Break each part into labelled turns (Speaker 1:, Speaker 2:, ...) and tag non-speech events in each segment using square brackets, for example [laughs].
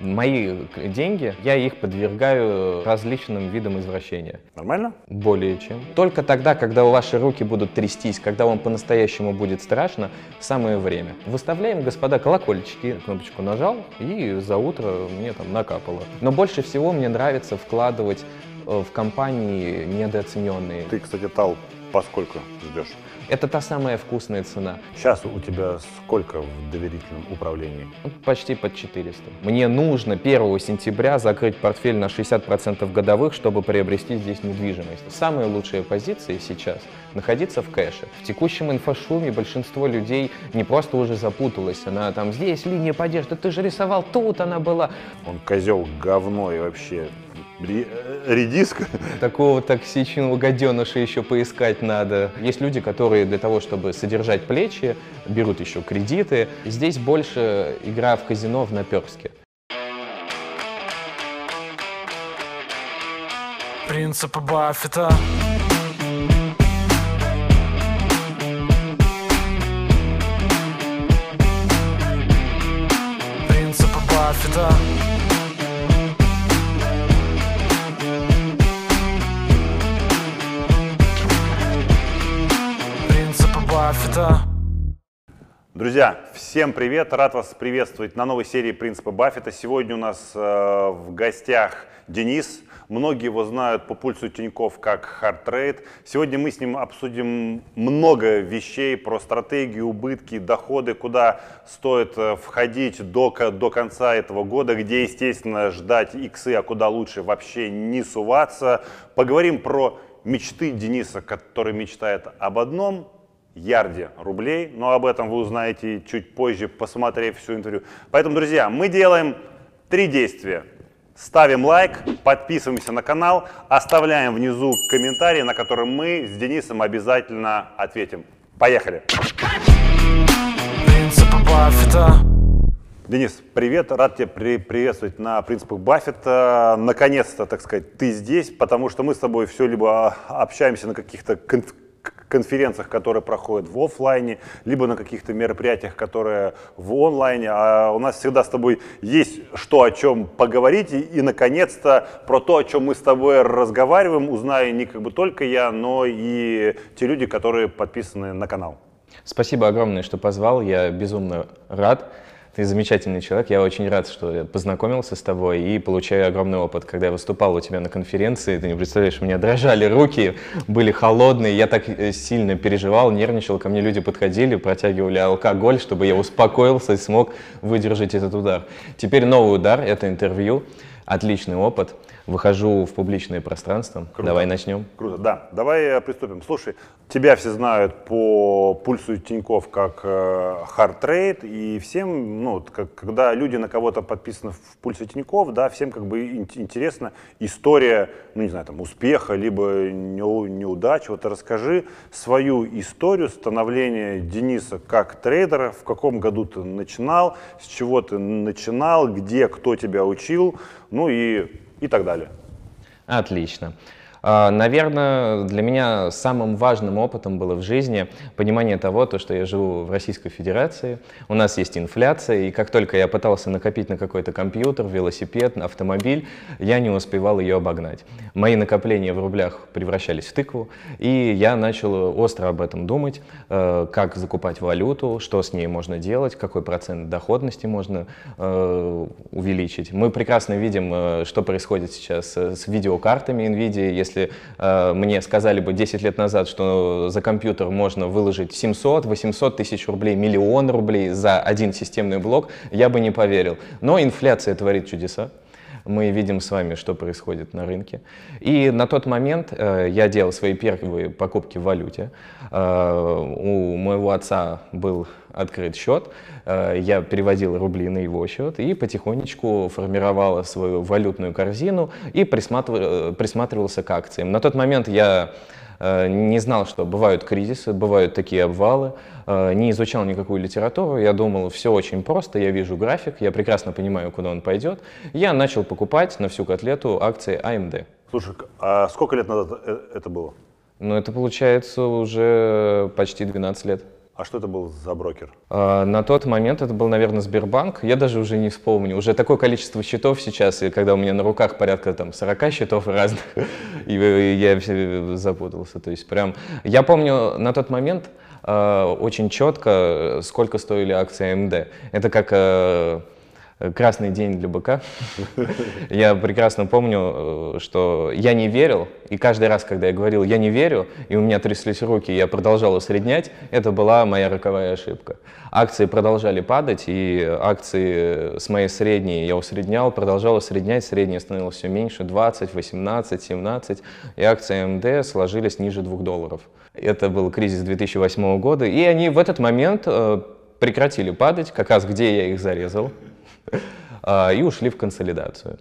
Speaker 1: Мои деньги, я их подвергаю различным видам извращения.
Speaker 2: Нормально?
Speaker 1: Более чем. Только тогда, когда ваши руки будут трястись, когда вам по-настоящему будет страшно, самое время. Выставляем, господа, колокольчики. Кнопочку нажал, и за утро мне там накапало. Но больше всего мне нравится вкладывать э, в компании недооцененные.
Speaker 2: Ты, кстати, тал поскольку ждешь?
Speaker 1: Это та самая вкусная цена.
Speaker 2: Сейчас у тебя сколько в доверительном управлении?
Speaker 1: Ну, почти под 400. Мне нужно 1 сентября закрыть портфель на 60% годовых, чтобы приобрести здесь недвижимость. Самые лучшие позиции сейчас находиться в кэше. В текущем инфошуме большинство людей не просто уже запуталось, она там здесь линия поддержки, ты же рисовал, тут она была.
Speaker 2: Он козел говно и вообще редиска.
Speaker 1: Такого токсичного гаденыша еще поискать надо. Есть люди, которые для того, чтобы содержать плечи, берут еще кредиты. Здесь больше игра в казино в наперске. Принципы Баффета. Принципы Баффета.
Speaker 2: Баффета. Друзья, всем привет! Рад вас приветствовать на новой серии «Принципы Баффета». Сегодня у нас э, в гостях Денис. Многие его знают по пульсу Тиньков как Trade. Сегодня мы с ним обсудим много вещей про стратегию, убытки, доходы, куда стоит э, входить до, до конца этого года, где, естественно, ждать иксы, а куда лучше вообще не суваться. Поговорим про мечты Дениса, который мечтает об одном, ярде рублей, но об этом вы узнаете чуть позже, посмотрев всю интервью. Поэтому, друзья, мы делаем три действия. Ставим лайк, подписываемся на канал, оставляем внизу комментарии, на которые мы с Денисом обязательно ответим. Поехали! Денис, привет, рад тебя при приветствовать на принципах Баффета. Наконец-то, так сказать, ты здесь, потому что мы с тобой все либо общаемся на каких-то конференциях, которые проходят в офлайне, либо на каких-то мероприятиях, которые в онлайне. А у нас всегда с тобой есть что о чем поговорить. И, и наконец-то про то, о чем мы с тобой разговариваем, узнаю не как бы только я, но и те люди, которые подписаны на канал.
Speaker 1: Спасибо огромное, что позвал. Я безумно рад. Ты замечательный человек. Я очень рад, что я познакомился с тобой и получаю огромный опыт. Когда я выступал у тебя на конференции, ты не представляешь, у меня дрожали руки, были холодные. Я так э, сильно переживал, нервничал. Ко мне люди подходили, протягивали алкоголь, чтобы я успокоился и смог выдержать этот удар. Теперь новый удар — это интервью. Отличный опыт выхожу в публичное пространство. Круто. Давай начнем.
Speaker 2: Круто, да. Давай э, приступим. Слушай, тебя все знают по пульсу Тиньков как э, hard trade, и всем, ну, как, когда люди на кого-то подписаны в пульсе Тиньков, да, всем как бы интересна история, ну, не знаю, там, успеха, либо неудачи. Вот расскажи свою историю становления Дениса как трейдера, в каком году ты начинал, с чего ты начинал, где, кто тебя учил, ну и и так далее.
Speaker 1: Отлично. А, наверное, для меня самым важным опытом было в жизни понимание того, то, что я живу в Российской Федерации, у нас есть инфляция, и как только я пытался накопить на какой-то компьютер, велосипед, автомобиль, я не успевал ее обогнать. Мои накопления в рублях превращались в тыкву, и я начал остро об этом думать, э, как закупать валюту, что с ней можно делать, какой процент доходности можно э, увеличить. Мы прекрасно видим, э, что происходит сейчас с видеокартами NVIDIA, если если э, мне сказали бы 10 лет назад, что за компьютер можно выложить 700, 800 тысяч рублей, миллион рублей за один системный блок, я бы не поверил. Но инфляция творит чудеса мы видим с вами, что происходит на рынке. И на тот момент э, я делал свои первые покупки в валюте. Э, у моего отца был открыт счет, э, я переводил рубли на его счет и потихонечку формировал свою валютную корзину и присматривал, присматривался к акциям. На тот момент я Э, не знал, что бывают кризисы, бывают такие обвалы, э, не изучал никакую литературу, я думал, все очень просто, я вижу график, я прекрасно понимаю, куда он пойдет. Я начал покупать на всю котлету акции AMD.
Speaker 2: Слушай, а сколько лет назад э, это было?
Speaker 1: Ну, это получается уже почти 12 лет.
Speaker 2: А что это был за брокер?
Speaker 1: А, на тот момент это был, наверное, Сбербанк. Я даже уже не вспомню. Уже такое количество счетов сейчас, и когда у меня на руках порядка там 40 счетов разных, [laughs] и я запутался. То есть прям... Я помню на тот момент э, очень четко, сколько стоили акции АМД. Это как... Э, красный день для быка. Я прекрасно помню, э, что я не верил, и каждый раз, когда я говорил «я не верю», и у меня тряслись руки, я продолжал усреднять, это была моя роковая ошибка. Акции продолжали падать, и акции с моей средней я усреднял, продолжал усреднять, средняя становилась все меньше, 20, 18, 17, и акции МД сложились ниже 2 долларов. Это был кризис 2008 года, и они в этот момент э, прекратили падать, как раз где я их зарезал. А, и ушли в консолидацию.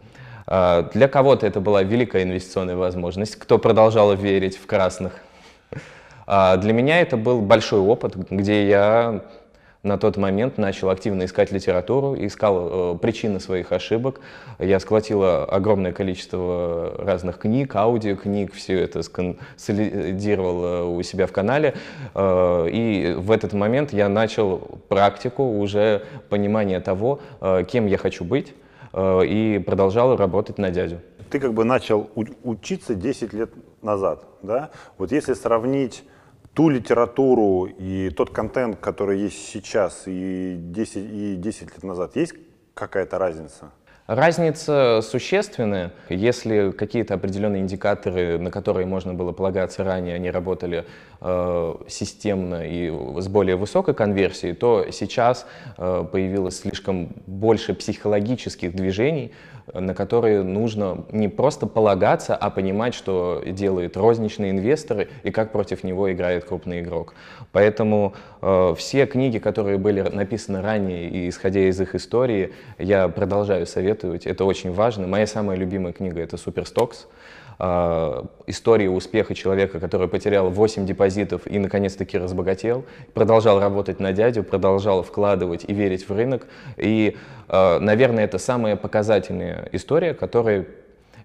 Speaker 1: А, для кого-то это была великая инвестиционная возможность, кто продолжал верить в красных. А, для меня это был большой опыт, где я на тот момент начал активно искать литературу, искал э, причины своих ошибок. Я сколотил огромное количество разных книг, аудиокниг, все это сконсолидировал э, у себя в канале. Э, и в этот момент я начал практику уже понимания того, э, кем я хочу быть, э, и продолжал работать на дядю.
Speaker 2: Ты как бы начал учиться 10 лет назад, да? Вот если сравнить ту литературу и тот контент, который есть сейчас и 10, и 10 лет назад, есть какая-то разница?
Speaker 1: Разница существенная. Если какие-то определенные индикаторы, на которые можно было полагаться ранее, они работали системно и с более высокой конверсией, то сейчас э, появилось слишком больше психологических движений, на которые нужно не просто полагаться, а понимать, что делают розничные инвесторы и как против него играет крупный игрок. Поэтому э, все книги, которые были написаны ранее и исходя из их истории, я продолжаю советовать. Это очень важно. Моя самая любимая книга — это «Superstocks». Э, история успеха человека, который потерял 8 депозитов и наконец-таки разбогател, продолжал работать на дядю, продолжал вкладывать и верить в рынок. И, э, наверное, это самая показательная история, которая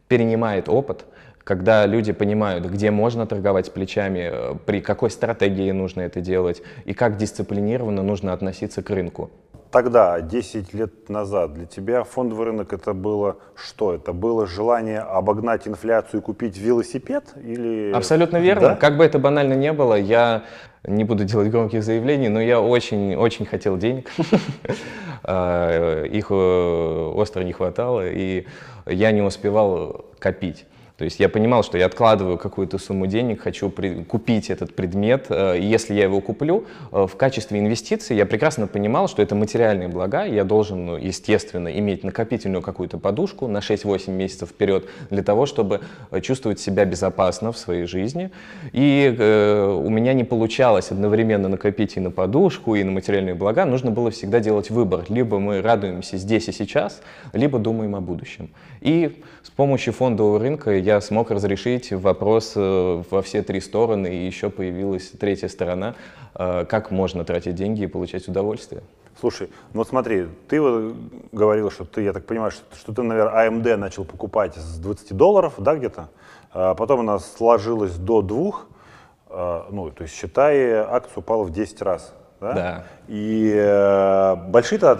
Speaker 1: перенимает опыт, когда люди понимают, где можно торговать плечами, э, при какой стратегии нужно это делать и как дисциплинированно нужно относиться к рынку
Speaker 2: тогда, 10 лет назад, для тебя фондовый рынок это было что? Это было желание обогнать инфляцию и купить велосипед? Или...
Speaker 1: Абсолютно верно. Да? Как бы это банально не было, я не буду делать громких заявлений, но я очень-очень хотел денег. [laughs] А, их э, остро не хватало, и я не успевал копить. То есть я понимал, что я откладываю какую-то сумму денег, хочу при, купить этот предмет, э, и если я его куплю, э, в качестве инвестиции я прекрасно понимал, что это материальные блага, я должен, ну, естественно, иметь накопительную какую-то подушку на 6-8 месяцев вперед для того, чтобы э, чувствовать себя безопасно в своей жизни. И э, у меня не получалось одновременно накопить и на подушку, и на материальные блага, нужно было всегда делать выбор. Либо мы радуемся здесь и сейчас, либо думаем о будущем. И с помощью фондового рынка я смог разрешить вопрос э, во все три стороны, и еще появилась третья сторона, э, как можно тратить деньги и получать удовольствие.
Speaker 2: Слушай, ну вот смотри, ты вот говорил, что ты, я так понимаю, что, что ты, наверное, AMD а начал покупать с 20 долларов, да, где-то, а потом она сложилась до двух, а, ну, то есть, считай, акция упала в 10 раз, да?
Speaker 1: Да.
Speaker 2: И э, большие -то,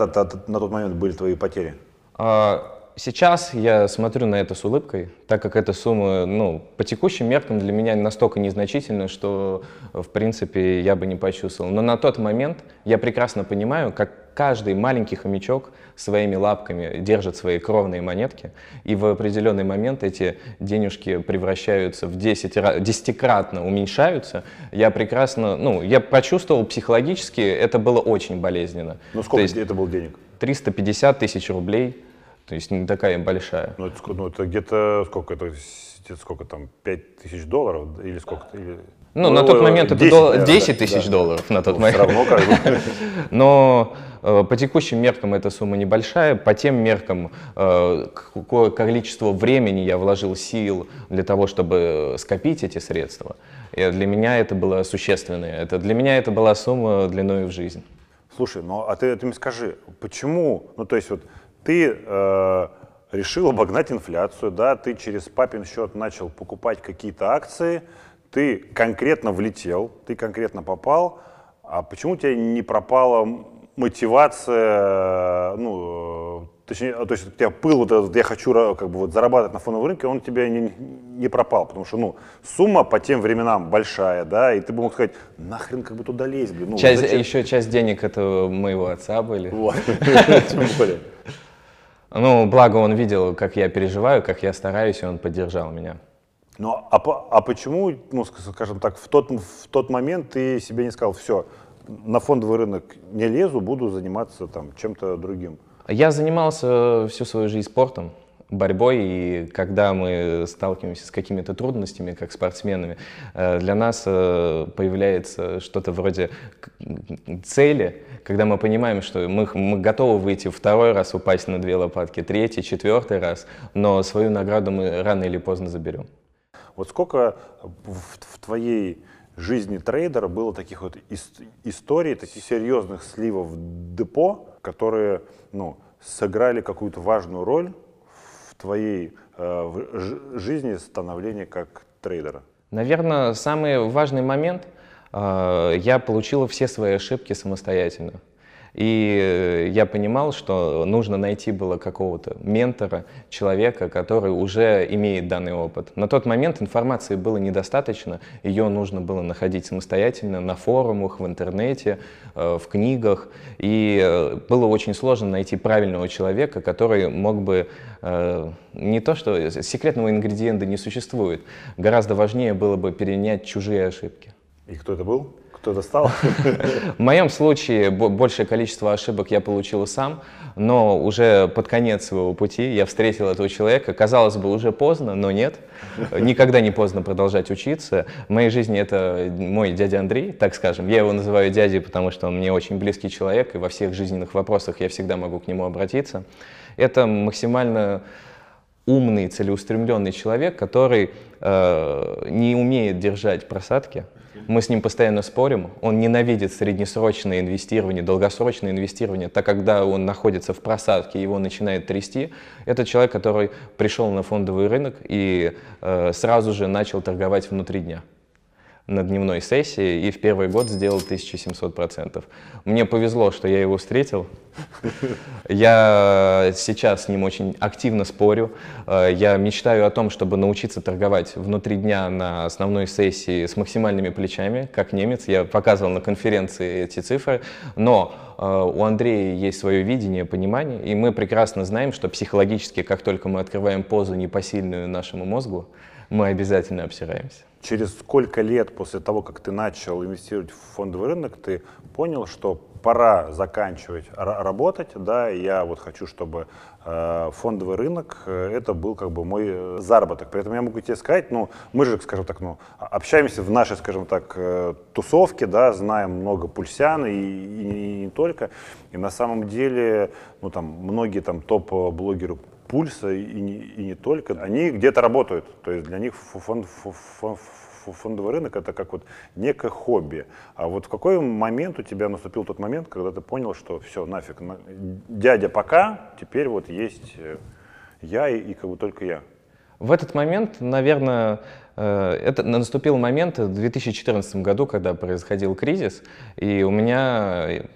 Speaker 2: на тот момент были твои потери?
Speaker 1: А, сейчас я смотрю на это с улыбкой, так как эта сумма, ну, по текущим меркам для меня настолько незначительна, что, в принципе, я бы не почувствовал. Но на тот момент я прекрасно понимаю, как каждый маленький хомячок своими лапками держит свои кровные монетки, и в определенный момент эти денежки превращаются в 10, десятикратно уменьшаются. Я прекрасно, ну, я почувствовал психологически, это было очень болезненно.
Speaker 2: Ну, сколько есть, это был денег?
Speaker 1: 350 тысяч рублей то есть не такая большая.
Speaker 2: Ну, это, ну, это где-то сколько? Это, это сколько там? 5 тысяч долларов или сколько? Или...
Speaker 1: Ну, ну, на тот момент 10, это дол- 10 тысяч да. долларов на тот ну, момент. Все равно как бы. [laughs] Но э, по текущим меркам эта сумма небольшая, по тем меркам, э, какое количество времени я вложил сил для того, чтобы скопить эти средства, и для меня это было существенное. Это, для меня это была сумма длиной в жизнь.
Speaker 2: Слушай, ну а ты, ты мне скажи, почему, ну то есть вот ты э, решил обогнать инфляцию, да, ты через папин счет начал покупать какие-то акции, ты конкретно влетел, ты конкретно попал, А почему у тебя не пропала мотивация, ну, точнее, то есть у тебя пыл, вот этот, я хочу как бы вот зарабатывать на фоновом рынке, он у тебя не, не пропал, потому что, ну, сумма по тем временам большая, да, и ты бы мог сказать, нахрен как бы туда лезть, блин. Ну,
Speaker 1: часть, еще часть денег это моего отца были. Вот, [laughs] тем более. Ну, благо он видел, как я переживаю, как я стараюсь, и он поддержал меня.
Speaker 2: Ну, а, а почему, ну, скажем так, в тот, в тот момент ты себе не сказал, все, на фондовый рынок не лезу, буду заниматься там чем-то другим?
Speaker 1: Я занимался всю свою жизнь спортом, борьбой, и когда мы сталкиваемся с какими-то трудностями, как спортсменами, э, для нас э, появляется что-то вроде цели, когда мы понимаем, что мы, мы готовы выйти второй раз, упасть на две лопатки, третий, четвертый раз, но свою награду мы рано или поздно заберем.
Speaker 2: Вот сколько в, в твоей жизни трейдера было таких вот историй, таких серьезных сливов депо, которые ну, сыграли какую-то важную роль твоей э, жизни становления как трейдера?
Speaker 1: Наверное, самый важный момент э, я получил все свои ошибки самостоятельно. И э, я понимал, что нужно найти было какого-то ментора, человека, который уже имеет данный опыт. На тот момент информации было недостаточно, ее нужно было находить самостоятельно на форумах, в интернете, э, в книгах. И э, было очень сложно найти правильного человека, который мог бы не то, что секретного ингредиента не существует, гораздо важнее было бы перенять чужие ошибки.
Speaker 2: И кто это был? Кто-то стал?
Speaker 1: В моем случае большее количество ошибок я получил сам, но уже под конец своего пути я встретил этого человека. Казалось бы, уже поздно, но нет. Никогда не поздно продолжать учиться. В моей жизни это мой дядя Андрей, так скажем. Я его называю дядей, потому что он мне очень близкий человек, и во всех жизненных вопросах я всегда могу к нему обратиться. Это максимально умный, целеустремленный человек, который э, не умеет держать просадки, мы с ним постоянно спорим. Он ненавидит среднесрочное инвестирование, долгосрочное инвестирование, так когда он находится в просадке, его начинает трясти. Это человек, который пришел на фондовый рынок и э, сразу же начал торговать внутри дня на дневной сессии и в первый год сделал 1700%. Мне повезло, что я его встретил. [laughs] Я сейчас с ним очень активно спорю. Э, я мечтаю о том, чтобы научиться торговать внутри дня на основной сессии с максимальными плечами, как немец. Я показывал на конференции эти цифры. Но э, у Андрея есть свое видение, понимание, и мы прекрасно знаем, что психологически, как только мы открываем позу непосильную нашему мозгу, мы обязательно обсираемся.
Speaker 2: Через сколько лет после того, как ты начал инвестировать в фондовый рынок, ты понял, что пора заканчивать работать, да, я вот хочу, чтобы э, фондовый рынок э, это был как бы мой э, заработок. При этом я могу тебе сказать, ну, мы же, скажем так, ну, общаемся в нашей, скажем так, э, тусовке, да, знаем много пульсян и, и, и не только. И на самом деле, ну, там, многие там топ-блогеры пульса и не, и не только, они где-то работают. То есть для них фонд, фонд, фондовый рынок это как вот некое хобби. А вот в какой момент у тебя наступил тот момент, когда ты понял, что все, нафиг, дядя пока, теперь вот есть э, я и, и как бы только я?
Speaker 1: В этот момент, наверное, э, это наступил момент в 2014 году, когда происходил кризис, и у меня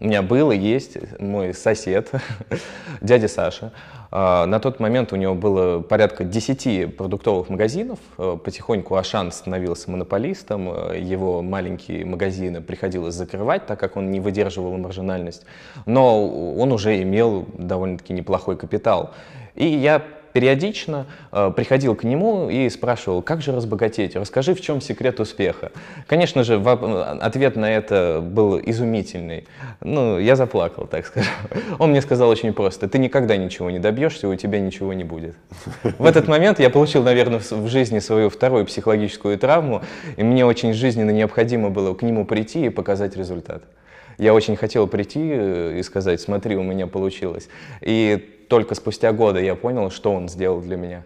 Speaker 1: у меня был и есть мой сосед, [laughs] дядя Саша. А, на тот момент у него было порядка 10 продуктовых магазинов. А, потихоньку Ашан становился монополистом. А, его маленькие магазины приходилось закрывать, так как он не выдерживал маржинальность. Но он уже имел довольно-таки неплохой капитал. И я периодично э, приходил к нему и спрашивал, как же разбогатеть, расскажи, в чем секрет успеха. Конечно же, ответ на это был изумительный. Ну, я заплакал, так скажем. [laughs] Он мне сказал очень просто, ты никогда ничего не добьешься, у тебя ничего не будет. В этот момент я получил, наверное, в жизни свою вторую психологическую травму, и мне очень жизненно необходимо было к нему прийти и показать результат. Я очень хотел прийти э, и сказать, смотри, у меня получилось. И только спустя годы я понял, что он сделал для меня.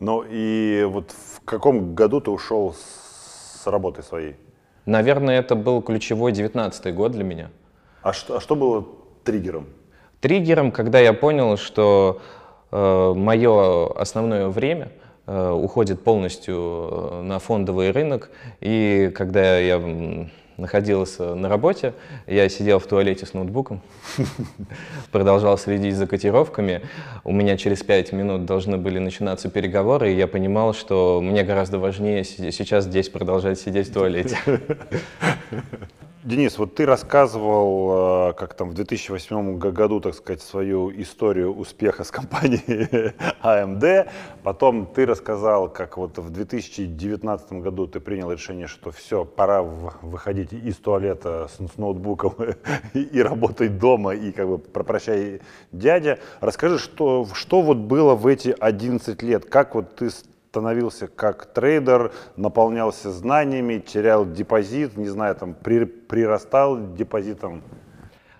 Speaker 2: Ну и вот в каком году ты ушел с работы своей?
Speaker 1: Наверное, это был ключевой девятнадцатый год для меня.
Speaker 2: А что, а что было триггером?
Speaker 1: Триггером, когда я понял, что э, мое основное время э, уходит полностью э, на фондовый рынок, и когда я находился на работе, я сидел в туалете с ноутбуком, [laughs] продолжал следить за котировками. У меня через пять минут должны были начинаться переговоры, и я понимал, что мне гораздо важнее сейчас здесь продолжать сидеть в туалете. [laughs]
Speaker 2: Денис, вот ты рассказывал, э, как там в 2008 году, так сказать, свою историю успеха с компанией [laughs] AMD. Потом ты рассказал, как вот в 2019 году ты принял решение, что все, пора выходить из туалета с, с ноутбуком [laughs] и, и работать дома, и как бы прощай дядя. Расскажи, что, что вот было в эти 11 лет? Как вот ты становился как трейдер, наполнялся знаниями, терял депозит, не знаю, там при, прирастал депозитом?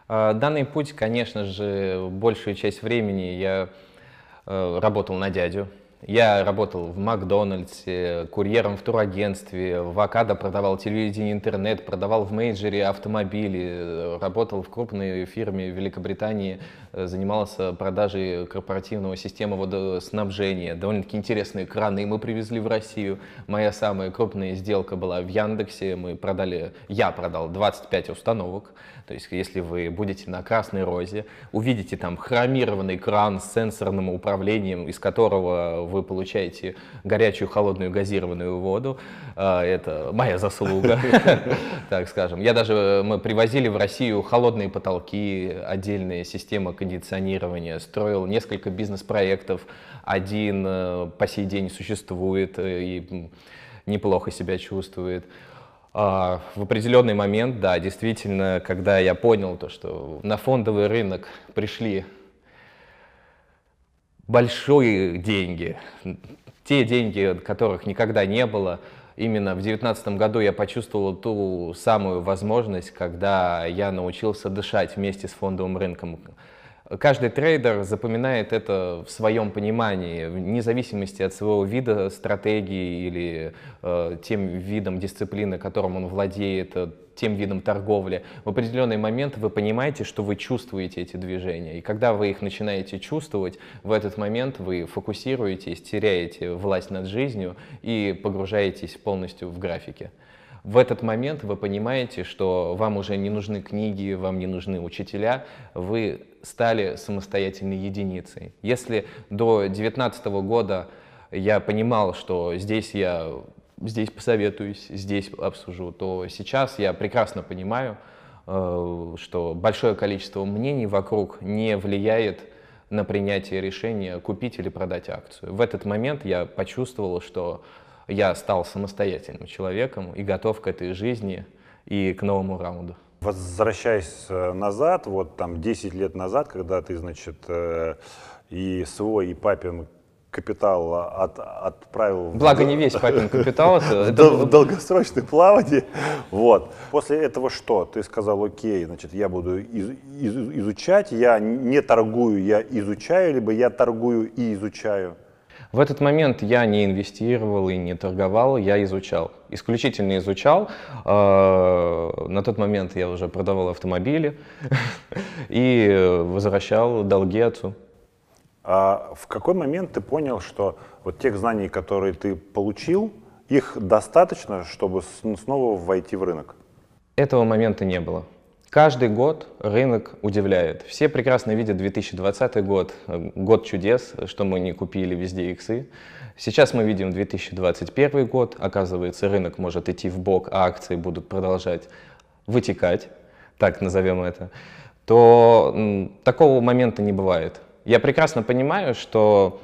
Speaker 1: А, данный путь, конечно же, большую часть времени я э, работал на дядю. Я работал в Макдональдсе, курьером в турагентстве, в Акадо продавал телевидение, интернет, продавал в Major е автомобили, работал в крупной фирме в Великобритании, занимался продажей корпоративного системы водоснабжения. Довольно-таки интересные краны мы привезли в Россию. Моя самая крупная сделка была в Яндексе. Мы продали, я продал 25 установок. То есть, если вы будете на Красной Розе, увидите там хромированный кран с сенсорным управлением, из которого вы получаете горячую, холодную, газированную воду, а, это моя заслуга, [laughs] так скажем. Я даже, мы привозили в Россию холодные потолки, отдельная система кондиционирования, строил несколько бизнес-проектов, один э, по сей день существует э, и неплохо себя чувствует. А, в определенный момент, да, действительно, когда я понял то, что на фондовый рынок пришли большие деньги, те деньги, которых никогда не было, именно в 2019 году я почувствовал ту самую возможность, когда я научился дышать вместе с фондовым рынком. Каждый трейдер запоминает это в своем понимании, вне зависимости от своего вида стратегии или э, тем видом дисциплины, которым он владеет, э, тем видом торговли. В определенный момент вы понимаете, что вы чувствуете эти движения. И когда вы их начинаете чувствовать, в этот момент вы фокусируетесь, теряете власть над жизнью и погружаетесь полностью в графики в этот момент вы понимаете, что вам уже не нужны книги, вам не нужны учителя, вы стали самостоятельной единицей. Если до 2019 года я понимал, что здесь я здесь посоветуюсь, здесь обсужу, то сейчас я прекрасно понимаю, э, что большое количество мнений вокруг не влияет на принятие решения купить или продать акцию. В этот момент я почувствовал, что я стал самостоятельным человеком и готов к этой жизни и к новому раунду.
Speaker 2: Возвращаясь э, назад, вот там 10 лет назад, когда ты, значит, э, и свой, и папин капитал от, отправил...
Speaker 1: Благо в, не весь папин капитал.
Speaker 2: Это, [laughs] это... В долгосрочное плавание. Вот. После этого что? Ты сказал, окей, значит, я буду из, из, изучать, я не торгую, я изучаю, либо я торгую и изучаю.
Speaker 1: В этот момент я не инвестировал и не торговал, я изучал. Исключительно изучал. А, на тот момент я уже продавал автомобили [laughs] и возвращал долги отцу.
Speaker 2: А в какой момент ты понял, что вот тех знаний, которые ты получил, их достаточно, чтобы снова войти в рынок?
Speaker 1: Этого момента не было. Каждый год рынок удивляет. Все прекрасно видят 2020 год, год чудес, что мы не купили везде иксы. Сейчас мы видим 2021 год, оказывается, рынок может идти в бок, а акции будут продолжать вытекать, так назовем это, то такого момента не бывает. Я прекрасно понимаю, что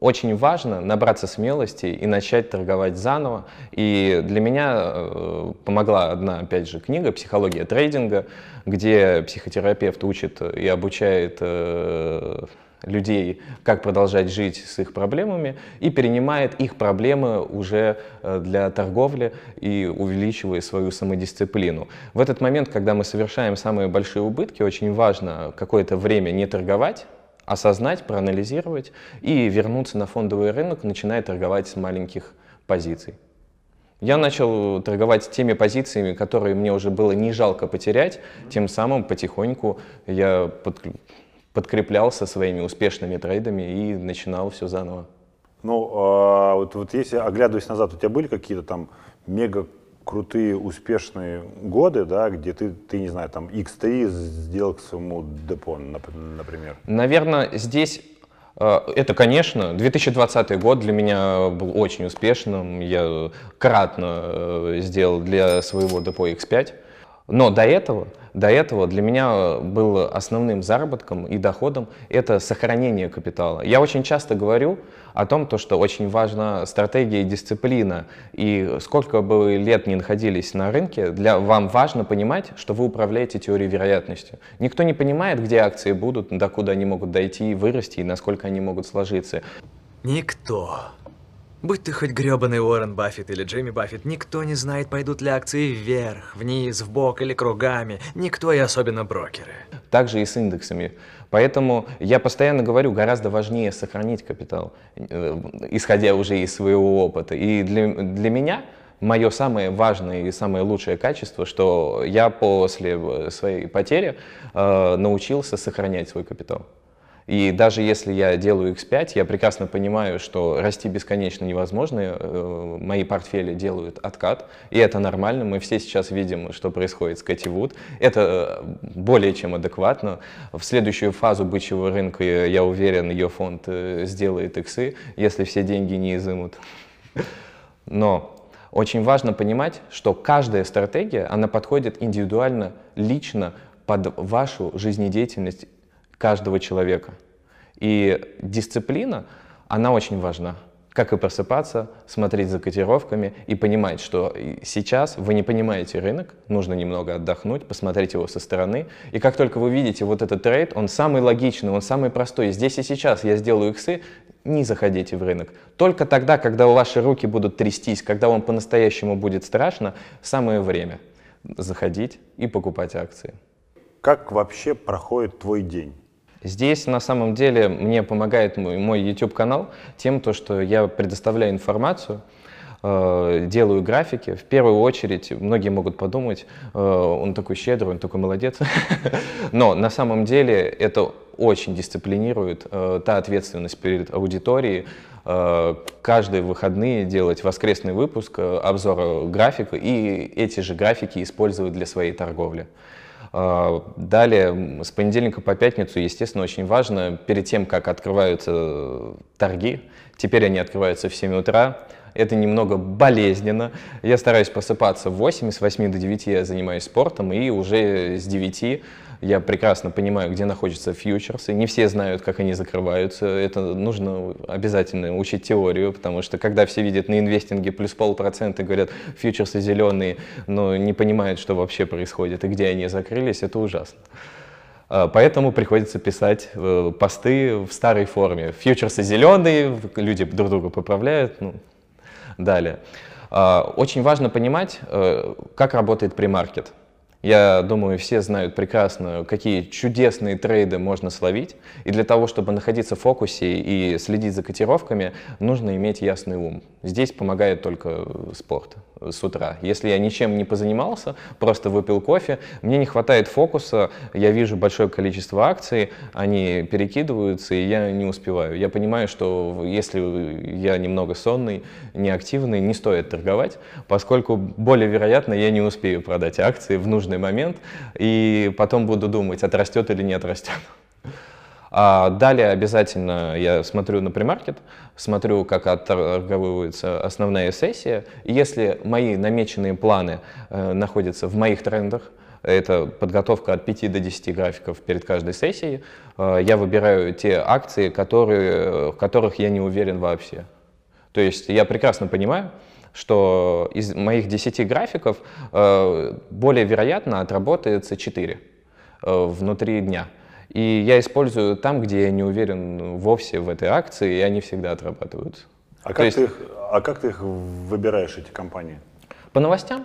Speaker 1: очень важно набраться смелости и начать торговать заново. И для меня э, помогла одна, опять же, книга «Психология трейдинга», где психотерапевт учит и обучает э, людей, как продолжать жить с их проблемами, и перенимает их проблемы уже э, для торговли и увеличивая свою самодисциплину. В этот момент, когда мы совершаем самые большие убытки, очень важно какое-то время не торговать, осознать, проанализировать и вернуться на фондовый рынок, начиная торговать с маленьких позиций. Я начал торговать теми позициями, которые мне уже было не жалко потерять, тем самым потихоньку я подкреплялся своими успешными трейдами и начинал все заново.
Speaker 2: Ну, а вот, вот если оглядываясь назад, у тебя были какие-то там мега крутые, успешные годы, да, где ты, ты, не знаю, там X3 сделал к своему депо, например?
Speaker 1: Наверное, здесь э, это, конечно, 2020 год для меня был очень успешным. Я кратно э, сделал для своего депо X5. Но до этого, до этого для меня был основным заработком и доходом это сохранение капитала. Я очень часто говорю о том, то, что очень важна стратегия и дисциплина. И сколько бы лет ни находились на рынке, для вам важно понимать, что вы управляете теорией вероятности. Никто не понимает, где акции будут, до куда они могут дойти, вырасти и насколько они могут сложиться.
Speaker 3: Никто Будь ты хоть грёбаный Уоррен Баффет или Джимми Баффет, никто не знает, пойдут ли акции вверх, вниз, в бок или кругами. Никто и особенно брокеры.
Speaker 1: Также и с индексами. Поэтому я постоянно говорю, гораздо важнее сохранить капитал, э, исходя уже из своего опыта. И для, для меня мое самое важное и самое лучшее качество, что я после своей потери э, научился сохранять свой капитал. И даже если я делаю X5, я прекрасно понимаю, что расти бесконечно невозможно. Э, мои портфели делают откат, и это нормально. Мы все сейчас видим, что происходит с Кэти Вуд. Это э, более чем адекватно. В следующую фазу бычьего рынка, я уверен, ее фонд э, сделает иксы, если все деньги не изымут. Но очень важно понимать, что каждая стратегия, она подходит индивидуально, лично под вашу жизнедеятельность каждого человека. И дисциплина, она очень важна. Как и просыпаться, смотреть за котировками и понимать, что сейчас вы не понимаете рынок, нужно немного отдохнуть, посмотреть его со стороны. И как только вы видите вот этот трейд, он самый логичный, он самый простой. Здесь и сейчас я сделаю иксы, не заходите в рынок. Только тогда, когда ваши руки будут трястись, когда вам по-настоящему будет страшно, самое время заходить и покупать акции.
Speaker 2: Как вообще проходит твой день?
Speaker 1: Здесь на самом деле мне помогает мой, мой YouTube-канал тем, то, что я предоставляю информацию, э, делаю графики. В первую очередь, многие могут подумать, э, он такой щедрый, он такой молодец. [laughs] Но на самом деле это очень дисциплинирует э, та ответственность перед аудиторией, э, каждые выходные делать воскресный выпуск э, обзора графика и эти же графики использовать для своей торговли. А, далее, с понедельника по пятницу, естественно, очень важно, перед тем, как открываются торги, теперь они открываются в 7 утра, это немного болезненно. Я стараюсь просыпаться в 8, с 8 до 9 я занимаюсь спортом, и уже с 9 я прекрасно понимаю, где находятся фьючерсы. Не все знают, как они закрываются. Это нужно обязательно учить теорию, потому что когда все видят на инвестинге плюс полпроцента, говорят, фьючерсы зеленые, но не понимают, что вообще происходит и где они закрылись, это ужасно. А, поэтому приходится писать э, посты в старой форме. Фьючерсы зеленые, люди друг друга поправляют. Ну, далее. А, очень важно понимать, э, как работает премаркет. Я думаю, все знают прекрасно, какие чудесные трейды можно словить. И для того, чтобы находиться в фокусе и следить за котировками, нужно иметь ясный ум. Здесь помогает только спорт с утра. Если я ничем не позанимался, просто выпил кофе, мне не хватает фокуса, я вижу большое количество акций, они перекидываются, и я не успеваю. Я понимаю, что если я немного сонный, неактивный, не стоит торговать, поскольку более вероятно я не успею продать акции в нужный момент, и потом буду думать, отрастет или не отрастет. А далее обязательно я смотрю на премаркет, смотрю, как отторговывается основная сессия. Если мои намеченные планы э, находятся в моих трендах, это подготовка от 5 до 10 графиков перед каждой сессией, э, я выбираю те акции, которые, в которых я не уверен вообще. То есть я прекрасно понимаю, что из моих 10 графиков э, более вероятно отработается 4 э, внутри дня. И я использую там, где я не уверен вовсе в этой акции, и они всегда отрабатывают.
Speaker 2: А, как, есть... ты их, а как ты их выбираешь, эти компании?
Speaker 1: По новостям.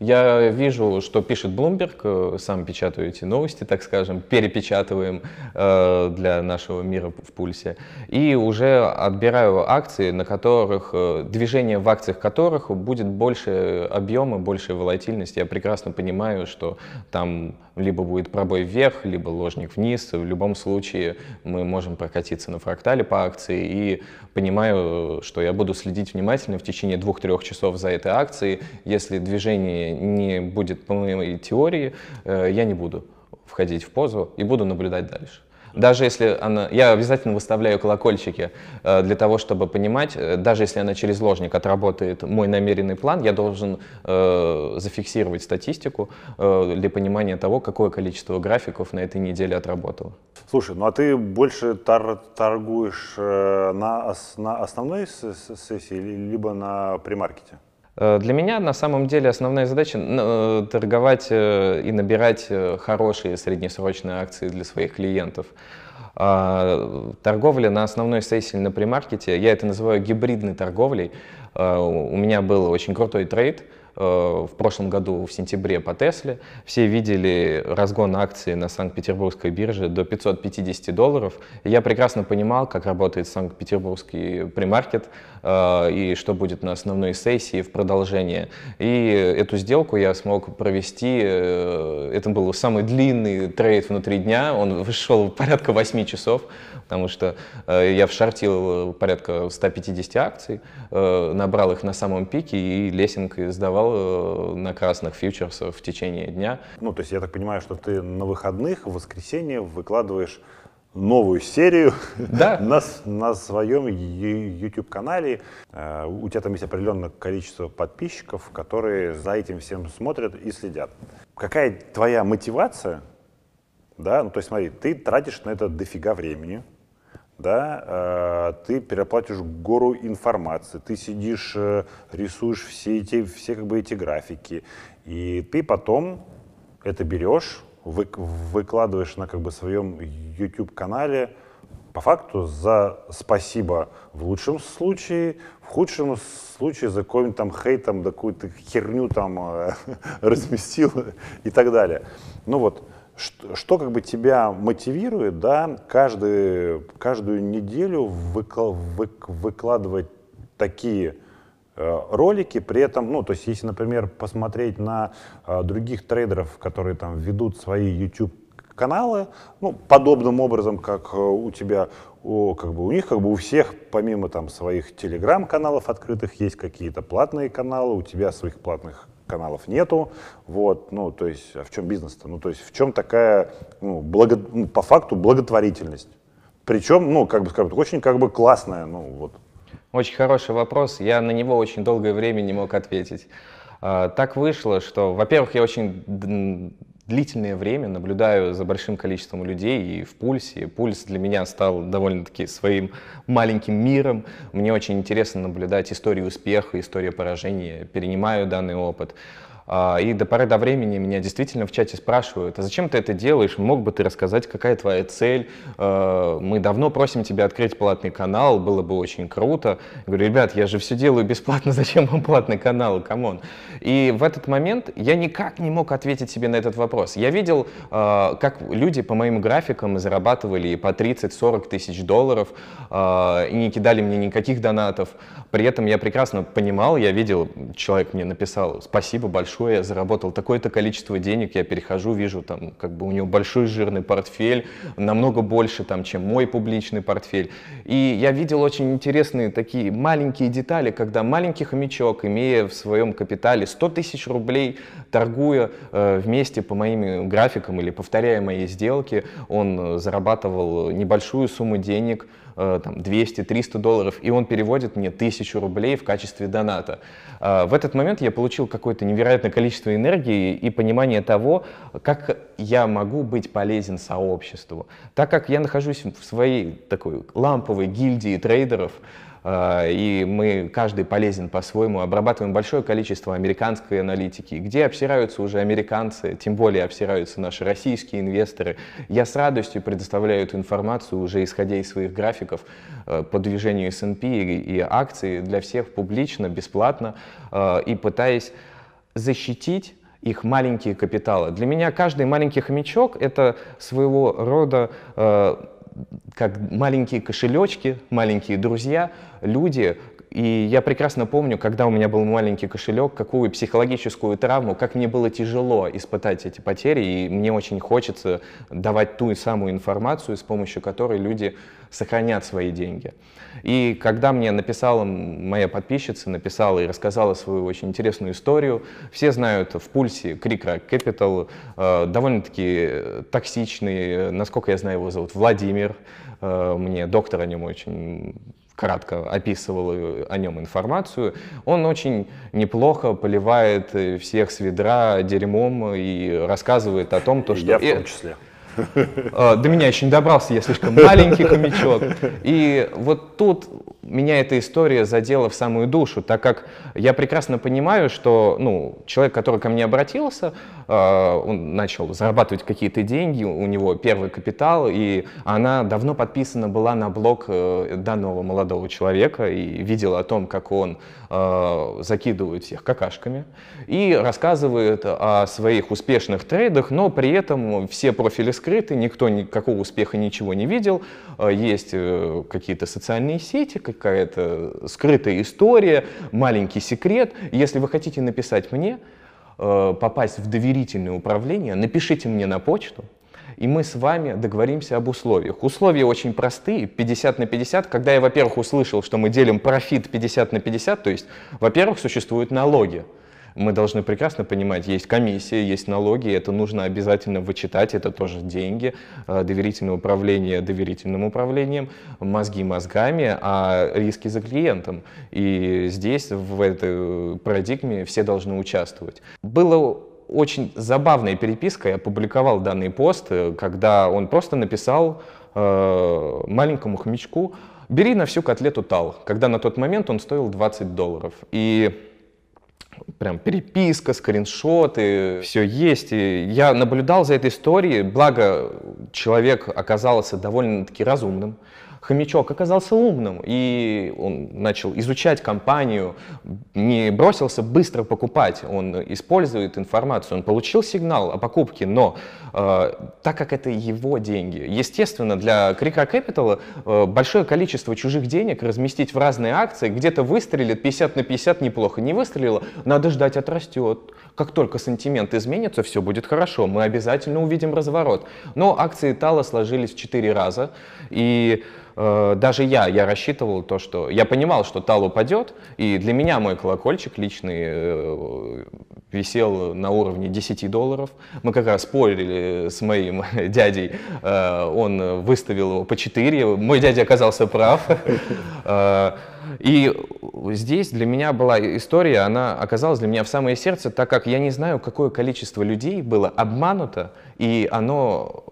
Speaker 1: Я вижу, что пишет Bloomberg, э, сам печатаю эти новости, так скажем, перепечатываем э, для нашего мира в пульсе, и уже отбираю акции, на которых э, движение в акциях которых будет больше объема, больше волатильности. Я прекрасно понимаю, что там либо будет пробой вверх, либо ложник вниз. В любом случае мы можем прокатиться на фрактале по акции и понимаю, что я буду следить внимательно в течение двух-трех часов за этой акцией. Если движение не будет по моей теории, э, я не буду входить в позу и буду наблюдать дальше. Даже если она... Я обязательно выставляю колокольчики э, для того, чтобы понимать, э, даже если она через ложник отработает мой намеренный план, я должен э, зафиксировать статистику для понимания того, какое количество графиков на этой неделе отработало.
Speaker 2: Слушай, ну а ты больше тар торгуешь на, ос на основной сессии, либо на премаркете?
Speaker 1: Э, для меня на самом деле основная задача э, торговать э, и набирать хорошие среднесрочные акции для своих клиентов. А, торговля на основной сессии на премаркете, я это называю гибридной торговлей. У меня был очень крутой trade, в прошлом году в сентябре по Тесле. Все видели разгон акций на Санкт-Петербургской бирже до 550 долларов. Я прекрасно понимал, как работает Санкт-Петербургский premarket э, и что будет на основной сессии в продолжение. И эту сделку я смог провести. Э, это был самый длинный trade внутри дня. Он вышел [laughs] порядка 8 часов, потому что я вшортил порядка 150 акций, набрал их на самом пике и лесенкой сдавал э, на красных фьючерсах в течение дня.
Speaker 2: Ну, то есть я так понимаю, что ты на выходных, в воскресенье выкладываешь новую серию да. [laughs] на, на своем YouTube-канале. Э, у тебя там есть определенное количество подписчиков, которые за этим всем смотрят и следят. Какая твоя мотивация? Да, ну то есть смотри, ты тратишь на это дофига времени, да, э, ты переплатишь гору информации, ты сидишь, э, рисуешь все эти, все как бы эти графики, и ты потом это берешь, вы, выкладываешь на как бы своем YouTube-канале, по факту за спасибо в лучшем случае, в худшем случае за какой-нибудь там хейтом, да какую-то херню там э, [laughs] разместил и так далее. Ну вот, что, что как бы тебя мотивирует, да, каждый, каждую неделю выкла, вы, выкладывать такие э, ролики, при этом, ну, то есть, если, например, посмотреть на э, других трейдеров, которые там ведут свои YouTube каналы, ну, подобным образом, как э, у тебя, у, как бы у них, как бы у всех, помимо там своих телеграм-каналов открытых, есть какие-то платные каналы, у тебя своих платных каналов нету, вот, ну, то есть, а в чем бизнес-то? Ну, то есть, в чем такая, ну, благо, ну, по факту, благотворительность? Причем, ну, как бы скажем, очень как бы классная, ну, вот.
Speaker 1: Очень хороший вопрос, я на него очень долгое время не мог ответить. А, так вышло, что, во-первых, я очень длительное время наблюдаю за большим количеством людей и в пульсе. Пульс для меня стал довольно-таки своим маленьким миром. Мне очень интересно наблюдать историю успеха, историю поражения. Перенимаю данный опыт. А, и до поры до времени меня действительно в чате спрашивают, а зачем ты это делаешь? Мог бы ты рассказать, какая твоя цель? А, мы давно просим тебя открыть платный канал, было бы очень круто. Я говорю, ребят, я же все делаю бесплатно, [laughs] зачем вам платный канал? Come on. И в этот момент я никак не мог ответить себе на этот вопрос. Я видел, а, как люди по моим графикам зарабатывали по 30-40 тысяч долларов и не кидали мне никаких донатов. При этом я прекрасно понимал, я видел, человек мне написал, спасибо большое, большое, я заработал такое-то количество денег, я перехожу, вижу, там, как бы у него большой жирный портфель, намного больше, там, чем мой публичный портфель. И я видел очень интересные такие маленькие детали, когда маленький хомячок, имея в своем капитале 100 тысяч рублей, торгуя э, вместе по моим графикам или повторяя мои сделки, он зарабатывал небольшую сумму денег, э, там 200-300 долларов, и он переводит мне 1000 рублей в качестве доната. Э, в этот момент я получил какое-то невероятное количество энергии и понимание того, как я могу быть полезен сообществу. Так как я нахожусь в своей такой ламповой гильдии трейдеров, э, и мы каждый полезен по-своему, обрабатываем большое количество американской аналитики, где обсираются уже американцы, тем более обсираются наши российские инвесторы. Я с радостью предоставляю эту информацию, уже исходя из своих графиков э, по движению S&P и акций для всех публично, бесплатно, э, и пытаясь защитить их маленькие капиталы. Для меня каждый маленький хомячок — это своего рода э, как маленькие кошелечки, маленькие друзья, люди, и я прекрасно помню, когда у меня был маленький кошелек, какую психологическую травму, как мне было тяжело испытать эти потери, и мне очень хочется давать ту и самую информацию, с помощью которой люди сохранят свои деньги. И когда мне написала моя подписчица, написала и рассказала свою очень интересную историю, все знают в пульсе Крикра Capital, э, довольно-таки токсичный, насколько я знаю, его зовут Владимир, э, мне доктор о нем очень кратко описывал о нем информацию, он очень неплохо поливает всех с ведра дерьмом и рассказывает о том, то, что...
Speaker 2: Я в том числе.
Speaker 1: А, до меня еще не добрался, я слишком маленький хомячок. И вот тут меня эта история задела в самую душу, так как я прекрасно понимаю, что ну, человек, который ко мне обратился, он начал зарабатывать какие-то деньги, у него первый капитал, и она давно подписана была на блог э, данного молодого человека и видела о том, как он а, закидывает всех какашками и рассказывает о своих успешных трейдах, но при этом все профили скрыты, никто никакого успеха ничего не видел, есть э, какие-то социальные сети, какая-то скрытая история, маленький секрет. Если вы хотите написать мне, э, попасть в доверительное управление, напишите мне на почту, и мы с вами договоримся об условиях. Условия очень простые, 50 на 50. Когда я, во-первых, услышал, что мы делим профит 50 на 50, то есть, во-первых, существуют налоги мы должны прекрасно понимать, есть комиссия, есть налоги, это нужно обязательно вычитать, это тоже деньги, э, доверительное управление доверительным управлением, мозги мозгами, а риски за клиентом. И здесь, в этой парадигме, все должны участвовать. Было очень забавная переписка, я опубликовал данный пост, э, когда он просто написал э, маленькому хомячку, бери на всю котлету тал, когда на тот момент он стоил 20 долларов. И прям переписка, скриншоты, все есть. И я наблюдал за этой историей, благо человек оказался довольно-таки разумным, хомячок оказался умным, и он начал изучать компанию, не бросился быстро покупать, он использует информацию, он получил сигнал о покупке, но э, так как это его деньги, естественно, для Крика Capital э, большое количество чужих денег разместить в разные акции, где-то выстрелит 50 на 50 неплохо, не выстрелило, надо ждать отрастет. Как только сантимент изменится, все будет хорошо, мы обязательно увидим разворот. Но акции Тала сложились 4 раза, и Э, даже я, я рассчитывал то, что я понимал, что тал упадет, и для меня мой колокольчик личный э, висел на уровне 10 долларов. Мы как раз спорили с моим [laughs] дядей, э, он выставил его по 4, мой дядя оказался прав. [laughs] И здесь для меня была история, она оказалась для меня в самое сердце, так как я не знаю, какое количество людей было обмануто, и оно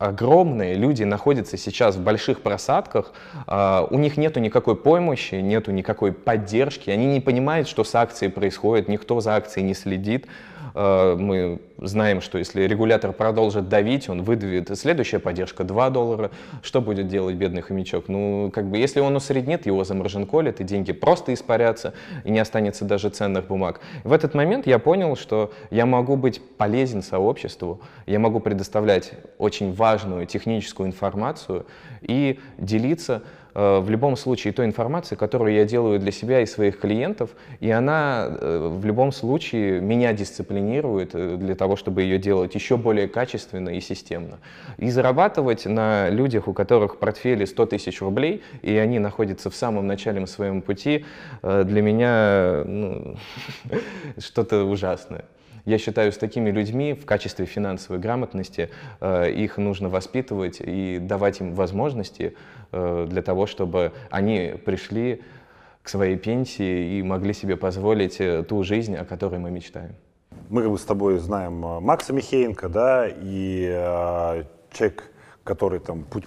Speaker 1: огромные, люди находятся сейчас в больших просадках, uh, у них нету никакой помощи, нету никакой поддержки, они не понимают, что с акцией происходит, никто за акцией не следит. Uh, мы знаем, что если регулятор продолжит давить, он выдавит следующая поддержка 2 доллара. Что будет делать бедный хомячок? Ну, как бы, если он усреднит, его заморжинколит, и деньги просто испарятся, и не останется даже ценных бумаг. В этот момент я понял, что я могу быть полезен сообществу, я могу предоставлять очень важную техническую информацию и делиться Э, в любом случае той информации, которую я делаю для себя и своих клиентов, и она э, в любом случае меня дисциплинирует э, для того, чтобы ее делать еще более качественно и системно. И зарабатывать на людях, у которых портфели 100 тысяч рублей, и они находятся в самом начале своем пути, для меня ну, [laughs] что-то ужасное. Я считаю, с такими людьми в качестве финансовой грамотности э, их нужно воспитывать и давать им возможности э, для того, чтобы они пришли к своей пенсии и могли себе позволить э, ту жизнь, о которой мы мечтаем.
Speaker 2: Мы как бы с тобой знаем э, Макса Михеенко, да, и э, человек, который там путь,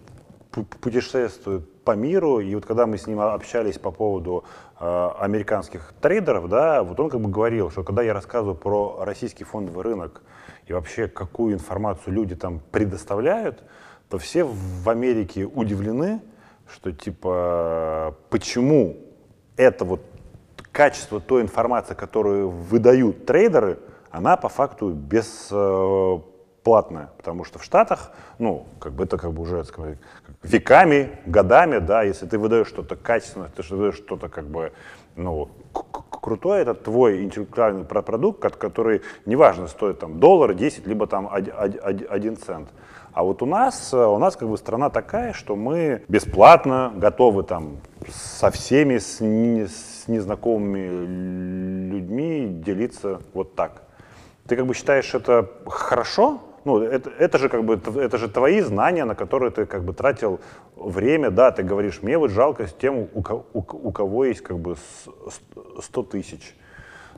Speaker 2: путешествует по миру, и вот когда мы с ним общались по поводу э, американских трейдеров, да, вот он как бы говорил, что когда я рассказываю про российский фондовый рынок и вообще какую информацию люди там предоставляют, то все в Америке удивлены, что типа почему это вот качество той информации, которую выдают трейдеры, она по факту бесплатная, потому что в Штатах, ну, как бы это как бы уже сказать, веками, годами, да, если ты выдаешь что-то качественное, ты выдаешь что-то как бы, ну, крутое, это твой интеллектуальный продукт, который, неважно, стоит там доллар, 10, либо там 1 цент. А вот у нас, у нас как бы страна такая, что мы бесплатно готовы там со всеми, с, не, с незнакомыми людьми делиться вот так. Ты как бы считаешь это хорошо? Ну, это, это же как бы, это же твои знания, на которые ты как бы тратил время, да, ты говоришь, мне вот жалко с тем, у, у, у кого есть как бы 100 тысяч.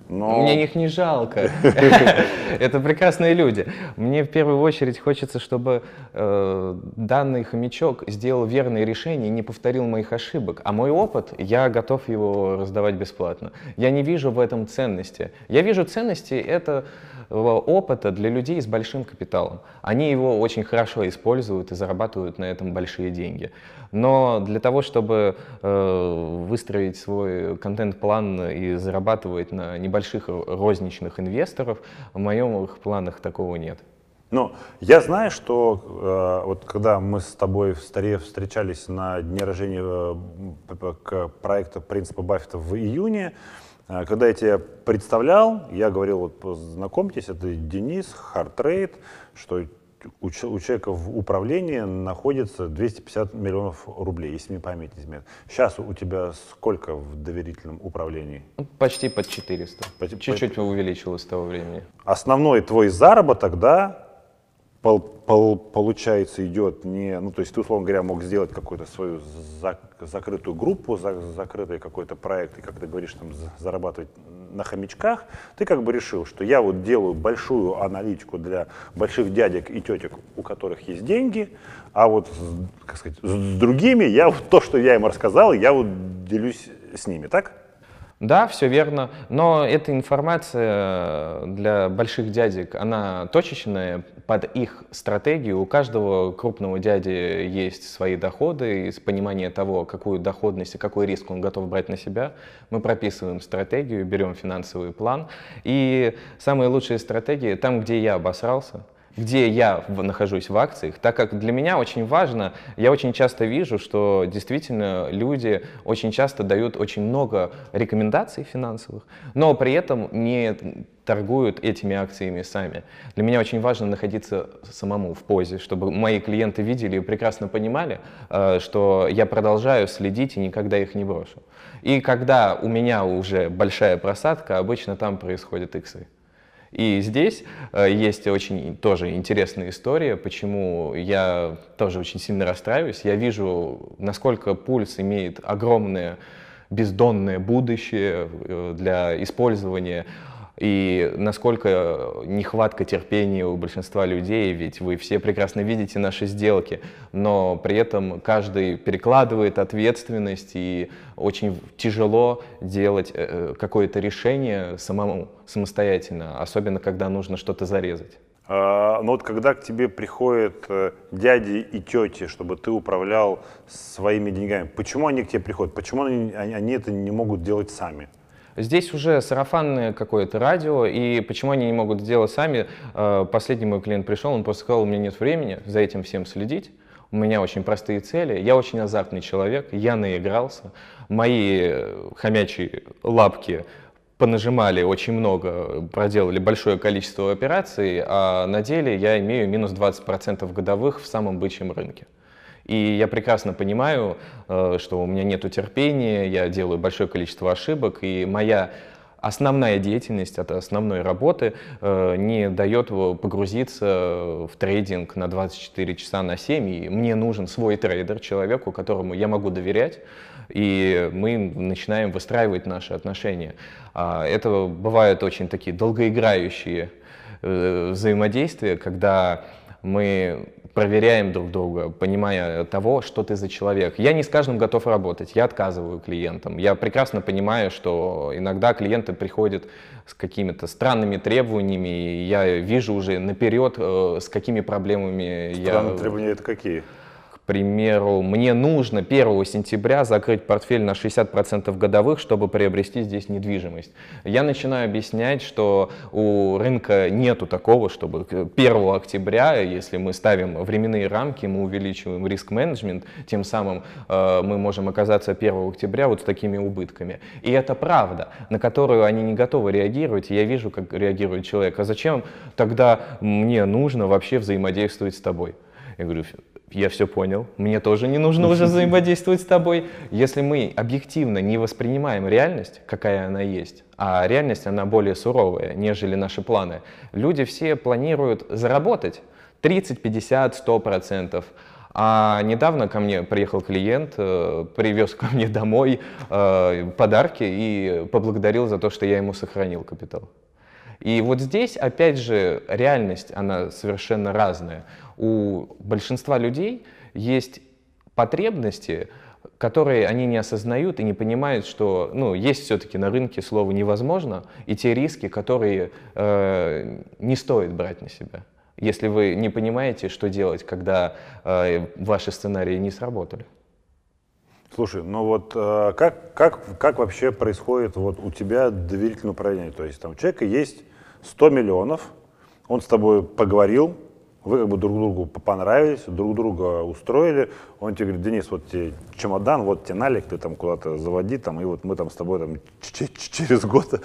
Speaker 1: Но... Мне их не жалко. [laughs] Это прекрасные люди. Мне в первую очередь хочется, чтобы э, данный хомячок сделал верные решения и не повторил моих ошибок. А мой опыт, я готов его раздавать бесплатно. Я не вижу в этом ценности. Я вижу ценности это опыта для людей с большим капиталом. Они его очень хорошо используют и зарабатывают на этом большие деньги. Но для того, чтобы э, выстроить свой контент-план и зарабатывать на небольших розничных инвесторов, в моих планах такого нет.
Speaker 2: Ну, я знаю, что э, вот когда мы с тобой в Старе встречались на дне рождения э, к проекту принципа Баффета в июне, э, когда я тебя представлял, я говорил, вот познакомьтесь, это Денис, Хартрейд, что у, у человека в управлении находится 250 миллионов рублей, если мне память не изменяет. Сейчас у тебя сколько в доверительном управлении?
Speaker 1: Почти под 400. Чуть-чуть увеличилось с того времени.
Speaker 2: Основной твой заработок, да, пол, пол, получается, идет не, ну, то есть ты, условно говоря, мог сделать какую-то свою зак, закрытую группу, за, закрытый какой-то проект, и, как ты говоришь, там, зарабатывать на хомячках, ты как бы решил, что я вот делаю большую аналитику для больших дядек и тетек, у которых есть деньги, а вот, как сказать, с другими я то, что я им рассказал, я вот делюсь с ними, так?
Speaker 1: Да, все верно, но эта информация для больших дядек, она точечная под их стратегию. У каждого крупного дяди есть свои доходы, и понимание того, какую доходность и какой риск он готов брать на себя. Мы прописываем стратегию, берем финансовый план. И самые лучшие стратегии там, где я обосрался, где я нахожусь в акциях, так как для меня очень важно, я очень часто вижу, что действительно люди очень часто дают очень много рекомендаций финансовых, но при этом не торгуют этими акциями сами. Для меня очень важно находиться самому в позе, чтобы мои клиенты видели и прекрасно понимали, э, что я продолжаю следить и никогда их не брошу. И когда у меня уже большая просадка, обычно там происходят иксы. И здесь э, есть очень тоже интересная история, почему я тоже очень сильно расстраиваюсь. Я вижу, насколько пульс имеет огромное бездонное будущее э, для использования и насколько нехватка терпения у большинства людей, ведь вы все прекрасно видите наши сделки, но при этом каждый перекладывает ответственность, и очень тяжело делать э, какое-то решение самому, самостоятельно, особенно когда нужно что-то зарезать.
Speaker 2: А, но вот когда к тебе приходят э, дяди и тети, чтобы ты управлял своими деньгами, почему они к тебе приходят? Почему они, они это не могут делать сами?
Speaker 1: Здесь уже сарафанное какое-то радио, и почему они не могут сделать сами? Э, последний мой клиент пришел, он просто сказал, у меня нет времени за этим всем следить, у меня очень простые цели, я очень азартный человек, я наигрался, мои э, хомячие лапки понажимали очень много, проделали большое количество операций, а на деле я имею минус 20% годовых в самом бычьем рынке. И я прекрасно понимаю, э, что у меня нет терпения, я делаю большое количество ошибок, и моя основная деятельность от основной работы э, не дает погрузиться в трейдинг на 24 часа на 7. И мне нужен свой трейдер, человеку, которому я могу доверять, и мы начинаем выстраивать наши отношения. А это бывают очень такие долгоиграющие э, взаимодействия, когда мы проверяем друг друга, понимая того, что ты за человек. Я не с каждым готов работать, я отказываю клиентам. Я прекрасно понимаю, что иногда клиенты приходят с какими-то странными требованиями, и я вижу уже наперед, э, с какими проблемами
Speaker 2: Странные я... требования это какие?
Speaker 1: Примеру, мне нужно 1 сентября закрыть портфель на 60% годовых, чтобы приобрести здесь недвижимость. Я начинаю объяснять, что у рынка нету такого, чтобы 1 октября, если мы ставим временные рамки, мы увеличиваем риск-менеджмент, тем самым э, мы можем оказаться 1 октября вот с такими убытками. И это правда, на которую они не готовы реагировать, я вижу, как реагирует человек. А зачем тогда мне нужно вообще взаимодействовать с тобой? Я говорю, я все понял, мне тоже не нужно уже [laughs] взаимодействовать с тобой. Если мы объективно не воспринимаем реальность, какая она есть, а реальность, она более суровая, нежели наши планы, люди все планируют заработать 30, 50, 100 процентов. А недавно ко мне приехал клиент, э, привез ко мне домой э, подарки и поблагодарил за то, что я ему сохранил капитал. И вот здесь, опять же, реальность, она совершенно разная у большинства людей есть потребности, которые они не осознают и не понимают, что ну, есть все-таки на рынке слово «невозможно» и те риски, которые э, не стоит брать на себя, если вы не понимаете, что делать, когда э, ваши сценарии не сработали.
Speaker 2: Слушай, ну вот э, как, как, как вообще происходит вот у тебя доверительное управление? То есть там у человека есть 100 миллионов, он с тобой поговорил, вы как бы друг другу понравились, друг друга устроили. Он тебе говорит, Денис, вот тебе чемодан, вот тебе налик, ты там куда-то заводи, там, и вот мы там с тобой там через год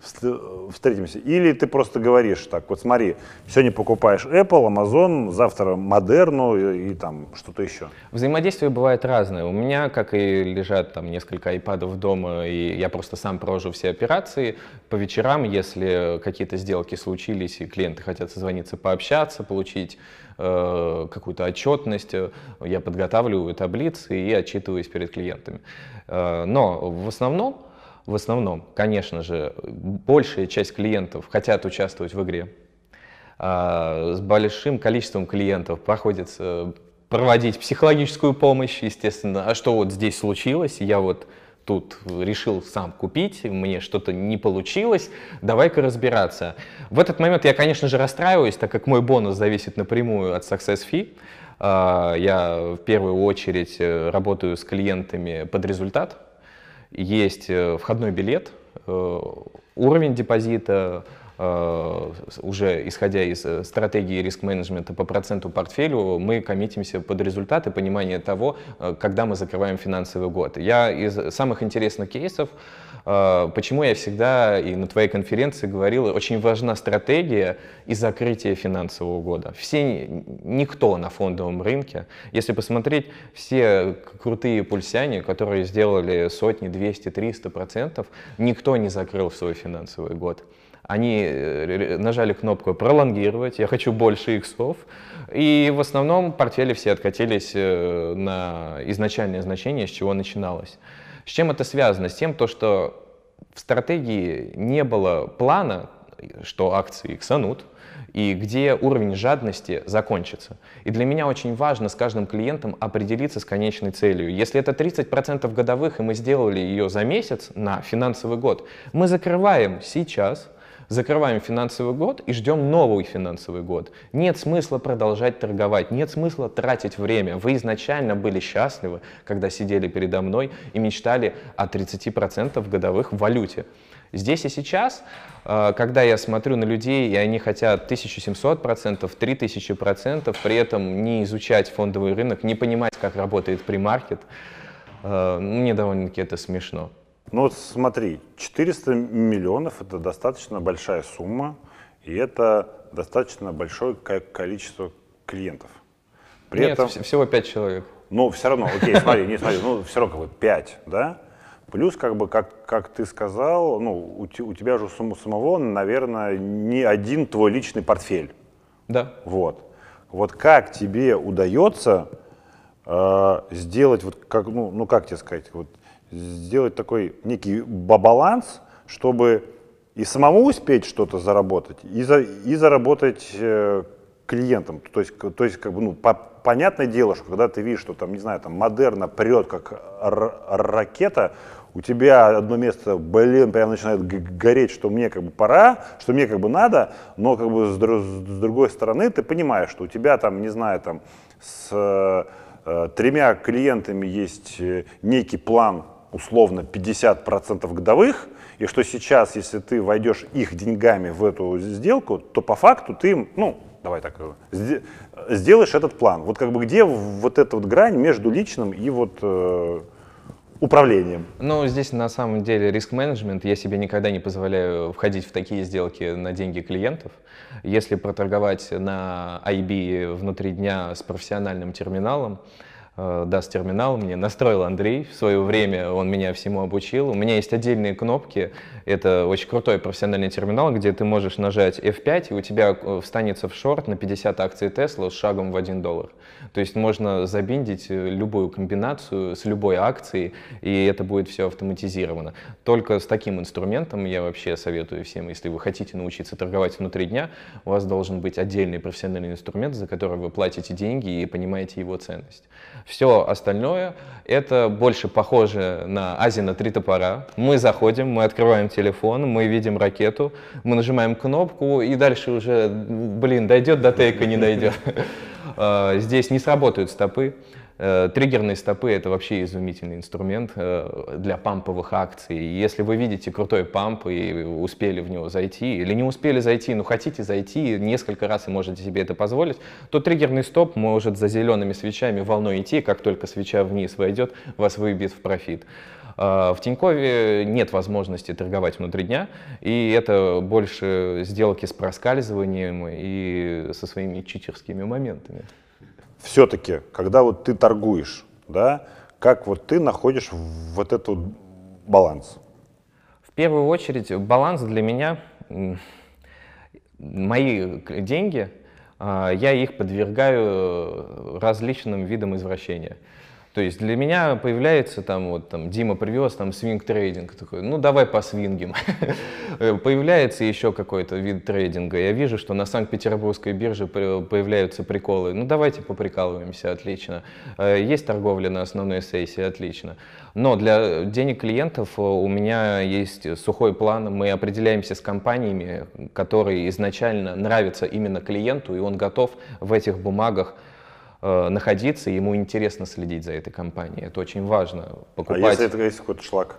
Speaker 2: [laughs] встретимся. Или ты просто говоришь так, вот смотри, сегодня покупаешь Apple, Amazon, завтра Модерну и, и там что-то еще.
Speaker 1: Взаимодействие бывает разное. У меня, как и лежат там несколько айпадов дома, и я просто сам провожу все операции. По вечерам, если какие-то сделки случились, и клиенты хотят созвониться, пообщаться, получить какую-то отчетность, э, я подготавливаю таблицы и отчитываюсь перед клиентами. Э, но в основном, в основном, конечно же, большая часть клиентов хотят участвовать в игре. Э, с большим количеством клиентов проходится проводить психологическую помощь, естественно. А что вот здесь случилось? Я вот тут решил сам купить, мне что-то не получилось, давай-ка разбираться. В этот момент я, конечно же, расстраиваюсь, так как мой бонус зависит напрямую от success fee. А, я в первую очередь э, работаю с клиентами под результат. Есть э, входной билет, э, уровень депозита, уже исходя из э, стратегии риск-менеджмента по проценту портфелю, мы коммитимся под результаты понимания того, э, когда мы закрываем финансовый год. Я из самых интересных кейсов, почему я всегда и на твоей конференции говорил, очень важна стратегия и закрытие финансового года. Все, никто на фондовом рынке, если посмотреть, все крутые пульсяне, которые сделали сотни, 200, 300 процентов, никто не закрыл свой финансовый год они э, нажали кнопку «Пролонгировать», я хочу больше иксов, и в основном портфели все откатились э, на изначальное значение, с чего начиналось. С чем это связано? С тем, то, что в стратегии не было плана, что акции иксанут, и где уровень жадности закончится. И для меня очень важно с каждым клиентом определиться с конечной целью. Если это 30% годовых, и мы сделали ее за месяц на финансовый год, мы закрываем сейчас – закрываем финансовый год и ждем новый финансовый год. Нет смысла продолжать торговать, нет смысла тратить время. Вы изначально были счастливы, когда сидели передо мной и мечтали о 30% годовых в валюте. Здесь и сейчас, э, когда я смотрю на людей, и они хотят 1700%, 3000%, при этом не изучать фондовый рынок, не понимать, как работает премаркет, э, мне довольно-таки это смешно.
Speaker 2: Ну вот смотри, 400 миллионов это достаточно большая сумма, и это достаточно большое количество клиентов.
Speaker 1: При Нет, этом, всего 5 человек.
Speaker 2: Ну, все равно, окей, смотри, не смотри, ну, все равно как бы 5, да? Плюс, как бы, как, как ты сказал, ну, у, у тебя же у самого, наверное, не один твой личный портфель.
Speaker 1: Да.
Speaker 2: Вот. Вот как тебе удается э, сделать, вот как, ну, ну, как тебе сказать, вот сделать такой некий баланс, чтобы и самому успеть что-то заработать, и, за, и заработать э, клиентам. То есть, то есть как бы, ну, по, понятное дело, что когда ты видишь, что там, не знаю, там модерна прет как ракета, у тебя одно место, блин, прям начинает гореть, что мне как бы пора, что мне как бы надо, но как бы с, с другой стороны ты понимаешь, что у тебя там, не знаю, там с э, тремя клиентами есть э, некий план условно 50% годовых, и что сейчас, если ты войдешь их деньгами в эту сделку, то по факту ты, ну, давай так, сделаешь этот план. Вот как бы где вот эта вот грань между личным и вот э, управлением?
Speaker 1: Ну, здесь на самом деле риск-менеджмент. Я себе никогда не позволяю входить в такие сделки на деньги клиентов. Если проторговать на IB внутри дня с профессиональным терминалом, даст терминал мне, настроил Андрей в свое время, он меня всему обучил. У меня есть отдельные кнопки, это очень крутой профессиональный терминал, где ты можешь нажать F5, и у тебя э, встанется в шорт на 50 акций Tesla с шагом в 1 доллар. То есть можно забиндить э, любую комбинацию с любой акцией, и это будет все автоматизировано. Только с таким инструментом я вообще советую всем, если вы хотите научиться торговать внутри дня, у вас должен быть отдельный профессиональный инструмент, за который вы платите деньги и понимаете его ценность. Все остальное это больше похоже на Ази на три топора. Мы заходим, мы открываем телефон, мы видим ракету, мы нажимаем кнопку и дальше уже, блин, дойдет до тейка, не дойдет. [laughs] А, здесь не сработают стопы. Э, триггерные стопы — это вообще изумительный инструмент э, для памповых акций. Если вы видите крутой памп и успели в него зайти, или не успели зайти, но хотите зайти несколько раз и можете себе это позволить, то триггерный стоп может за зелеными свечами волной идти, как только свеча вниз войдет, вас выбьет в профит. Э, в Тинькове нет возможности торговать внутри дня, и это больше сделки с проскальзыванием и со своими читерскими моментами
Speaker 2: все-таки, когда вот ты торгуешь, да, как вот ты находишь вот этот баланс?
Speaker 1: В первую очередь баланс для меня, мои деньги, а, я их подвергаю различным видам извращения. То есть для меня появляется там, вот там, Дима привез там свинг трейдинг, такой, ну давай по свингим. [laughs] появляется еще какой-то вид трейдинга. Я вижу, что на Санкт-Петербургской бирже появляются приколы. Ну давайте поприкалываемся, отлично. Э, есть торговля на основной сессии, отлично. Но для денег клиентов у меня есть сухой план. Мы определяемся с компаниями, которые изначально нравятся именно клиенту, и он готов в этих бумагах э, находиться, ему интересно следить за этой компанией. Это очень важно.
Speaker 2: Покупать... А если это есть какой-то шлак?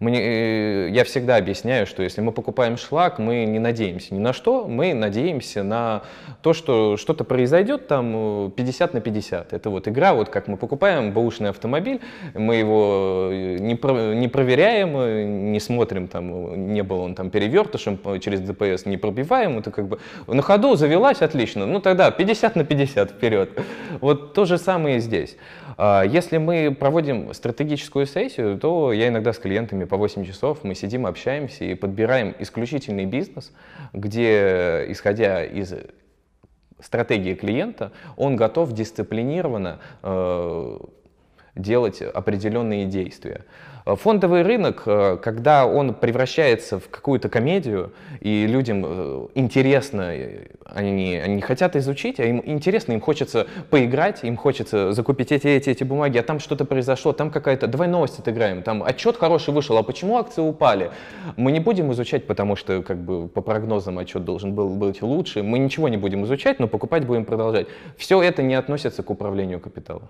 Speaker 1: Мне, э, я всегда объясняю, что если мы покупаем шлак, мы не надеемся ни на что, мы надеемся на то, что что-то произойдет там 50 э, на 50. Это вот игра, вот как мы покупаем бэушный автомобиль, мы его э, не, про, не проверяем, не смотрим, там, не был он там перевертышем через ДПС, не пробиваем, это как бы на ходу завелась, отлично, ну тогда 50 на 50 вперед. Вот то же самое и здесь. А, если мы проводим стратегическую сессию, то я иногда с клиентами по 8 часов мы сидим, общаемся и подбираем исключительный бизнес, где, исходя из стратегии клиента, он готов дисциплинированно э, делать определенные действия. Э, фондовый рынок, э, когда он превращается в какую-то комедию, и людям э, интересно, они, они хотят изучить, а им интересно, им хочется поиграть, им хочется закупить эти, эти, эти бумаги, а там что-то произошло, там какая-то, давай новость отыграем, там отчет хороший вышел, а почему акции упали? Мы не будем изучать, потому что как бы по прогнозам отчет должен был быть лучше, мы ничего не будем изучать, но покупать будем продолжать. Все это не относится к управлению капиталом.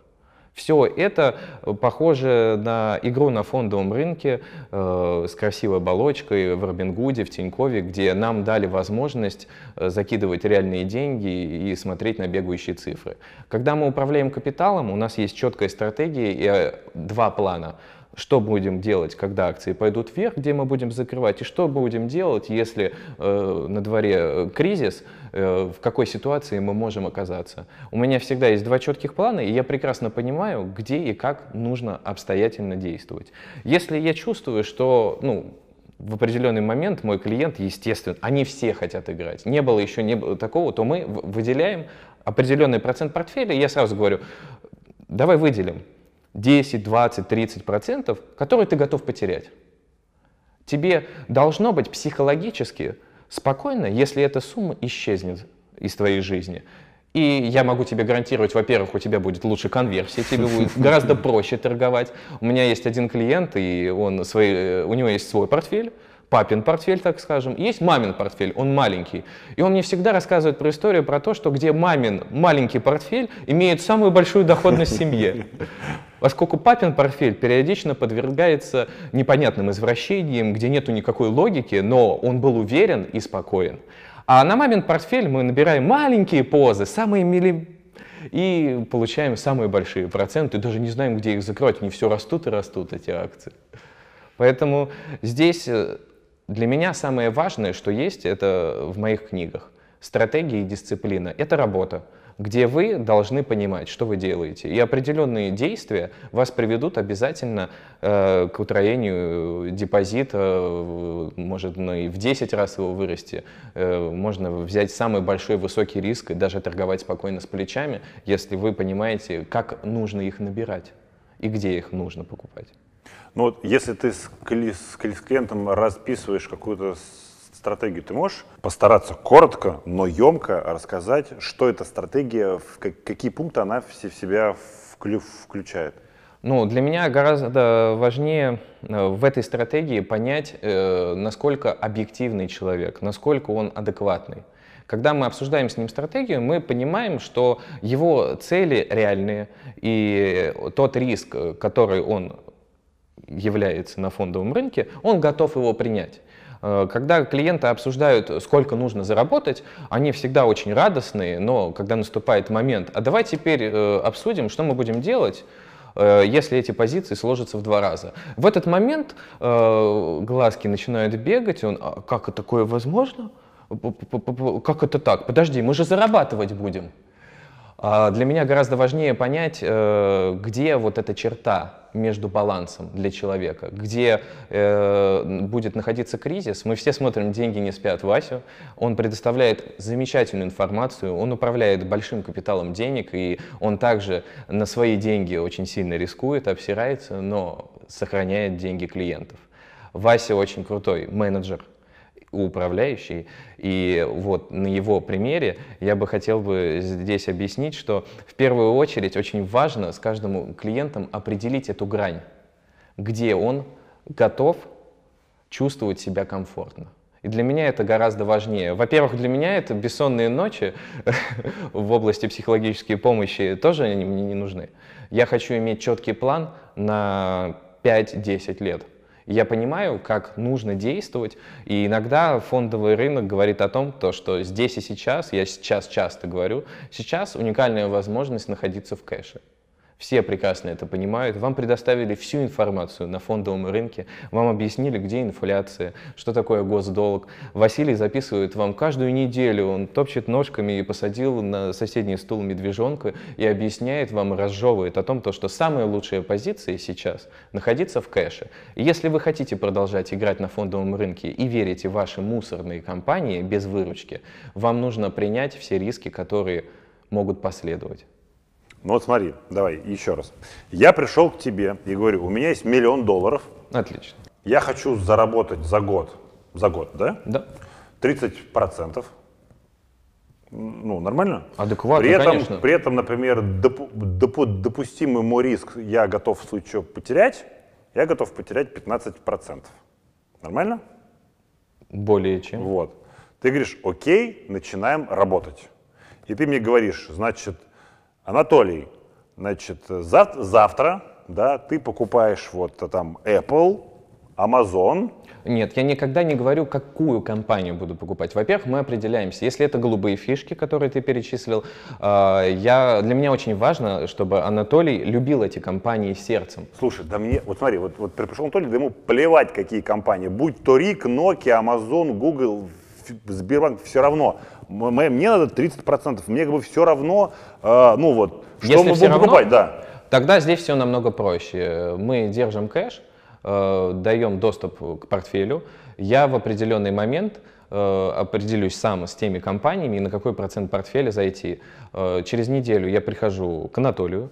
Speaker 1: Все это э, похоже на игру на фондовом рынке э, с красивой оболочкой в Робингуде, в Тинькове, где нам дали возможность э, закидывать реальные деньги и смотреть на бегающие цифры. Когда мы управляем капиталом, у нас есть четкая стратегия и э, два плана – что будем делать, когда акции пойдут вверх, где мы будем закрывать, и что будем делать, если э, на дворе э, кризис, э, в какой ситуации мы можем оказаться. У меня всегда есть два четких плана, и я прекрасно понимаю, где и как нужно обстоятельно действовать. Если я чувствую, что ну, в определенный момент мой клиент, естественно, они все хотят играть, не было еще не было такого, то мы выделяем определенный процент портфеля, и я сразу говорю, давай выделим 10, 20, 30 процентов, которые ты готов потерять. Тебе должно быть психологически спокойно, если эта сумма исчезнет из твоей жизни. И я могу тебе гарантировать, во-первых, у тебя будет лучше конверсия, тебе будет [laughs] гораздо проще торговать. У меня есть один клиент, и он свои, у него есть свой портфель, папин портфель, так скажем, есть мамин портфель, он маленький. И он мне всегда рассказывает про историю про то, что где мамин маленький портфель имеет самую большую доходность в семье. [laughs] Поскольку папин портфель периодично подвергается непонятным извращениям, где нету никакой логики, но он был уверен и спокоен. А на мамин портфель мы набираем маленькие позы, самые мили... и получаем самые большие проценты, даже не знаем, где их закрыть, они все растут и растут, эти акции. Поэтому здесь э, для меня самое важное, что есть, это в моих книгах. Стратегия и дисциплина — это работа, где вы должны понимать, что вы делаете. И определенные действия вас приведут обязательно э, к утроению депозита, э, может ну, и в 10 раз его вырасти. Э, можно взять самый большой высокий риск и даже торговать спокойно с плечами, если вы понимаете, как нужно их набирать и где их нужно покупать.
Speaker 2: Ну вот если ты с, кли, с клиентом расписываешь какую-то стратегию, ты можешь постараться коротко, но емко рассказать, что эта стратегия, в какие пункты она в себя включает?
Speaker 1: Ну, для меня гораздо важнее э, в этой стратегии понять, э, насколько объективный человек, насколько он адекватный. Когда мы обсуждаем с ним стратегию, мы понимаем, что его цели реальные, и тот риск, который он является на фондовом рынке, он готов его принять. Э, когда клиенты обсуждают, сколько нужно заработать, они всегда очень радостные, но когда наступает момент, а давай теперь э, обсудим, что мы будем делать, э, если эти позиции сложатся в два раза. В этот момент глазки начинают бегать, он, а как такое возможно? Как это так? Подожди, мы же зарабатывать будем. А для меня гораздо важнее понять, где вот эта черта, между балансом для человека, где э, будет находиться кризис. Мы все смотрим «Деньги не спят» Васю. Он предоставляет замечательную информацию, он управляет большим капиталом денег, и он также на свои деньги очень сильно рискует, обсирается, но сохраняет деньги клиентов. Вася очень крутой менеджер, управляющий. И вот на его примере я бы хотел бы здесь объяснить, что в первую очередь очень важно с каждым клиентом определить эту грань, где он готов чувствовать себя комфортно. И для меня это гораздо важнее. Во-первых, для меня это бессонные ночи [laughs] в области психологической помощи тоже мне не нужны. Я хочу иметь четкий план на 5-10 лет. Я понимаю, как нужно действовать, и иногда фондовый рынок говорит о том, то, что здесь и сейчас, я сейчас часто говорю, сейчас уникальная возможность находиться в кэше. Все прекрасно это понимают. Вам предоставили всю информацию на фондовом рынке, вам объяснили, где инфляция, что такое госдолг. Василий записывает вам каждую неделю, он топчет ножками и посадил на соседний стул медвежонка и объясняет вам, разжевывает о том, то, что самая лучшая позиция сейчас находиться в кэше. Если вы хотите продолжать играть на фондовом рынке и верите в ваши мусорные компании без выручки, вам нужно принять все риски, которые могут последовать.
Speaker 2: Ну вот смотри, давай еще раз. Я пришел к тебе и говорю, у меня есть миллион долларов.
Speaker 1: Отлично.
Speaker 2: Я хочу заработать за год, за год, да?
Speaker 1: Да.
Speaker 2: 30 процентов. Ну, нормально?
Speaker 1: Адекватно,
Speaker 2: при этом,
Speaker 1: конечно.
Speaker 2: При этом, например, допу, допу, допустимый мой риск я готов в случае чего потерять, я готов потерять 15 процентов. Нормально?
Speaker 1: Более чем.
Speaker 2: Вот. Ты говоришь, окей, начинаем работать. И ты мне говоришь, значит, Анатолий, значит, зав завтра, да, ты покупаешь вот там Apple, Amazon.
Speaker 1: Нет, я никогда не говорю, какую компанию буду покупать. Во-первых, мы определяемся. Если это голубые фишки, которые ты перечислил, э, я, для меня очень важно, чтобы Анатолий любил эти компании сердцем.
Speaker 2: Слушай, да мне, вот смотри, вот, вот пришел Анатолий, да ему плевать, какие компании. Будь то Рик, Nokia, Amazon, Google, Сбербанк, все равно мне надо 30%, мне как бы все равно, э, ну вот, что
Speaker 1: Если
Speaker 2: мы будем покупать, да.
Speaker 1: Тогда здесь все намного проще. Мы держим кэш, э, даем доступ к портфелю. Я в определенный момент э, определюсь сам с теми компаниями, на какой процент портфеля зайти. Через неделю я прихожу к Анатолию,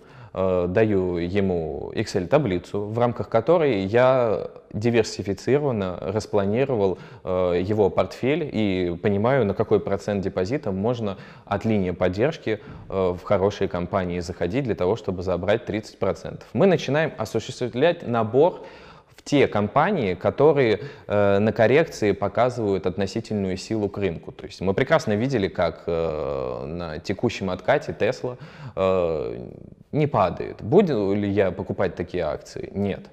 Speaker 1: даю ему Excel-таблицу, в рамках которой я диверсифицированно распланировал э, его портфель и понимаю, на какой процент депозита можно от линии поддержки э, в хорошие компании заходить для того, чтобы забрать 30%. Мы начинаем осуществлять набор в те компании, которые э, на коррекции показывают относительную силу к рынку. То есть мы прекрасно видели, как э, на текущем откате Tesla э, не падает. Буду ли я покупать такие акции? Нет.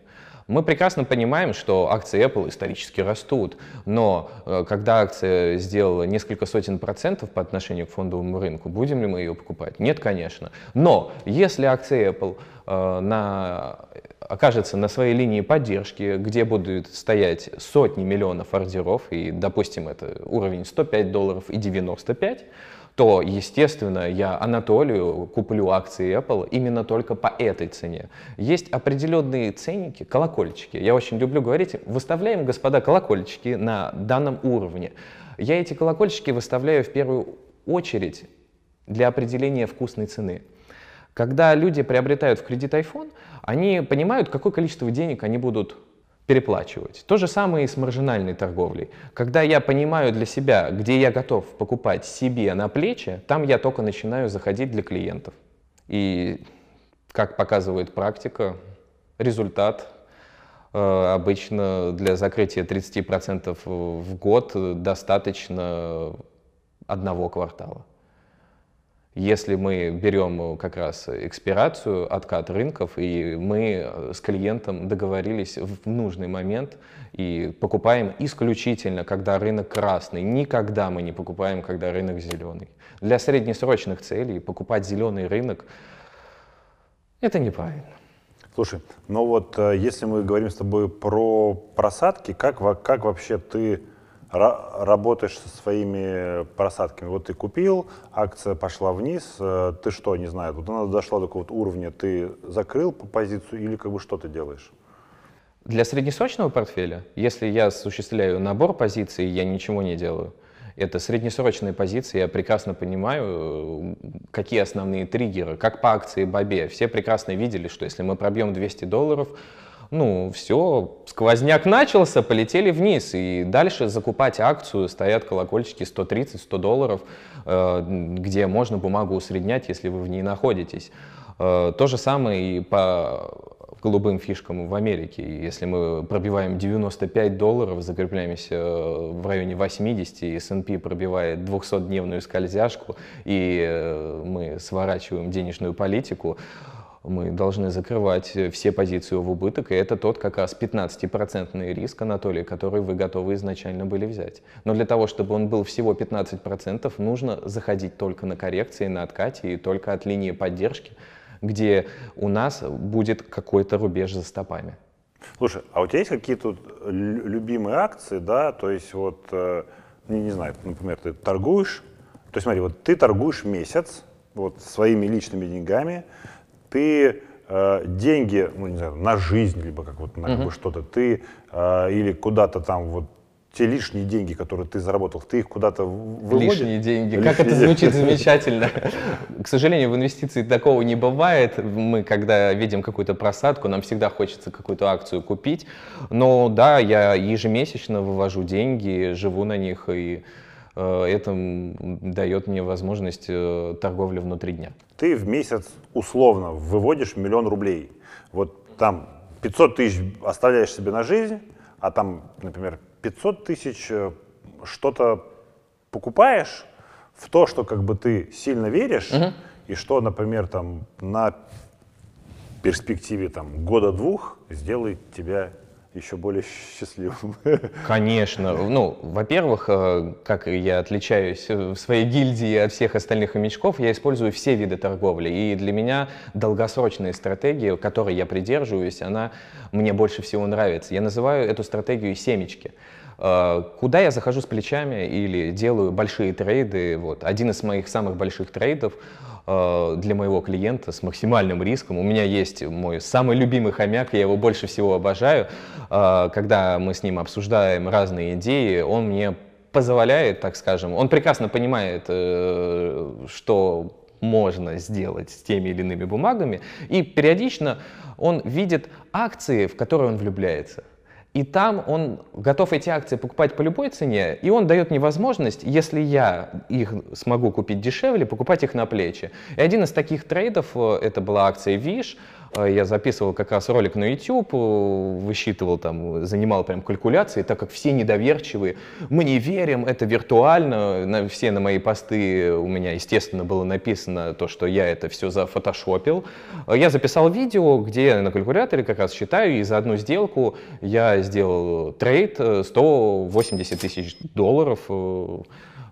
Speaker 1: Мы прекрасно понимаем, что акции Apple исторически растут, но э, когда акция сделала несколько сотен процентов по отношению к фондовому рынку, будем ли мы ее покупать? Нет, конечно. Но если акции Apple э, на, окажется на своей линии поддержки, где будут стоять сотни миллионов ордеров, и, допустим, это уровень 105 долларов и 95, то, естественно, я Анатолию куплю акции Apple именно только по этой цене. Есть определенные ценники, колокольчики. Я очень люблю говорить, выставляем, господа, колокольчики на данном уровне. Я эти колокольчики выставляю в первую очередь для определения вкусной цены. Когда люди приобретают в кредит iPhone, они понимают, какое количество денег они будут переплачивать. То же самое и с маржинальной торговлей. Когда я понимаю для себя, где я готов покупать себе на плечи, там я только начинаю заходить для клиентов. И, как показывает практика, результат э, обычно для закрытия 30% в год достаточно одного квартала. Если мы берем как раз экспирацию, откат рынков, и мы с клиентом договорились в нужный момент и покупаем исключительно, когда рынок красный. Никогда мы не покупаем, когда рынок зеленый. Для среднесрочных целей покупать зеленый рынок – это неправильно.
Speaker 2: Слушай, ну вот э, если мы говорим с тобой про просадки, как, как вообще ты работаешь со своими просадками. Вот ты купил, акция пошла вниз, э, ты что, не знаю, вот она дошла до какого-то уровня, ты закрыл по позицию или как бы что ты делаешь?
Speaker 1: Для среднесрочного портфеля, если я осуществляю набор позиций, я ничего не делаю. Это среднесрочные позиции, я прекрасно понимаю, какие основные триггеры, как по акции Бабе. Все прекрасно видели, что если мы пробьем 200 долларов, ну, все, сквозняк начался, полетели вниз. И дальше закупать акцию, стоят колокольчики 130-100 долларов, э, где можно бумагу усреднять, если вы в ней находитесь. Э, то же самое и по голубым фишкам в Америке. Если мы пробиваем 95 долларов, закрепляемся э, в районе 80, и S&P пробивает 200-дневную скользяшку, и мы сворачиваем денежную политику, мы должны закрывать все позиции в убыток, и это тот как раз 15% риск, Анатолий, который вы готовы изначально были взять. Но для того, чтобы он был всего 15%, нужно заходить только на коррекции, на откате и только от линии поддержки, где у нас будет какой-то рубеж за стопами.
Speaker 2: Слушай, а у тебя есть какие-то любимые акции, да, то есть вот, э, не, не знаю, например, ты торгуешь, то есть смотри, вот ты торгуешь месяц, вот своими личными деньгами, ты э, деньги, ну не знаю, на жизнь, либо как вот на uh-huh. что-то, ты э, или куда-то там вот те лишние деньги, которые ты заработал, ты их куда-то выводишь?
Speaker 1: Лишние деньги. Лишние как это звучит замечательно. К сожалению, в инвестиции такого не бывает. Мы, когда видим какую-то просадку, нам всегда хочется какую-то акцию купить. Но да, я ежемесячно вывожу деньги, живу на них и это дает мне возможность э, торговли внутри дня.
Speaker 2: Ты в месяц условно выводишь миллион рублей. Вот там 500 тысяч оставляешь себе на жизнь, а там, например, 500 тысяч э, что-то покупаешь в то, что как бы ты сильно веришь, угу. и что, например, там на перспективе там года-двух сделает тебя еще более счастливым. [laughs]
Speaker 1: Конечно. Ну, во-первых, э, как я отличаюсь в своей гильдии от всех остальных хомячков, я использую все виды торговли. И для меня долгосрочная стратегия, которой я придерживаюсь, она мне больше всего нравится. Я называю эту стратегию семечки. Э, куда я захожу с плечами или делаю большие трейды, вот, один из моих самых больших трейдов э, для моего клиента с максимальным риском. У меня есть мой самый любимый хомяк, я его больше всего обожаю. Э, когда мы с ним обсуждаем разные идеи, он мне позволяет, так скажем, он прекрасно понимает, что можно сделать с теми или иными бумагами, и периодично он видит акции, в которые он влюбляется. И там он готов эти акции покупать по любой цене, и он дает мне возможность, если я их смогу купить дешевле, покупать их на плечи. И один из таких трейдов, э, это была акция Wish, я записывал как раз ролик на YouTube, э, высчитывал там, занимал прям калькуляции, так как все недоверчивые. Мы не верим, это виртуально. На, все на мои посты у меня, естественно, было написано то, что я это все зафотошопил. Э, я записал видео, где на калькуляторе как раз считаю, и за одну сделку я сделал трейд 180 тысяч долларов.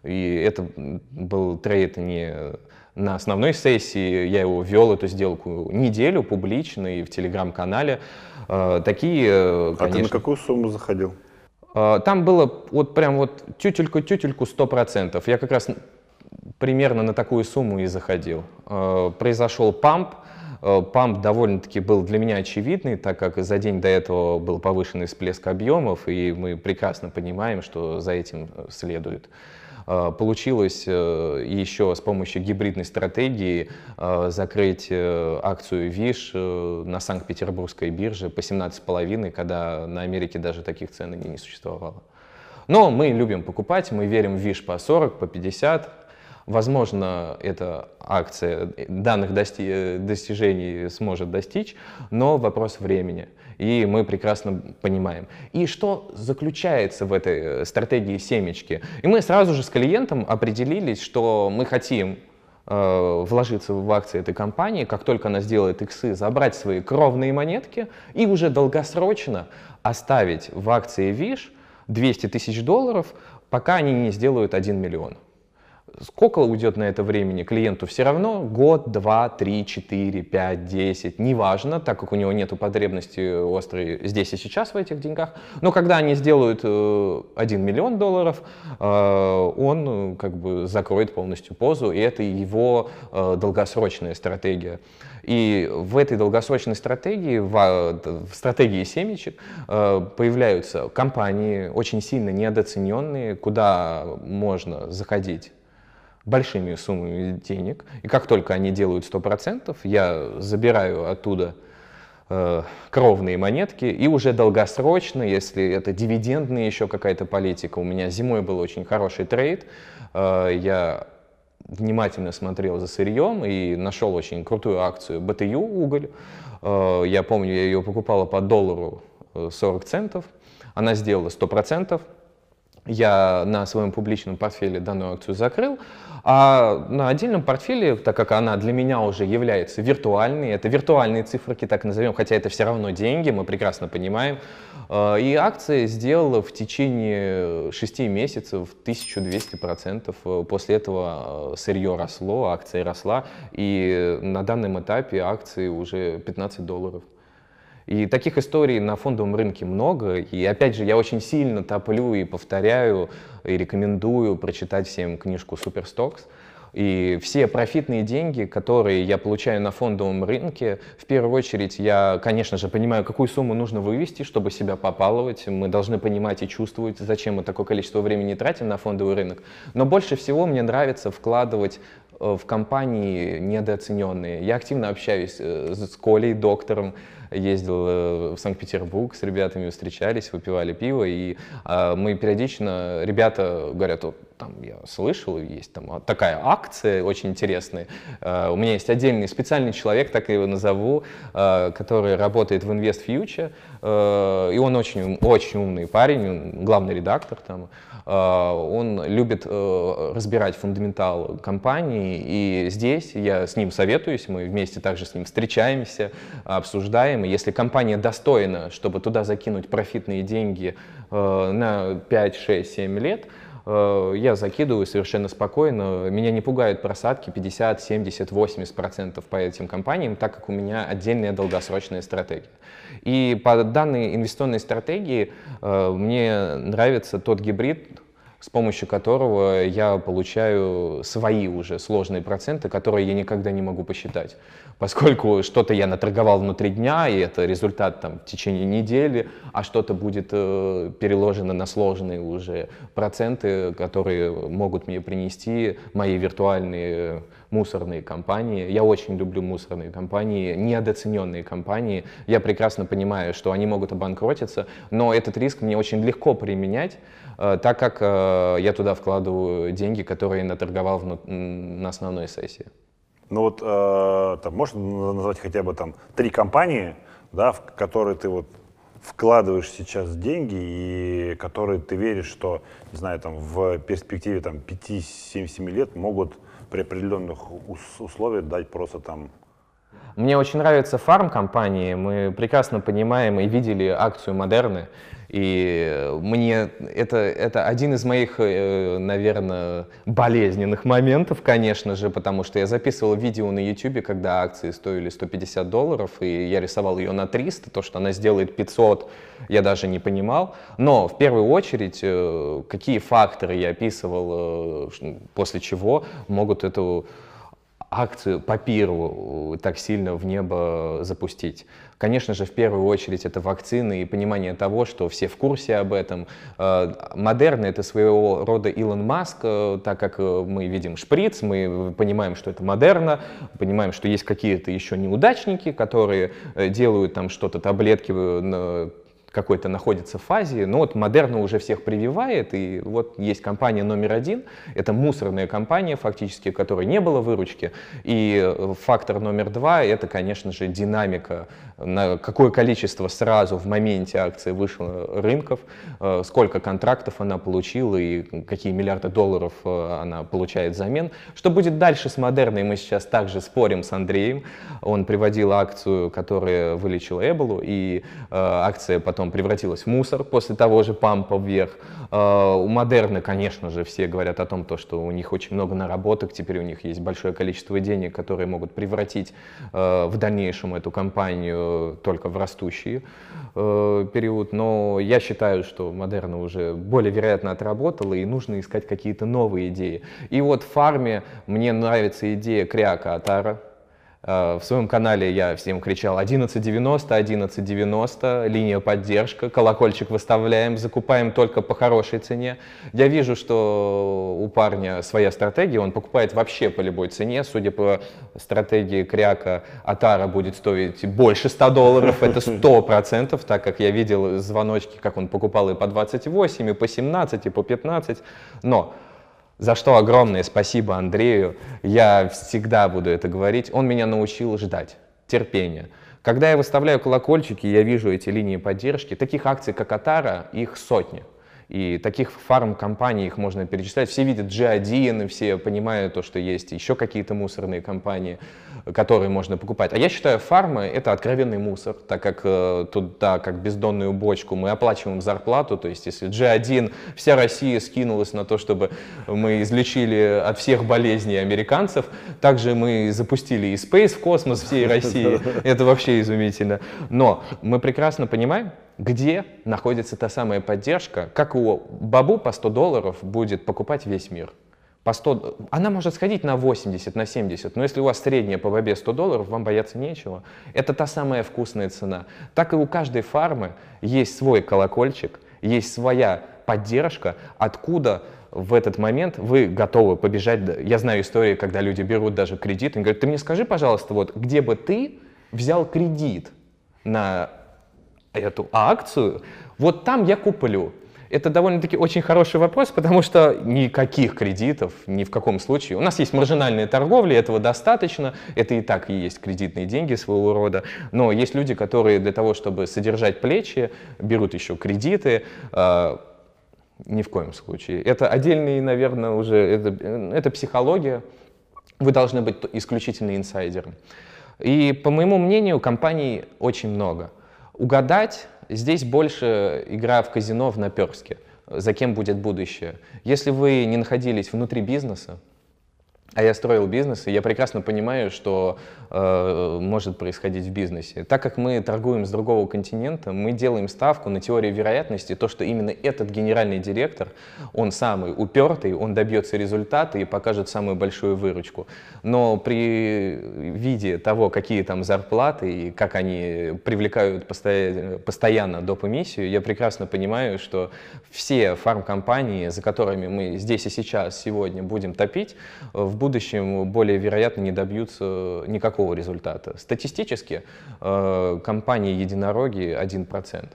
Speaker 1: И это был трейд не на основной сессии я его вел, эту сделку, неделю публично и в телеграм-канале. Э, такие,
Speaker 2: конечно... А ты на какую сумму заходил?
Speaker 1: Э, там было вот прям вот тютельку-тютельку 100%. Я как раз примерно на такую сумму и заходил. Э, произошел памп, Памп довольно-таки был для меня очевидный, так как за день до этого был повышенный всплеск объемов, и мы прекрасно понимаем, что за этим следует. А, получилось э, еще с помощью гибридной стратегии а, закрыть э, акцию ВИШ э, на Санкт-Петербургской бирже по 17,5, когда на Америке даже таких цен не существовало. Но мы любим покупать, мы верим в ВИШ по 40, по 50. Возможно, эта акция данных дости достижений сможет достичь, но вопрос времени и мы прекрасно понимаем. И что заключается в этой э, стратегии семечки? И мы сразу же с клиентом определились, что мы хотим э, вложиться в акции этой компании, как только она сделает иксы, забрать свои кровные монетки и уже долгосрочно оставить в акции ВИШ 200 тысяч долларов, пока они не сделают 1 миллион. Сколько уйдет на это времени клиенту? Все равно год, два, три, четыре, пять, десять, неважно, так как у него нет потребности острой здесь и сейчас в этих деньгах. Но когда они сделают э, 1 миллион долларов, э, он как бы закроет полностью позу, и это его э, долгосрочная стратегия. И в этой долгосрочной стратегии, в, в стратегии семечек, э, появляются компании, очень сильно недооцененные, куда можно заходить большими суммами денег. И как только они делают 100%, я забираю оттуда э, кровные монетки и уже долгосрочно, если это дивидендная еще какая-то политика, у меня зимой был очень хороший трейд, э, я внимательно смотрел за сырьем и нашел очень крутую акцию БТЮ уголь. Э, я помню, я ее покупала по доллару 40 э, центов, она сделала 100%, я на своем публичном портфеле данную акцию закрыл, а на отдельном портфеле, так как она для меня уже является виртуальной, это виртуальные циферки, так назовем, хотя это все равно деньги, мы прекрасно понимаем, э, и акция сделала в течение 6 месяцев 1200%. Э, после этого э, сырье росло, акция росла, и на данном этапе акции уже 15 долларов. И таких историй на фондовом рынке много. И опять же, я очень сильно топлю и повторяю, и рекомендую прочитать всем книжку «Superstocks». И все профитные деньги, которые я получаю на фондовом рынке, в первую очередь я, конечно же, понимаю, какую сумму нужно вывести, чтобы себя побаловать. Мы должны понимать и чувствовать, зачем мы такое количество времени тратим на фондовый рынок. Но больше всего мне нравится вкладывать в компании недооцененные. Я активно общаюсь э, с Колей, доктором, ездил э, в Санкт-Петербург с ребятами, встречались, выпивали пиво, и а, мы периодично, ребята говорят, там я слышал, есть там такая акция очень интересная. У меня есть отдельный специальный человек, так я его назову, который работает в Invest Future, и он очень, очень умный парень, главный редактор там. Он любит э, разбирать фундаментал компании, и здесь я с ним советуюсь, мы вместе также с ним встречаемся, обсуждаем, проблемы. Если компания достойна, чтобы туда закинуть профитные деньги э, на 5, 6, 7 лет, э, я закидываю совершенно спокойно. Меня не пугают просадки 50, 70, 80 процентов по этим компаниям, так как у меня отдельная долгосрочная стратегия. И по данной инвестиционной стратегии э, мне нравится тот гибрид, с помощью которого я получаю свои уже сложные проценты, которые я никогда не могу посчитать. Поскольку что-то я наторговал внутри дня, и это результат там, в течение недели, а что-то будет э, переложено на сложные уже проценты, которые могут мне принести мои виртуальные мусорные компании. Я очень люблю мусорные компании, недооцененные компании. Я прекрасно понимаю, что они могут обанкротиться, но этот риск мне очень легко применять, э, так как э, я туда вкладываю деньги, которые наторговал на основной сессии.
Speaker 2: Но вот э, там, можешь назвать хотя бы там три компании, да, в которые ты вот вкладываешь сейчас деньги и которые ты веришь, что, не знаю, там в перспективе там 5-7 лет могут при определенных условиях дать просто там
Speaker 1: мне очень нравятся фарм-компании. Мы прекрасно понимаем и видели акцию Модерны. И мне это, это один из моих, э, наверное, болезненных моментов, конечно же, потому что я записывал видео на YouTube, когда акции стоили 150 долларов, и я рисовал ее на 300, то, что она сделает 500, я даже не понимал. Но в первую очередь, э, какие факторы я описывал, э, после чего могут эту акцию по пиру так сильно в небо запустить. Конечно же, в первую очередь это вакцины и понимание того, что все в курсе об этом. Э, Модерна — это своего рода Илон Маск, э, так как э, мы видим шприц, мы понимаем, что это Модерна, понимаем, что есть какие-то еще неудачники, которые делают там что-то, таблетки какой-то находится в фазе, но вот Модерна уже всех прививает, и вот есть компания номер один, это мусорная компания фактически, у которой не было выручки, и фактор номер два, это, конечно же, динамика, на какое количество сразу в моменте акции вышло рынков, э, сколько контрактов она получила и какие миллиарды долларов э, она получает взамен. Что будет дальше с Модерной, мы сейчас также спорим с Андреем, он приводил акцию, которая вылечила Эболу, и э, акция потом потом превратилась в мусор после того же пампа вверх. А, у Модерны, конечно же, все говорят о том, то, что у них очень много наработок, теперь у них есть большое количество денег, которые могут превратить а, в дальнейшем эту компанию только в растущий а, период. Но я считаю, что Модерна уже более вероятно отработала, и нужно искать какие-то новые идеи. И вот в фарме мне нравится идея Кряка Атара, Э, в своем канале я всем кричал 1190, 1190, линия поддержка, колокольчик выставляем, закупаем только по хорошей цене. Я вижу, что у парня своя стратегия, он покупает вообще по любой цене. Судя по стратегии Кряка, Атара будет стоить больше 100 долларов, это 100%, так как я видел звоночки, как он покупал и по 28, и по 17, и по 15. Но за что огромное спасибо Андрею. Я всегда буду это говорить. Он меня научил ждать, терпения. Когда я выставляю колокольчики, я вижу эти линии поддержки. Таких акций, как Атара, их сотни. И таких фарм-компаний их можно перечислять. Все видят G1, и все понимают то, что есть еще какие-то мусорные компании, которые можно покупать. А я считаю, фармы — это откровенный мусор, так как э, туда, как бездонную бочку, мы оплачиваем зарплату. То есть если G1, вся Россия скинулась на то, чтобы мы излечили от всех болезней американцев, также мы запустили и Space в космос всей России. [laughs] Это вообще изумительно. Но мы прекрасно понимаем, где находится та самая поддержка, как у Бабу по 100 долларов будет покупать весь мир. По 100, она может сходить на 80, на 70, но если у вас средняя по бабе 100 долларов, вам бояться нечего. Это та самая вкусная цена. Так и у каждой фармы есть свой колокольчик, есть своя поддержка, откуда в этот момент вы готовы побежать. Я знаю истории, когда люди берут даже кредит и говорят, ты мне скажи, пожалуйста, вот где бы ты взял кредит на эту акцию, вот там я куплю. Это довольно-таки очень хороший вопрос, потому что никаких кредитов ни в каком случае. У нас есть маржинальная торговля, этого достаточно, это и так и есть кредитные деньги своего рода. Но есть люди, которые для того, чтобы содержать плечи, берут еще кредиты. Э, ни в коем случае. Это отдельный, наверное, уже, это, это психология. Вы должны быть исключительно инсайдером. И, по моему мнению, компаний очень много. Угадать здесь больше игра в казино в наперске, за кем будет будущее. Если вы не находились внутри бизнеса, а я строил бизнес, и я прекрасно понимаю, что э, может происходить в бизнесе. Так как мы торгуем с другого континента, мы делаем ставку на теорию вероятности, то, что именно этот генеральный директор, он самый упертый, он добьется результата и покажет самую большую выручку. Но при виде того, какие там зарплаты и как они привлекают постоянно, постоянно доп. эмиссию, я прекрасно понимаю, что все фармкомпании, за которыми мы здесь и сейчас сегодня будем топить, в будущем более вероятно не добьются никакого результата. Статистически э, компании единороги 1%.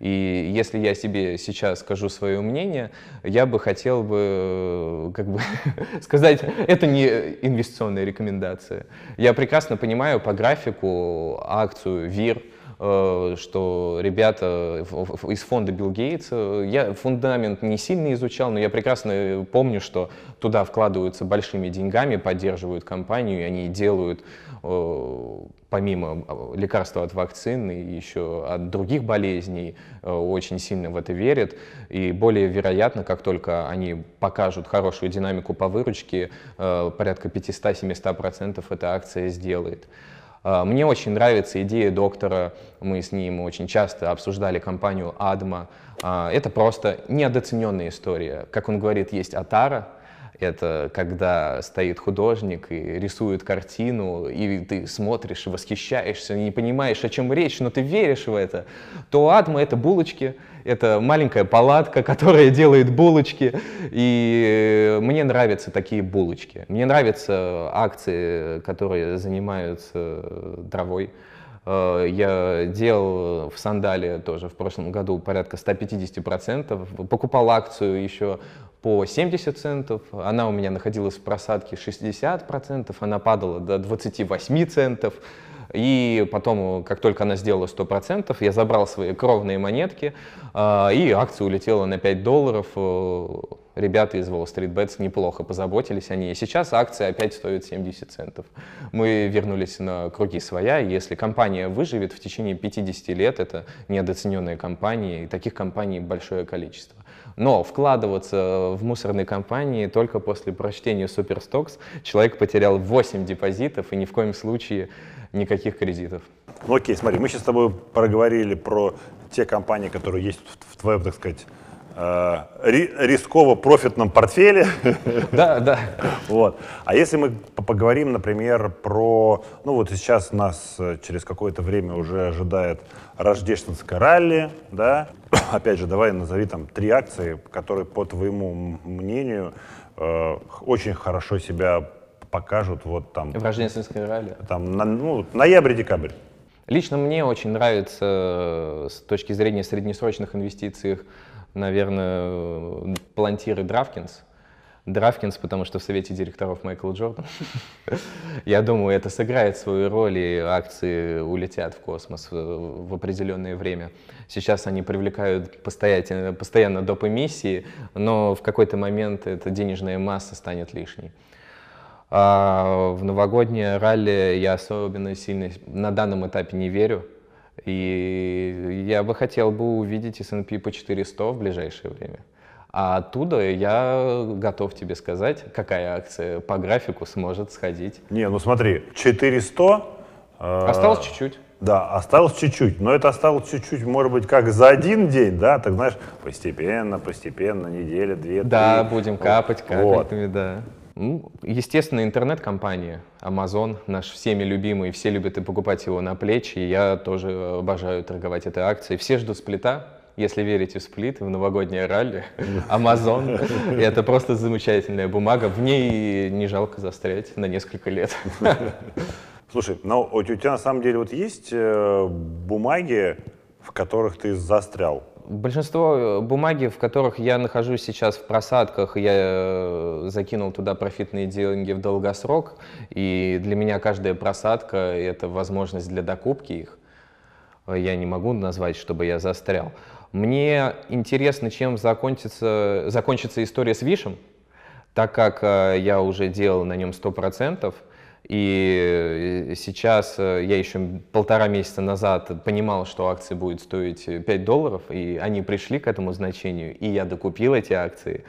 Speaker 1: И если я себе сейчас скажу свое мнение, я бы хотел бы э, как бы [laughs] сказать, это не инвестиционная рекомендация. Я прекрасно понимаю по графику акцию ВИР, что ребята из фонда Билл Гейтса, я фундамент не сильно изучал, но я прекрасно помню, что туда вкладываются большими деньгами, поддерживают компанию, и они делают э, помимо э, лекарства от вакцины, еще от других болезней, очень сильно в это верят. И более вероятно, как только они покажут хорошую динамику по выручке, порядка 500-700% эта акция сделает. А, мне очень нравится идея доктора, мы с ним очень часто обсуждали компанию Адма. А, это просто недооцененная история. Как он говорит, есть Атара, это когда стоит художник и рисует картину, и ты смотришь, восхищаешься, не понимаешь, о чем речь, но ты веришь в это, то Адма — это булочки, это маленькая палатка, [laughs] которая делает булочки, и мне нравятся такие булочки. Мне нравятся акции, которые занимаются травой. Э, я делал в Сандале тоже в прошлом году порядка 150%. Покупал акцию еще по 70 центов. Она у меня находилась в просадке 60%. Она падала до 28 центов. И потом, как только она сделала 100%, я забрал свои кровные монетки, а, и акция улетела на 5 долларов. Э, ребята из Wall Street Bets неплохо позаботились о ней. Сейчас акция опять стоит 70 центов. Мы вернулись на круги своя. Если компания выживет в течение 50 лет, это недооцененная компания, и таких компаний большое количество. Но вкладываться в мусорные компании только после прочтения Superstocks человек потерял 8 депозитов и ни в коем случае никаких кредитов.
Speaker 2: Ну окей, смотри, мы сейчас с тобой проговорили про те компании, которые есть в твоем, так сказать, э, рисково-профитном портфеле. [laughs]
Speaker 1: Да, да.
Speaker 2: Вот. А если мы поговорим, например, про... Ну вот сейчас нас э, через какое-то время уже ожидает рождественское ралли, да? [coughs] Опять же, давай назови там три акции, которые, по твоему мнению, э, очень хорошо себя покажут вот там...
Speaker 1: В рождественской ралли?
Speaker 2: Там, на, ну, ноябрь-декабрь.
Speaker 1: Лично мне очень нравится э, с точки зрения среднесрочных инвестиций, наверное, плантиры Драфкинс. Драфкинс, потому что в совете директоров Майкл Джордан. [laughs] Я думаю, это сыграет свою роль, и акции улетят в космос в определенное время. Сейчас они привлекают постоянно, постоянно доп. эмиссии, но в какой-то момент эта денежная масса станет лишней. А в новогоднее ралли я особенно сильно на данном этапе не верю. И я бы хотел бы увидеть S&P по 400 в ближайшее время. А оттуда я готов тебе сказать, какая акция по графику сможет сходить.
Speaker 2: Не, ну смотри, 400...
Speaker 1: Э, осталось чуть-чуть.
Speaker 2: Да, осталось чуть-чуть, но это осталось чуть-чуть, может быть, как за один день, да, так знаешь, постепенно, постепенно, неделя, две,
Speaker 1: Да, три. будем капать капельками, вот. да. Ну, естественно, интернет-компании, Amazon, наш всеми любимый, все любят и покупать его на плечи, и я тоже обожаю торговать этой акцией. Все ждут сплита, если верите в сплит, в новогоднее ралли, [laughs] Amazon, [laughs] это просто замечательная бумага, в ней не жалко застрять на несколько лет. [laughs]
Speaker 2: Слушай, но у тебя на самом деле вот есть э, бумаги, в которых ты застрял?
Speaker 1: Большинство э, бумаги, в которых я нахожусь сейчас в просадках, я э, закинул туда профитные деньги в долгосрок, и для меня каждая просадка — это возможность для докупки их. Я не могу назвать, чтобы я застрял. Мне интересно, чем закончится, закончится история с Вишем, так как э, я уже делал на нем 100%, и э, сейчас э, я еще полтора месяца назад понимал, что акции будет стоить 5 долларов, и они пришли к этому значению, и я докупил эти акции.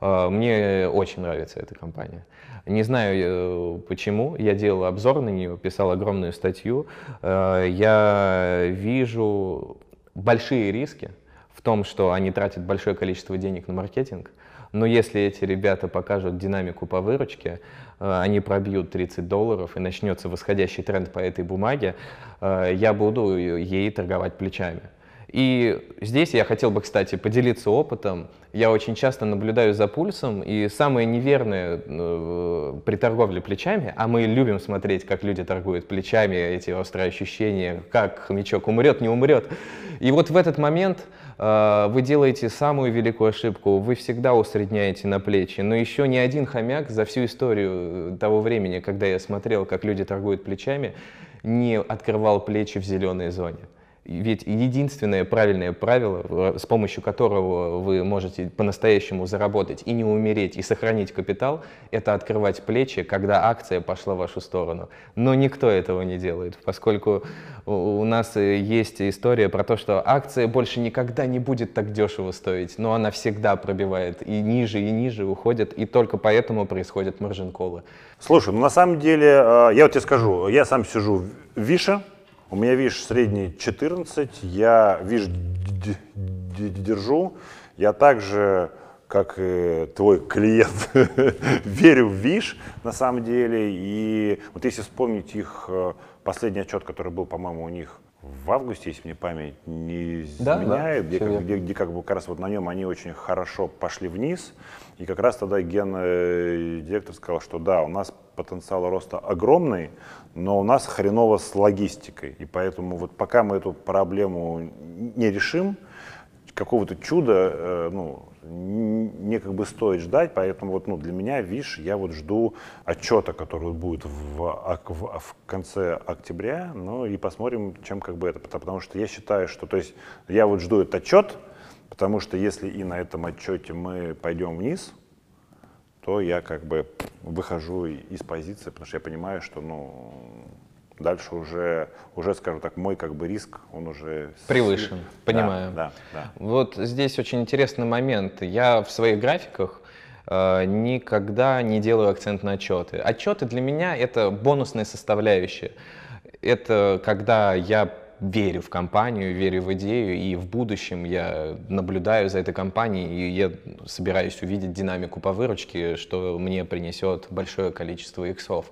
Speaker 1: Э, мне очень нравится эта компания. Не знаю почему, я делал обзор на нее, писал огромную статью. Я вижу большие риски в том, что они тратят большое количество денег на маркетинг, но если эти ребята покажут динамику по выручке, э, они пробьют 30 долларов и начнется восходящий тренд по этой бумаге, э, я буду ей торговать плечами. И здесь я хотел бы, кстати, поделиться опытом. Я очень часто наблюдаю за пульсом, и самое неверное э, при торговле плечами, а мы любим смотреть, как люди торгуют плечами, эти острые ощущения, как хомячок умрет, не умрет. И вот в этот момент вы делаете самую великую ошибку, вы всегда усредняете на плечи, но еще ни один хомяк за всю историю того времени, когда я смотрел, как люди торгуют плечами, не открывал плечи в зеленой зоне. Ведь единственное правильное правило, с помощью которого вы можете по-настоящему заработать и не умереть, и сохранить капитал, это открывать плечи, когда акция пошла в вашу сторону. Но никто этого не делает, поскольку у нас есть история про то, что акция больше никогда не будет так дешево стоить, но она всегда пробивает и ниже, и ниже уходит, и только поэтому происходят маржин-колы.
Speaker 2: Слушай, ну на самом деле, э, я вот тебе скажу, я сам сижу в Више, у меня, видишь, средний 14, я, видишь, держу. Я также, как и твой клиент, [laughs] верю в ВИШ на самом деле. И вот если вспомнить их э, последний отчет, который был, по-моему, у них в августе, если мне память не изменяет, да, да, где, как, где, где как бы как раз вот на нем они очень хорошо пошли вниз. И как раз тогда ген э, директор сказал, что да, у нас потенциал роста огромный, но у нас хреново с логистикой. И поэтому вот пока мы эту проблему не решим, какого-то чуда э, ну, не как бы стоит ждать, поэтому вот ну, для меня, видишь, я вот жду отчета, который будет в, в, в конце октября, ну и посмотрим, чем как бы это, потому что я считаю, что, то есть я вот жду этот отчет, потому что если и на этом отчете мы пойдем вниз, то я как бы выхожу из позиции, потому что я понимаю, что ну, дальше уже, уже, скажем так, мой как бы риск, он уже...
Speaker 1: Превышен, да, понимаю.
Speaker 2: Да, да.
Speaker 1: Вот здесь очень интересный момент. Я в своих графиках э, никогда не делаю акцент на отчеты. Отчеты для меня это бонусная составляющая. Это когда я верю в компанию, верю в идею, и в будущем я наблюдаю за этой компанией, и я собираюсь увидеть динамику по выручке, что мне принесет большое количество иксов.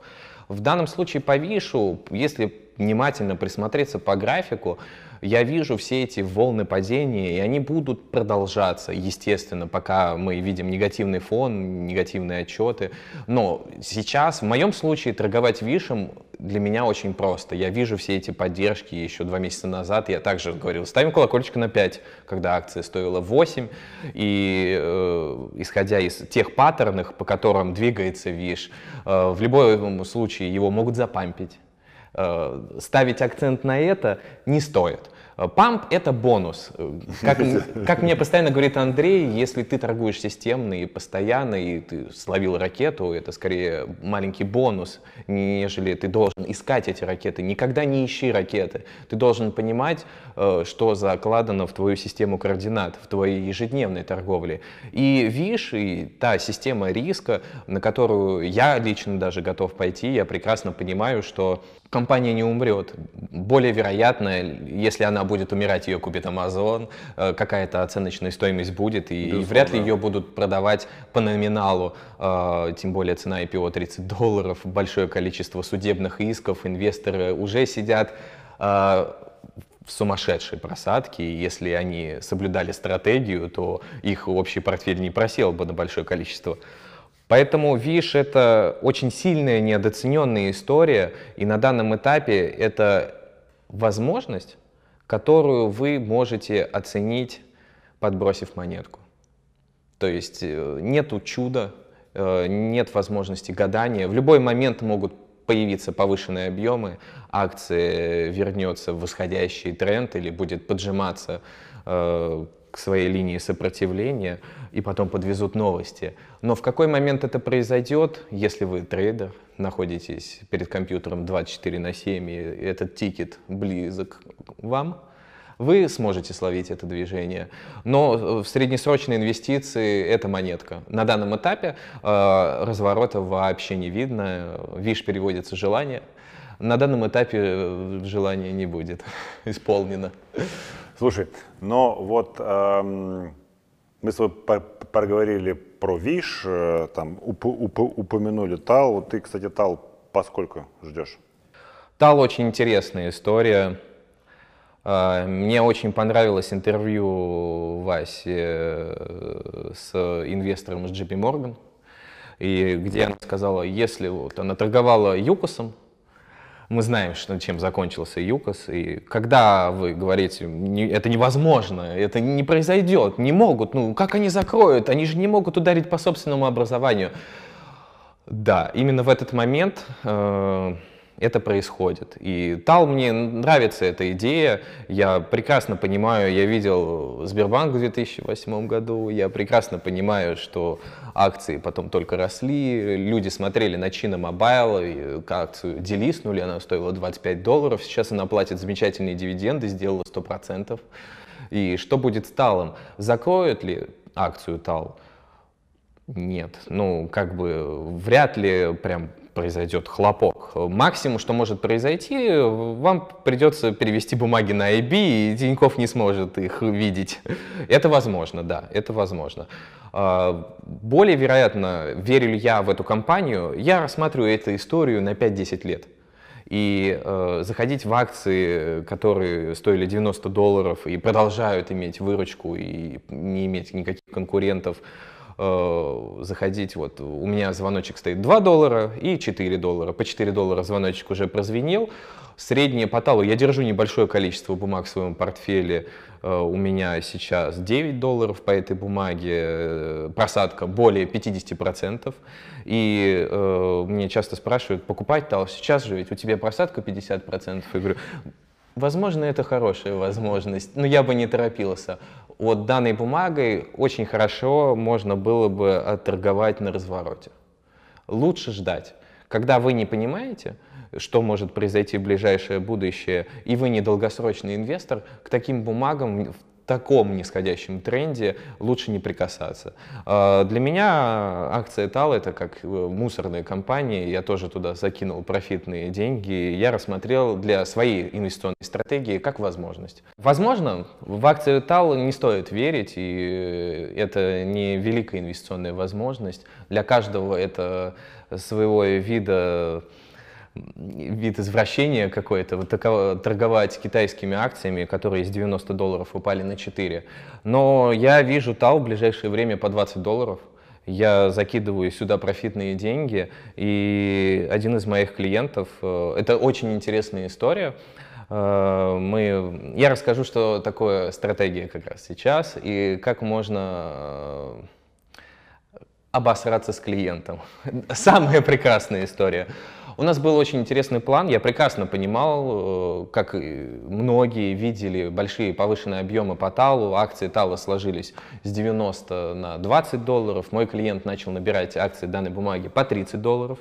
Speaker 1: В данном случае по Вишу, если внимательно присмотреться по графику, я вижу все эти волны падения, и они будут продолжаться, естественно, пока мы видим негативный фон, негативные отчеты. Но сейчас, в моем случае, торговать вишем для меня очень просто. Я вижу все эти поддержки еще два месяца назад. Я также говорил, ставим колокольчик на 5, когда акция стоила 8. И э, исходя из тех паттернов, по которым двигается ВИШ, э, в любом случае его могут запампить. Э, ставить акцент на это не стоит. Э, памп — это бонус. Э, как, [laughs] как мне постоянно говорит Андрей, если ты торгуешь системно и постоянно, и ты словил ракету, это скорее маленький бонус, нежели ты должен искать эти ракеты. Никогда не ищи ракеты. Ты должен понимать, что закладано в твою систему координат, в твоей ежедневной торговле. И ВИШ, и та система риска, на которую я лично даже готов пойти, я прекрасно понимаю, что компания не умрет. Более вероятно, если она будет умирать, ее купит Amazon, э, какая-то оценочная стоимость будет, и, и вряд ли ее будут продавать по номиналу, э, тем более цена IPO 30 долларов, большое количество судебных исков, инвесторы уже сидят э, в сумасшедшей просадке, и если они соблюдали стратегию, то их общий портфель не просел бы на большое количество Поэтому ВИШ — это очень сильная, недооцененная история, и на данном этапе это возможность, которую вы можете оценить, подбросив монетку. То есть э, нету чуда, э, нет возможности гадания. В любой момент могут появиться повышенные объемы, акция вернется в восходящий тренд или будет поджиматься э, к своей линии сопротивления и потом подвезут новости. Но в какой момент это произойдет, если вы трейдер, находитесь перед компьютером 24 на 7 и этот тикер близок вам, вы сможете словить это движение. Но в среднесрочной инвестиции это монетка. На данном этапе э, разворота вообще не видно. Виш переводится желание. На данном этапе э, желание не будет [laughs] исполнено.
Speaker 2: Слушай, но вот эм, мы с тобой проговорили про ВИШ, э, там уп уп упомянули ТАЛ. Ты, кстати, ТАЛ поскольку ждешь?
Speaker 1: ТАЛ очень интересная история. А, мне очень понравилось интервью Васи э, с инвестором из JP Morgan, и где она сказала, если вот она торговала ЮКОСом, мы знаем, что, чем закончился ЮКОС, и когда вы говорите, не, это невозможно, это не произойдет, не могут, ну как они закроют, они же не могут ударить по собственному образованию. Да, именно в этот момент э, это происходит. И Тал мне нравится эта идея, я прекрасно понимаю, я видел Сбербанк в 2008 году, я прекрасно понимаю, что акции потом только росли, люди смотрели на Mobile, и акцию делиснули, она стоила 25 долларов, сейчас она платит замечательные дивиденды, сделала 100%. И что будет с Талом? Закроют ли акцию Тал? Нет, ну, как бы вряд ли прям произойдет хлопок. Максимум, что может произойти, вам придется перевести бумаги на IB, и Тиньков не сможет их видеть. Это возможно, да, это возможно. А, более вероятно, верю ли я в эту компанию, я рассматриваю эту историю на 5-10 лет. И э, заходить в акции, которые стоили 90 долларов и продолжают иметь выручку и не иметь никаких конкурентов, Э, заходить, вот у меня звоночек стоит 2 доллара и 4 доллара. По 4 доллара звоночек уже прозвенел. Среднее по талу, я держу небольшое количество бумаг в своем портфеле, э, у меня сейчас 9 долларов по этой бумаге, э, просадка более 50%. И э, мне часто спрашивают, покупать тал сейчас же, ведь у тебя просадка 50%. Я говорю, возможно, это хорошая возможность, но я бы не торопился вот данной бумагой очень хорошо можно было бы отторговать на развороте. Лучше ждать. Когда вы не понимаете, что может произойти в ближайшее будущее, и вы не долгосрочный инвестор, к таким бумагам таком нисходящем тренде лучше не прикасаться. А, для меня акция ТАЛ это как э, мусорная компания, я тоже туда закинул профитные деньги, я рассмотрел для своей инвестиционной стратегии как возможность. Возможно, в акцию ТАЛ не стоит верить, и это не великая инвестиционная возможность. Для каждого это своего вида вид извращения какой-то, вот торговать китайскими акциями, которые из 90 долларов упали на 4. Но я вижу ТАУ в ближайшее время по 20 долларов. Я закидываю сюда профитные деньги, и один из моих клиентов, э, это очень интересная история, э, мы, я расскажу, что такое стратегия как раз сейчас, и как можно э, обосраться с клиентом. [laughs] Самая прекрасная история. У нас был очень интересный план. Я прекрасно понимал, э, как многие видели большие повышенные объемы по ТАЛу. Акции ТАЛа сложились с 90 на 20 долларов. Мой клиент начал набирать акции данной бумаги по 30 долларов.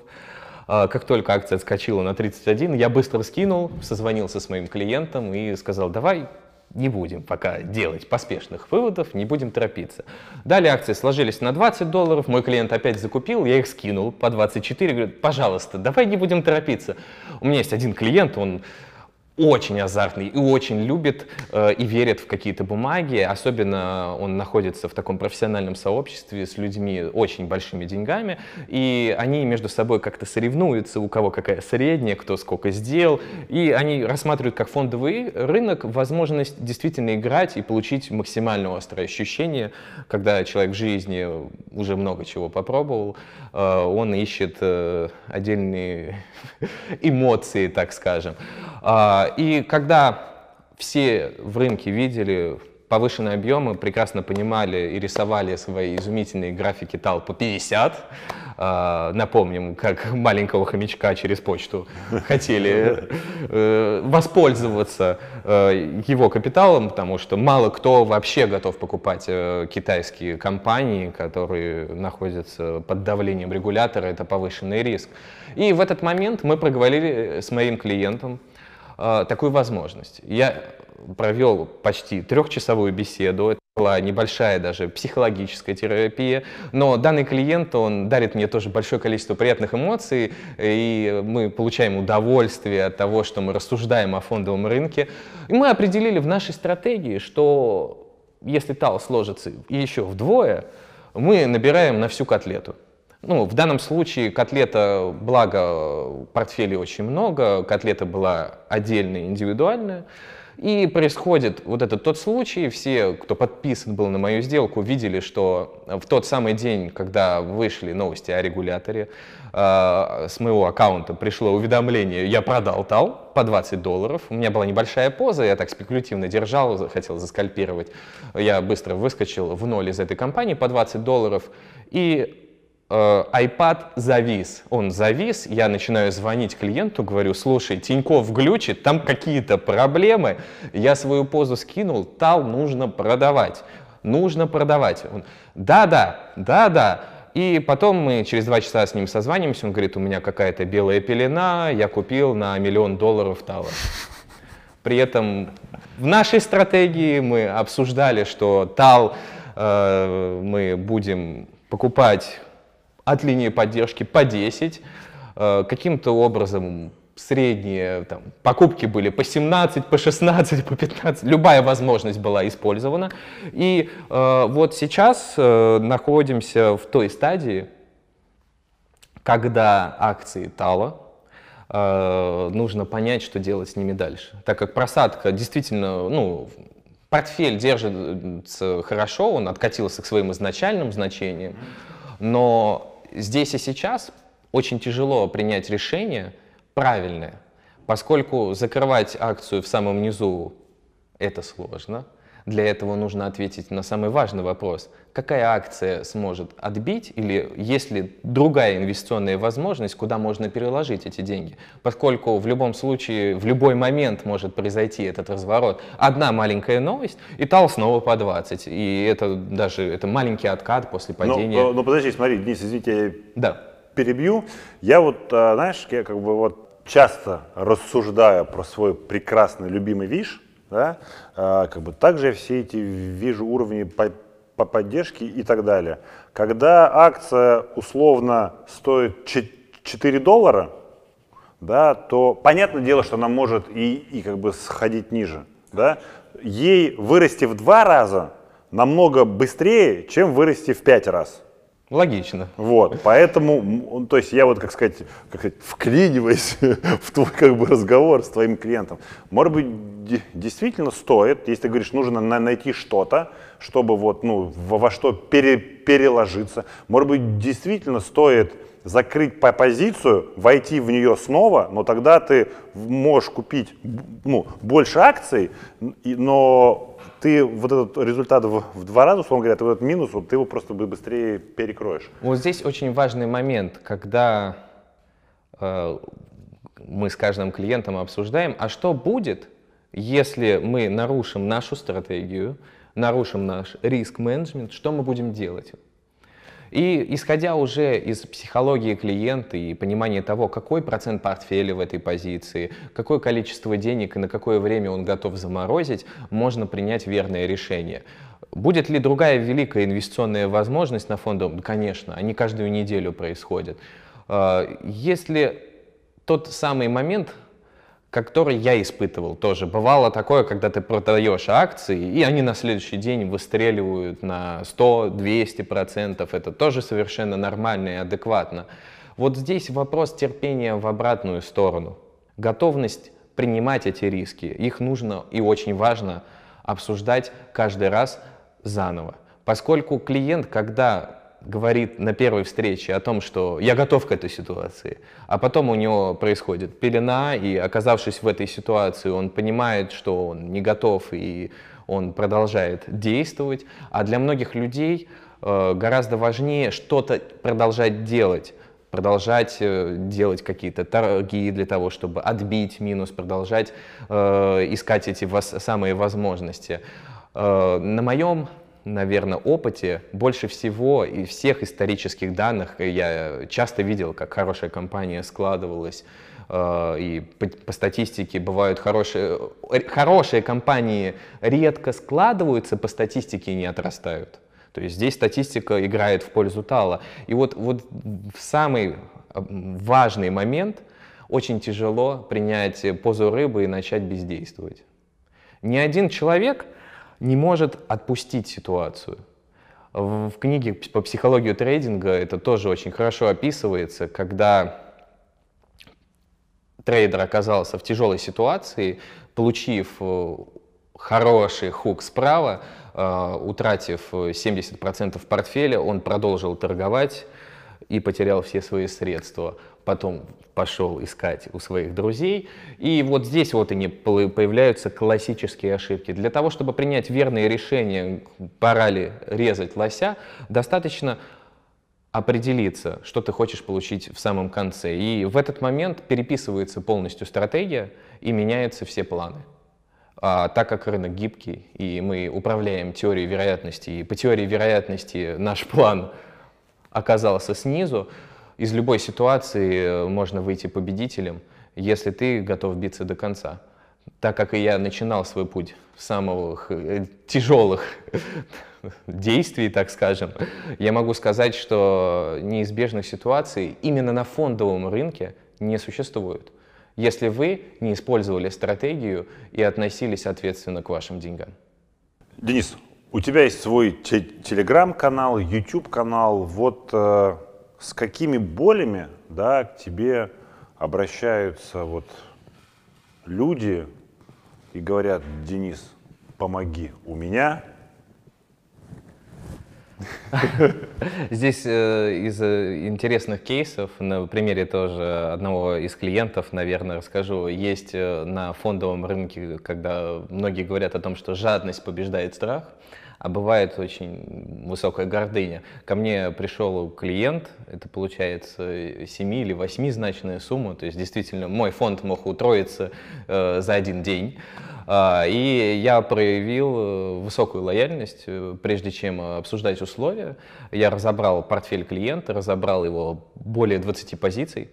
Speaker 1: А, как только акция отскочила на 31, я быстро скинул, созвонился с моим клиентом и сказал, давай не будем пока делать поспешных выводов, не будем торопиться. Далее акции сложились на 20 долларов, мой клиент опять закупил, я их скинул по 24, говорит, пожалуйста, давай не будем торопиться. У меня есть один клиент, он очень азартный и очень любит э, и верит в какие-то бумаги. Особенно он находится в таком профессиональном сообществе с людьми очень большими деньгами. И они между собой как-то соревнуются, у кого какая средняя, кто сколько сделал. И они рассматривают как фондовый рынок возможность действительно играть и получить максимально острое ощущение, когда человек в жизни уже много чего попробовал, э, он ищет э, отдельные [laughs] эмоции, так скажем. А, и когда все в рынке видели повышенные объемы, прекрасно понимали и рисовали свои изумительные графики ТАЛ по 50, а, напомним, как маленького хомячка через почту [laughs] хотели э, воспользоваться э, его капиталом, потому что мало кто вообще готов покупать э, китайские компании, которые находятся под давлением регулятора, это повышенный риск. И в этот момент мы проговорили с моим клиентом, такую возможность. Я провел почти трехчасовую беседу. Это была небольшая даже психологическая терапия. Но данный клиент, он дарит мне тоже большое количество приятных эмоций, и мы получаем удовольствие от того, что мы рассуждаем о фондовом рынке. И мы определили в нашей стратегии, что если ТАО сложится еще вдвое, мы набираем на всю котлету. Ну, в данном случае котлета, благо, в портфеле очень много, котлета была отдельная, индивидуальная. И происходит вот этот тот случай, все, кто подписан был на мою сделку, видели, что в тот самый день, когда вышли новости о регуляторе, э, с моего аккаунта пришло уведомление, я продал ТАЛ по 20 долларов, у меня была небольшая поза, я так спекулятивно держал, хотел заскальпировать, я быстро выскочил в ноль из этой компании по 20 долларов, и iPad завис. Он завис, я начинаю звонить клиенту, говорю, слушай, Тиньков глючит, там какие-то проблемы, я свою позу скинул, тал нужно продавать. Нужно продавать. Он, да-да, да-да. И потом мы через два часа с ним созванимся, он говорит, у меня какая-то белая пелена, я купил на миллион долларов тала. При этом в нашей стратегии мы обсуждали, что тал э, мы будем покупать от линии поддержки по 10. Э, каким-то образом средние там, покупки были по 17, по 16, по 15, любая возможность была использована. И э, вот сейчас э, находимся в той стадии, когда акции Тала, э, нужно понять, что делать с ними дальше. Так как просадка действительно, ну, портфель держится хорошо, он откатился к своим изначальным значениям, но здесь и сейчас очень тяжело принять решение правильное, поскольку закрывать акцию в самом низу это сложно. Для этого нужно ответить на самый важный вопрос. Какая акция сможет отбить или есть ли другая инвестиционная возможность, куда можно переложить эти деньги? Поскольку в любом случае, в любой момент может произойти этот разворот. Одна маленькая новость, и тал снова по 20. И это даже это маленький откат после падения.
Speaker 2: Но, но подожди, смотри, Денис, извините, я
Speaker 1: да.
Speaker 2: перебью. Я вот, а, знаешь, я как бы вот часто рассуждаю про свой прекрасный любимый виш, да? А, как бы также все эти вижу уровни по, по поддержке и так далее. Когда акция условно стоит 4 доллара, да, то понятное дело, что она может и, и как бы сходить ниже. Да? Ей вырасти в два раза намного быстрее, чем вырасти в пять раз.
Speaker 1: Логично.
Speaker 2: Вот, поэтому, то есть я вот, как сказать, как сказать вклиниваясь [laughs] в твой как бы разговор с твоим клиентом, может быть, действительно стоит, если ты говоришь, нужно найти что-то, чтобы вот, ну, во, во что пере, переложиться, может быть, действительно стоит закрыть по позицию, войти в нее снова, но тогда ты можешь купить ну, больше акций, но ты вот этот результат в, в два раза, условно говоря, ты вот этот минус, вот, ты его просто быстрее перекроешь.
Speaker 1: Вот здесь очень важный момент, когда э, мы с каждым клиентом обсуждаем, а что будет, если мы нарушим нашу стратегию, нарушим наш риск-менеджмент, что мы будем делать? И исходя уже из психологии клиента и понимания того, какой процент портфеля в этой позиции, какое количество денег и на какое время он готов заморозить, можно принять верное решение. Будет ли другая великая инвестиционная возможность на фондах? Конечно, они каждую неделю происходят. А, если тот самый момент, который я испытывал тоже. Бывало такое, когда ты продаешь акции, и они на следующий день выстреливают на 100-200%. Это тоже совершенно нормально и адекватно. Вот здесь вопрос терпения в обратную сторону. Готовность принимать эти риски. Их нужно и очень важно обсуждать каждый раз заново. Поскольку клиент, когда говорит на первой встрече о том, что я готов к этой ситуации, а потом у него происходит пелена, и оказавшись в этой ситуации, он понимает, что он не готов, и он продолжает действовать. А для многих людей э, гораздо важнее что-то продолжать делать, продолжать э, делать какие-то торги для того, чтобы отбить минус, продолжать э, искать эти вос- самые возможности. Э, на моем наверное, опыте больше всего и всех исторических данных я часто видел, как хорошая компания складывалась, э, и по, по статистике бывают хорошие, хорошие компании редко складываются, по статистике не отрастают. То есть здесь статистика играет в пользу Тала. И вот, вот в самый э, важный момент очень тяжело принять позу рыбы и начать бездействовать. Ни один человек не может отпустить ситуацию. В книге по психологии трейдинга это тоже очень хорошо описывается, когда трейдер оказался в тяжелой ситуации, получив э, хороший хук справа, э, утратив 70% портфеля, он продолжил торговать и потерял все свои средства. Потом пошел искать у своих друзей. И вот здесь вот они появляются классические ошибки. Для того, чтобы принять верные решения, пора ли резать лося, достаточно определиться, что ты хочешь получить в самом конце. И в этот момент переписывается полностью стратегия и меняются все планы. А, так как рынок гибкий, и мы управляем теорией вероятности, и по теории вероятности наш план оказался снизу, из любой ситуации можно выйти победителем, если ты готов биться до конца. Так как и я начинал свой путь с самых э, тяжелых [laughs] действий, так скажем, я могу сказать, что неизбежных ситуаций именно на фондовом рынке не существует, если вы не использовали стратегию и относились ответственно к вашим деньгам.
Speaker 2: Денис, у тебя есть свой телеграм-канал, YouTube-канал. Вот э, с какими болями да, к тебе обращаются вот люди и говорят, Денис, помоги, у меня
Speaker 1: Здесь э, из э, интересных кейсов, на примере тоже одного из клиентов, наверное, расскажу. Есть э, на фондовом рынке, когда многие говорят о том, что жадность побеждает страх, а бывает очень высокая гордыня. Ко мне пришел клиент, это получается 7 или 8-значная сумма, то есть действительно мой фонд мог утроиться э, за один день. А, и я проявил э, высокую лояльность, э, прежде чем обсуждать условия. Я разобрал портфель клиента, разобрал его более 20 позиций.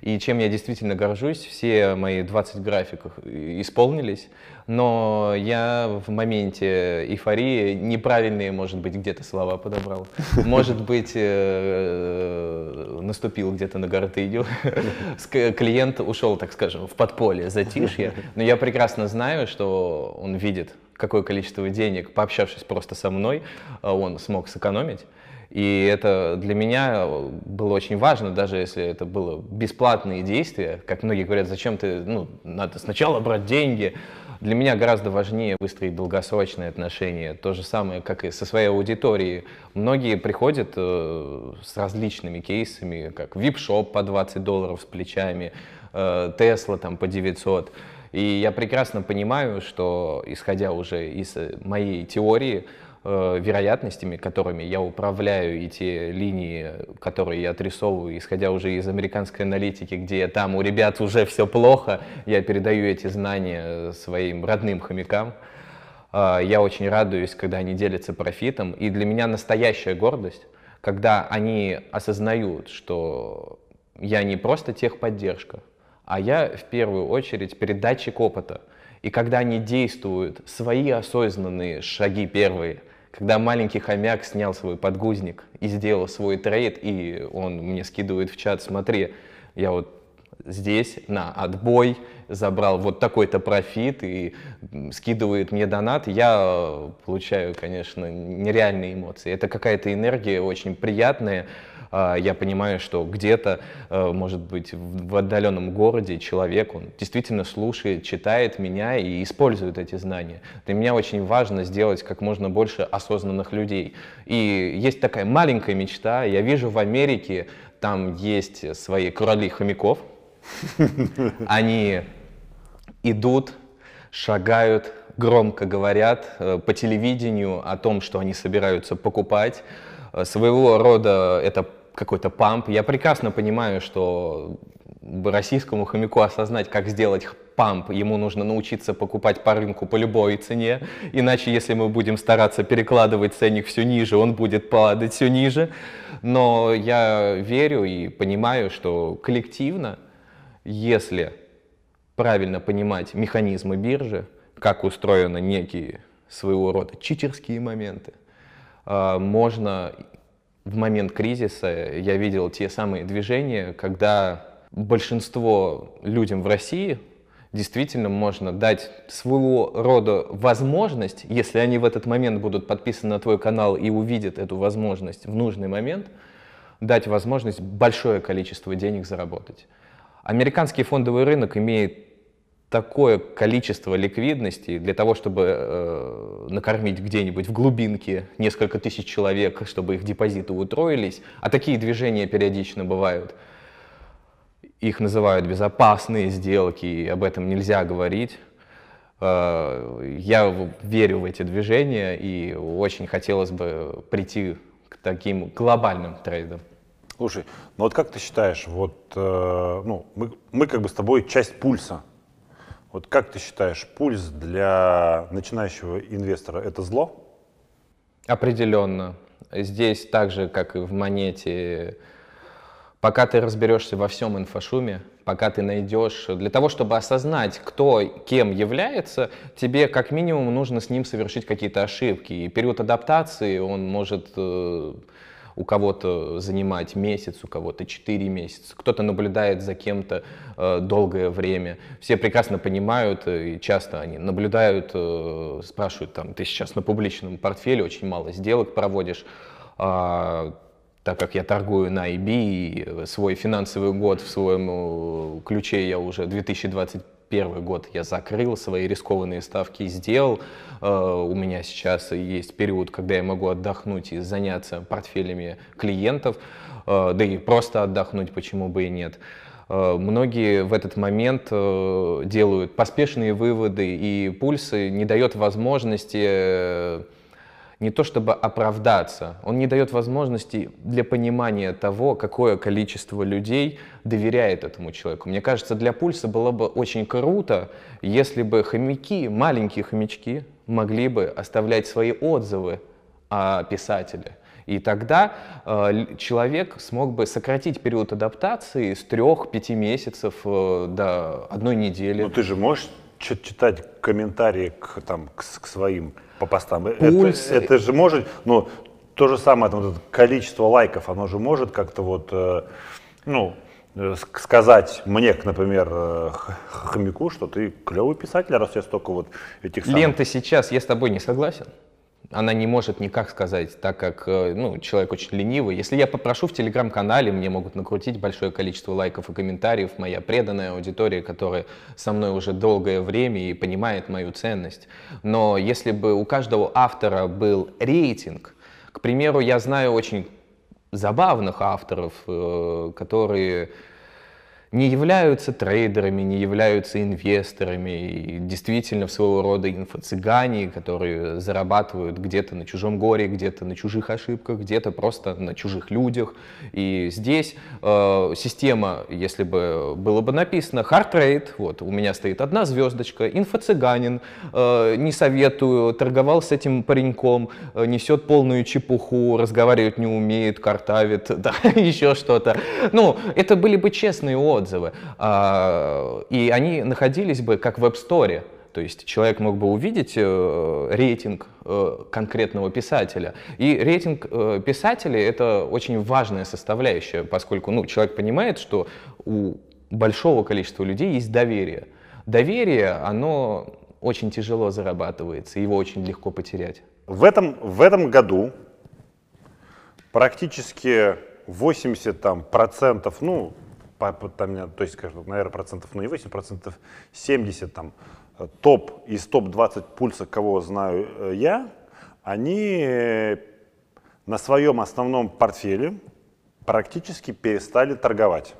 Speaker 1: И чем я действительно горжусь, все мои 20 графиков исполнились, но я в моменте эйфории неправильные, может быть, где-то слова подобрал, [laughs] может быть, э, наступил где-то на гордыню. [laughs] Клиент ушел, так скажем, в подполье, затишье, но я прекрасно знаю, что он видит, какое количество денег, пообщавшись просто со мной, он смог сэкономить. И это для меня было очень важно, даже если это было бесплатные действия, как многие говорят, зачем ты, ну, надо сначала брать деньги. Для меня гораздо важнее выстроить долгосрочные отношения. То же самое, как и со своей аудиторией. Многие приходят э, с различными кейсами, как VIP-шоп по 20 долларов с плечами, Тесла э, там по 900. И я прекрасно понимаю, что, исходя уже из моей теории, э, вероятностями, которыми я управляю, и те линии, которые я отрисовываю, исходя уже из американской аналитики, где там у ребят уже все плохо, я передаю эти знания своим родным хомякам. Э, я очень радуюсь, когда они делятся профитом, и для меня настоящая гордость, когда они осознают, что я не просто техподдержка, а я в первую очередь передатчик опыта. И когда они действуют, свои осознанные шаги первые, когда маленький хомяк снял свой подгузник и сделал свой трейд, и он мне скидывает в чат, смотри, я вот здесь на отбой забрал вот такой-то профит и скидывает мне донат, я получаю, конечно, нереальные эмоции. Это какая-то энергия очень приятная, а, я понимаю, что где-то, э, может быть, в отдаленном городе человек, он действительно слушает, читает меня и использует эти знания. Для меня очень важно сделать как можно больше осознанных людей. И есть такая маленькая мечта, я вижу в Америке, там есть свои короли хомяков, [laughs] они идут, шагают, громко говорят э, по телевидению о том, что они собираются покупать. Э, своего рода это какой-то памп. Я прекрасно понимаю, что российскому хомяку осознать, как сделать памп, ему нужно научиться покупать по рынку по любой цене, иначе если мы будем стараться перекладывать ценник все ниже, он будет падать все ниже. Но я верю и понимаю, что коллективно, если правильно понимать механизмы биржи, как устроены некие своего рода читерские моменты, а, можно в момент кризиса я видел те самые движения, когда большинство людям в России действительно можно дать своего рода возможность, если они в этот момент будут подписаны на твой канал и увидят эту возможность в нужный момент, дать возможность большое количество денег заработать. Американский фондовый рынок имеет такое количество ликвидности для того, чтобы э, накормить где-нибудь в глубинке несколько тысяч человек, чтобы их депозиты утроились, а такие движения периодично бывают. Их называют безопасные сделки, и об этом нельзя говорить. Э, я верю в эти движения, и очень хотелось бы прийти к таким глобальным трейдам.
Speaker 2: Слушай, ну вот как ты считаешь, вот э, ну, мы, мы как бы с тобой часть пульса вот как ты считаешь, пульс для начинающего инвестора это зло?
Speaker 1: Определенно. Здесь так же, как и в монете, пока ты разберешься во всем инфошуме, пока ты найдешь, для того, чтобы осознать, кто кем является, тебе как минимум нужно с ним совершить какие-то ошибки. И период адаптации, он может э, у кого-то занимать месяц, у кого-то 4 месяца, кто-то наблюдает за кем-то э, долгое время. Все прекрасно понимают, э, и часто они наблюдают, э, спрашивают, там, ты сейчас на публичном портфеле очень мало сделок проводишь, э, так как я торгую на IB, и свой финансовый год в своем э, ключе я уже 2020 первый год я закрыл свои рискованные ставки и сделал. Э, у меня сейчас есть период, когда я могу отдохнуть и заняться портфелями клиентов, э, да и просто отдохнуть, почему бы и нет. Э, многие в этот момент делают поспешные выводы, и пульсы не дает возможности не то чтобы оправдаться, он не дает возможности для понимания того, какое количество людей доверяет этому человеку. Мне кажется, для пульса было бы очень круто, если бы хомяки, маленькие хомячки, могли бы оставлять свои отзывы о писателе. И тогда э, человек смог бы сократить период адаптации с трех-пяти месяцев э, до одной недели.
Speaker 2: Ну ты же можешь читать комментарии к, там, к, к своим по постам.
Speaker 1: Пульс.
Speaker 2: Это, это же может, ну, то же самое, там, вот это количество лайков, оно же может как-то вот, э, ну, э, сказать мне, например, э, хомяку, что ты клевый писатель, раз я столько вот этих
Speaker 1: самых... Лента сейчас, я с тобой не согласен она не может никак сказать, так как э, ну, человек очень ленивый. Если я попрошу в телеграм-канале, мне могут накрутить большое количество лайков и комментариев, моя преданная аудитория, которая со мной уже долгое время и понимает мою ценность. Но если бы у каждого автора был рейтинг, к примеру, я знаю очень забавных авторов, э, которые не являются трейдерами, не являются инвесторами, действительно в своего рода инфо-цыгане, которые зарабатывают где-то на чужом горе, где-то на чужих ошибках, где-то просто на чужих людях. И здесь э, система, если бы было бы написано hard trade, вот у меня стоит одна звездочка, инфо-цыганин, э, не советую, торговал с этим пареньком, э, несет полную чепуху, разговаривать не умеет, картавит, [laughs] да, еще что-то. Ну, это были бы честные отзывы отзывы, а, и они находились бы как в App Store. То есть человек мог бы увидеть э, рейтинг э, конкретного писателя. И рейтинг э, писателей — это очень важная составляющая, поскольку ну, человек понимает, что у большого количества людей есть доверие. Доверие, оно очень тяжело зарабатывается, его очень легко потерять.
Speaker 2: В этом, в этом году практически 80 там, процентов, ну, там, то есть, наверное, процентов, ну не 8, процентов 70 там топ из топ-20 пульса, кого знаю э, я, они на своем основном портфеле практически перестали торговать.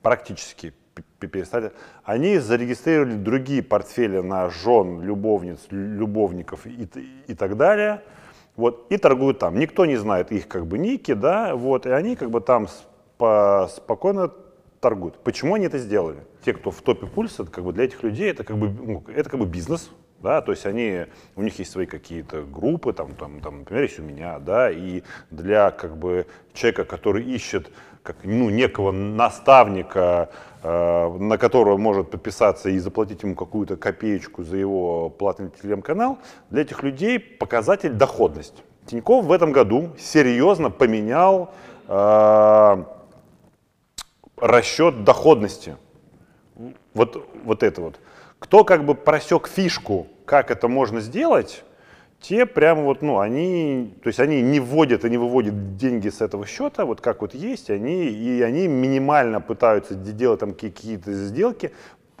Speaker 2: Практически перестали. Они зарегистрировали другие портфели на жен, любовниц, любовников и, и так далее. Вот, и торгуют там. Никто не знает их как бы ники, да, вот, и они как бы там спокойно торгуют. Почему они это сделали? Те, кто в топе пульса, как бы для этих людей это как бы, ну, это как бы бизнес, да, то есть они, у них есть свои какие-то группы, там, там, там, например, есть у меня, да, и для как бы человека, который ищет как, ну, некого наставника, э, на которого может подписаться и заплатить ему какую-то копеечку за его платный телеграм-канал, для этих людей показатель доходность. Тиньков в этом году серьезно поменял э, расчет доходности. Вот, вот это вот. Кто как бы просек фишку, как это можно сделать, те прямо вот, ну, они, то есть они не вводят и не выводят деньги с этого счета, вот как вот есть, они, и они минимально пытаются делать там какие-то сделки,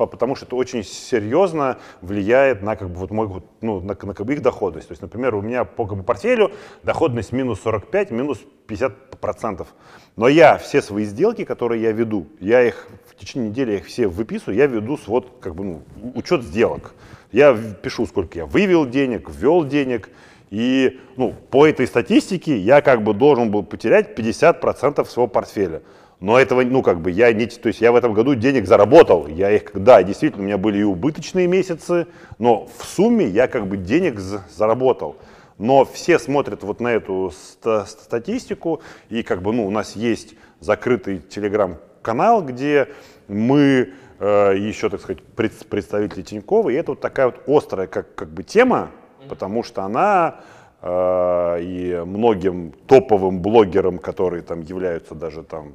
Speaker 2: потому что это очень серьезно влияет на как бы вот мой ну на, на как бы их доходность. То есть, например, у меня по как бы, портфелю доходность минус 45, минус 50 процентов. Но я все свои сделки, которые я веду, я их в течение недели я их все выписываю, я веду свод как бы ну, учет сделок. Я пишу, сколько я вывел денег, ввел денег, и ну, по этой статистике я как бы должен был потерять 50% своего портфеля. Но этого, ну, как бы, я не, то есть я в этом году денег заработал. Я их, да, действительно, у меня были и убыточные месяцы, но в сумме я как бы денег заработал. Но все смотрят вот на эту ст статистику, и как бы, ну, у нас есть закрытый телеграм-канал, где мы э, еще, так сказать, пред, представители Тинькова, и это вот такая вот острая как, как бы тема, потому что она э, и многим топовым блогерам, которые там являются даже там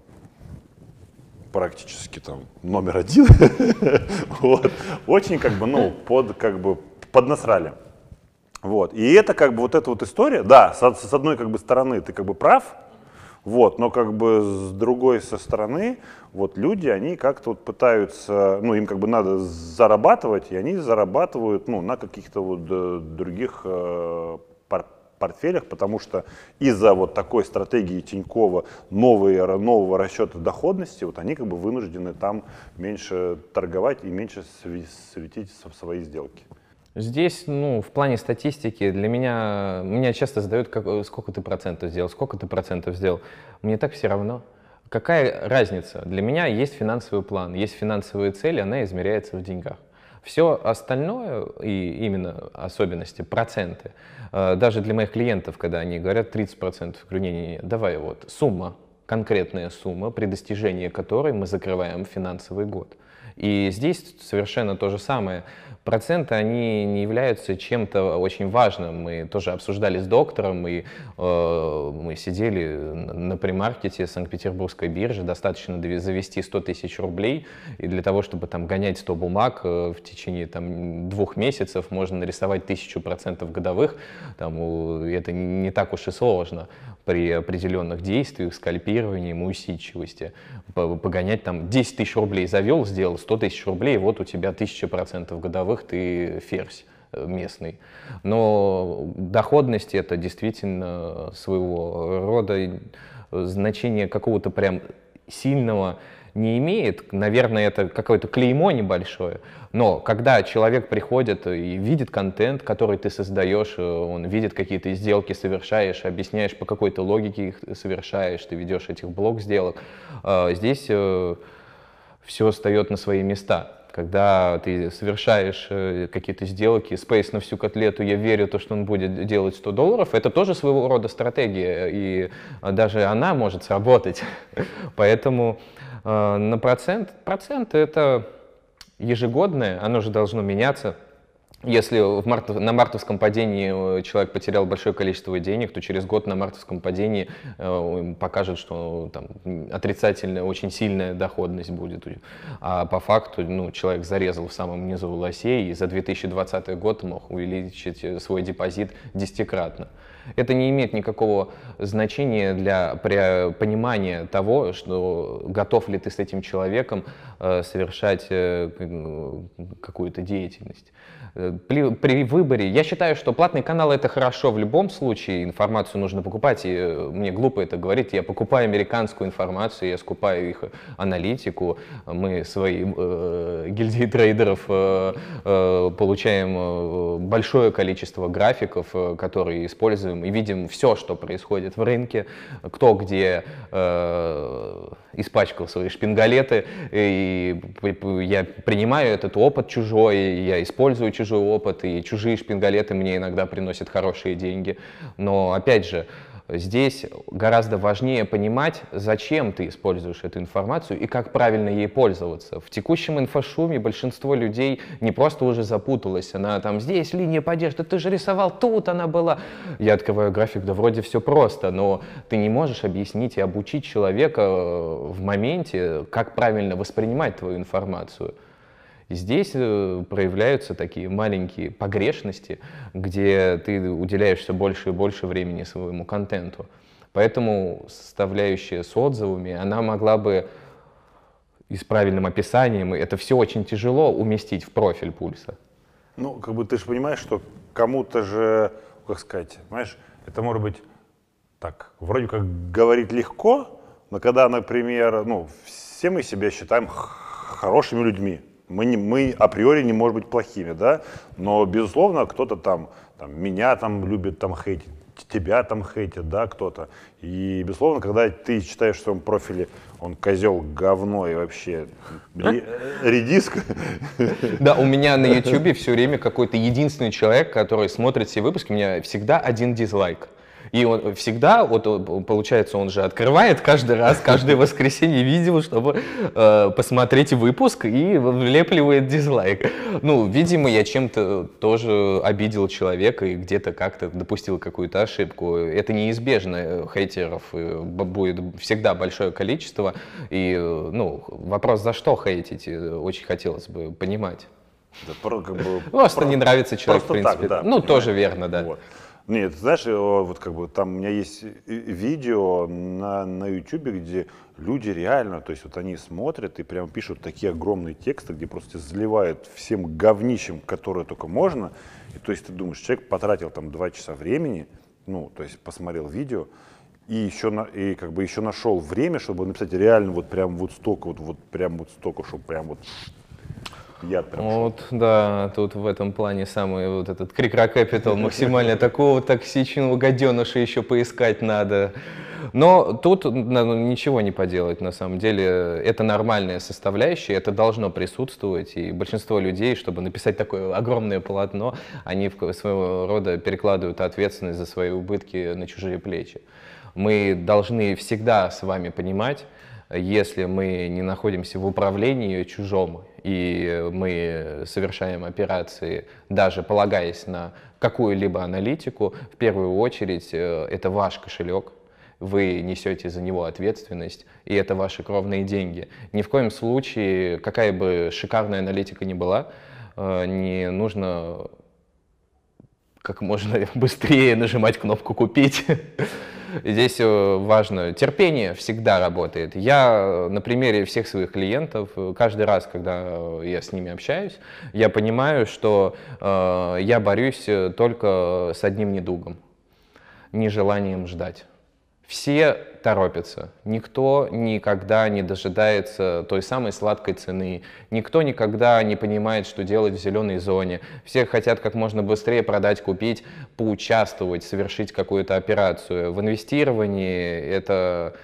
Speaker 2: практически там номер один, [laughs] вот, очень как бы, ну, под, как бы, поднасрали. Вот. И это как бы вот эта вот история, да, с, с одной как бы стороны ты как бы прав, вот, но как бы с другой со стороны, вот люди, они как-то вот пытаются, ну, им как бы надо зарабатывать, и они зарабатывают, ну, на каких-то вот э, других э, портфелях, потому что из-за вот такой стратегии Тинькова новые, нового расчета доходности, вот они как бы вынуждены там меньше торговать и меньше светить свои сделки.
Speaker 1: Здесь, ну, в плане статистики для меня, меня часто задают, как, сколько ты процентов сделал, сколько ты процентов сделал. Мне так все равно. Какая разница? Для меня есть финансовый план, есть финансовые цели, она измеряется в деньгах. Все остальное, и именно особенности, проценты, э, даже для моих клиентов, когда они говорят 30%, говорю, не-не-не, давай вот сумма, конкретная сумма, при достижении которой мы закрываем финансовый год. И здесь совершенно то же самое проценты, они не являются чем-то очень важным. Мы тоже обсуждали с доктором, и э, мы сидели на примаркете Санкт-Петербургской биржи, достаточно завести 100 тысяч рублей, и для того, чтобы там гонять 100 бумаг э, в течение там, двух месяцев, можно нарисовать тысячу процентов годовых, там, это не так уж и сложно при определенных действиях, скальпировании, усидчивости. Погонять там 10 тысяч рублей завел, сделал 100 тысяч рублей, вот у тебя тысяча процентов годовых, ты ферзь э, местный. Но доходность это действительно своего рода значение какого-то прям сильного не имеет. Наверное, это какое-то клеймо небольшое. Но когда человек приходит и видит контент, который ты создаешь, э, он видит какие-то сделки, совершаешь, объясняешь, по какой-то логике их совершаешь, ты ведешь этих блок сделок, э, здесь э, все встает на свои места когда ты совершаешь какие-то сделки, Space на всю котлету, я верю, то, что он будет делать 100 долларов, это тоже своего рода стратегия, и даже она может сработать. [laughs] Поэтому на процент. Процент это ежегодное, оно же должно меняться. Если в март, на мартовском падении э, человек потерял большое количество денег, то через год на мартовском падении э, покажет, что там, отрицательная, очень сильная доходность будет. А по факту ну, человек зарезал в самом низу лосей и за 2020 год мог увеличить э, свой депозит десятикратно. Это не имеет никакого значения для понимания того, что готов ли ты с этим человеком совершать э, какую-то деятельность. Э, при, при выборе, я считаю, что платный канал это хорошо в любом случае, информацию нужно покупать, и мне глупо это говорить, я покупаю американскую информацию, я скупаю их аналитику, мы свои э, гильдии трейдеров э, э, получаем большое количество графиков, которые используем и видим все, что происходит в рынке, кто где э, испачкал свои шпингалеты, и я принимаю этот опыт чужой, я использую чужой опыт, и чужие шпингалеты мне иногда приносят хорошие деньги. Но опять же, Здесь гораздо важнее понимать, зачем ты используешь эту информацию и как правильно ей пользоваться. В текущем инфошуме большинство людей не просто уже запуталось, она там здесь линия поддержки, ты же рисовал, тут она была. Я открываю график, да вроде все просто, но ты не можешь объяснить и обучить человека э, в моменте, как правильно воспринимать твою информацию. Здесь э, проявляются такие маленькие погрешности, где ты уделяешь все больше и больше времени своему контенту. Поэтому составляющая с отзывами, она могла бы и с правильным описанием, и это все очень тяжело уместить в профиль пульса.
Speaker 2: Ну, как бы ты же понимаешь, что кому-то же, как сказать, понимаешь, это может быть так, вроде как говорить легко, но когда, например, ну, все мы себя считаем хорошими людьми, мы, не, мы априори не можем быть плохими, да, но, безусловно, кто-то там, там меня там любит там хейтить, тебя там хейтит, да, кто-то. И, безусловно, когда ты читаешь в своем профиле, он козел, говно и вообще редиск.
Speaker 1: Да, у меня на YouTube все время какой-то единственный человек, который смотрит все выпуски, у меня всегда один дизлайк. И он всегда, вот получается, он же открывает каждый раз, каждое [laughs] воскресенье видео, чтобы э, посмотреть выпуск и влепливает дизлайк. Ну, видимо, я чем-то тоже обидел человека и где-то как-то допустил какую-то ошибку. Это неизбежно, хейтеров э, будет всегда большое количество. И, э, ну, вопрос, за что хейтить, э, очень хотелось бы понимать.
Speaker 2: Да, про, как бы,
Speaker 1: Просто про, не нравится человек, в принципе. Так, да, ну, понимаешь? тоже верно, да. Вот.
Speaker 2: Нет, знаешь, вот как бы там у меня есть видео на, на YouTube, где люди реально, то есть вот они смотрят и прям пишут такие огромные тексты, где просто заливают всем говнищем, которое только можно. И то есть ты думаешь, человек потратил там два часа времени, ну, то есть посмотрел видео, и еще, на, и как бы еще нашел время, чтобы написать реально вот прям вот столько, вот, вот прям вот столько, чтобы прям вот
Speaker 1: яд прям Вот, да, тут в этом плане самый вот этот Крикра Capital максимально [laughs] такого токсичного гаденыша еще поискать надо. Но тут ну, ничего не поделать, на самом деле. Это нормальная составляющая, это должно присутствовать. И большинство людей, чтобы написать такое огромное полотно, они своего рода перекладывают ответственность за свои убытки на чужие плечи. Мы должны всегда с вами понимать, если мы не находимся в управлении чужом, и мы совершаем операции, даже полагаясь на какую-либо аналитику, в первую очередь э, это ваш кошелек, вы несете за него ответственность, и это ваши кровные деньги. Ни в коем случае, какая бы шикарная аналитика ни была, э, не нужно как можно [laughs] быстрее нажимать кнопку «Купить». Здесь э, важно, терпение всегда работает. Я на примере всех своих клиентов, э, каждый раз, когда я с ними общаюсь, я понимаю, что э, я борюсь только с одним недугом, нежеланием ждать. Все торопятся. Никто никогда не дожидается той самой сладкой цены. Никто никогда не понимает, что делать в зеленой зоне. Все хотят как можно быстрее продать, купить, поучаствовать, совершить какую-то операцию. В инвестировании это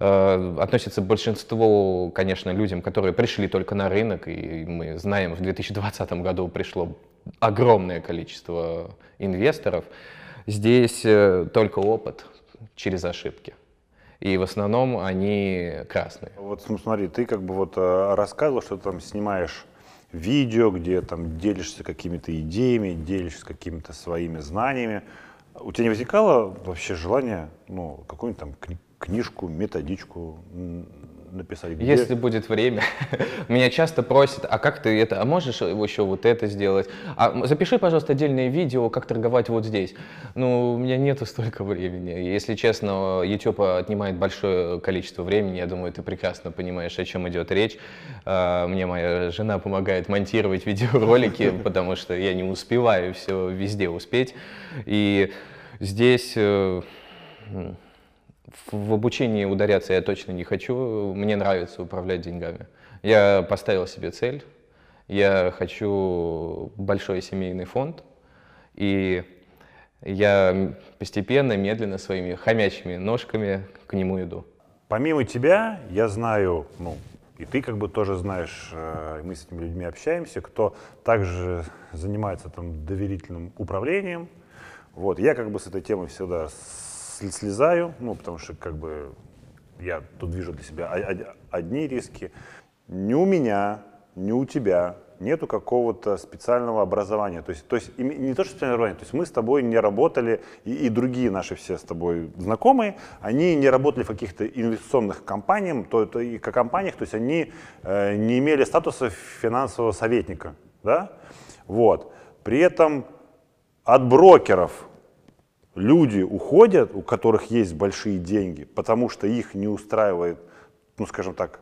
Speaker 1: э, относится большинство, конечно, людям, которые пришли только на рынок, и мы знаем, в 2020 году пришло огромное количество инвесторов. Здесь э, только опыт, через ошибки. И в основном они красные.
Speaker 2: Вот смотри, ты как бы вот э, рассказывал, что ты там снимаешь видео, где там делишься какими-то идеями, делишься какими-то своими знаниями. У тебя не возникало вообще желания, ну, какую-нибудь там книжку, методичку написать? Где?
Speaker 1: Если будет время. [laughs] Меня часто просят, а как ты это, а можешь еще вот это сделать? А запиши, пожалуйста, отдельное видео, как торговать вот здесь. Ну, у меня нету столько времени. Если честно, YouTube отнимает большое количество времени. Я думаю, ты прекрасно понимаешь, о чем идет речь. А, мне моя жена помогает монтировать [laughs] видеоролики, [laughs] потому что я не успеваю все везде успеть. И здесь э, в обучении ударяться я точно не хочу. Мне нравится управлять деньгами. Я поставил себе цель. Я хочу большой семейный фонд. И я постепенно, медленно, своими хомячими ножками к нему иду.
Speaker 2: Помимо тебя, я знаю, ну, и ты как бы тоже знаешь, э, мы с этими людьми общаемся, кто также занимается там доверительным управлением. Вот, я как бы с этой темой всегда слезаю, ну, потому что как бы я тут вижу для себя одни риски. Ни у меня, ни у тебя нету какого-то специального образования. То есть, то есть не то, что специальное образование, то есть мы с тобой не работали, и, и другие наши все с тобой знакомые, они не работали в каких-то инвестиционных компаниях, то, то, и компаниях, то есть они э, не имели статуса финансового советника. Да? Вот. При этом от брокеров люди уходят, у которых есть большие деньги, потому что их не устраивает, ну скажем так,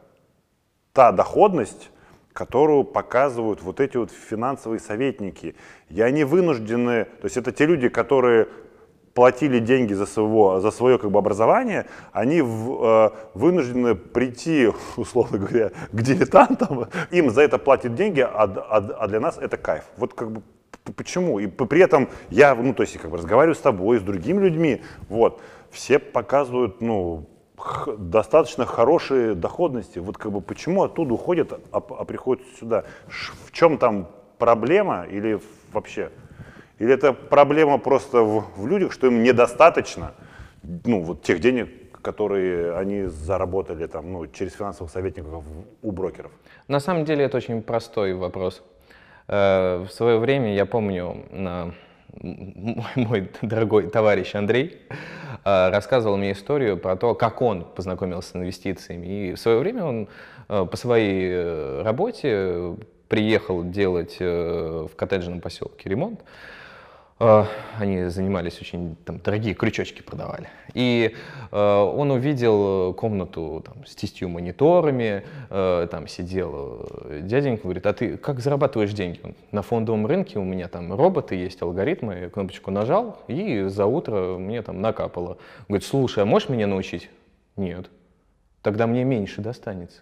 Speaker 2: та доходность, которую показывают вот эти вот финансовые советники. И они вынуждены, то есть это те люди, которые платили деньги за, своего, за свое как бы, образование, они в, э, вынуждены прийти, [laughs] условно говоря, к дилетантам, им за это платят деньги, а, а, а для нас это кайф. Вот как бы почему? И при этом я, ну, то есть, как бы разговариваю с тобой, с другими людьми, вот, все показывают, ну, достаточно хорошие доходности. Вот как бы почему оттуда уходят, а, а приходят сюда? В чем там проблема или вообще? Или это проблема просто в, в людях, что им недостаточно ну, вот тех денег, которые они заработали там, ну, через финансовых советников у брокеров?
Speaker 1: На самом деле это очень простой вопрос. Э, в свое время, я помню, мой дорогой товарищ Андрей э, рассказывал мне историю про то, как он познакомился с инвестициями. И в свое время он э, по своей работе приехал делать в коттеджном поселке ремонт. А, они занимались очень, там, дорогие крючочки продавали. И э, он увидел комнату там, с десятью мониторами, э, там сидел дяденька, говорит, а ты как зарабатываешь деньги? Он, На фондовом рынке у меня там роботы есть, алгоритмы, я кнопочку нажал, и за утро мне там накапало. Он говорит, слушай, а можешь меня научить? Нет. Тогда мне меньше достанется.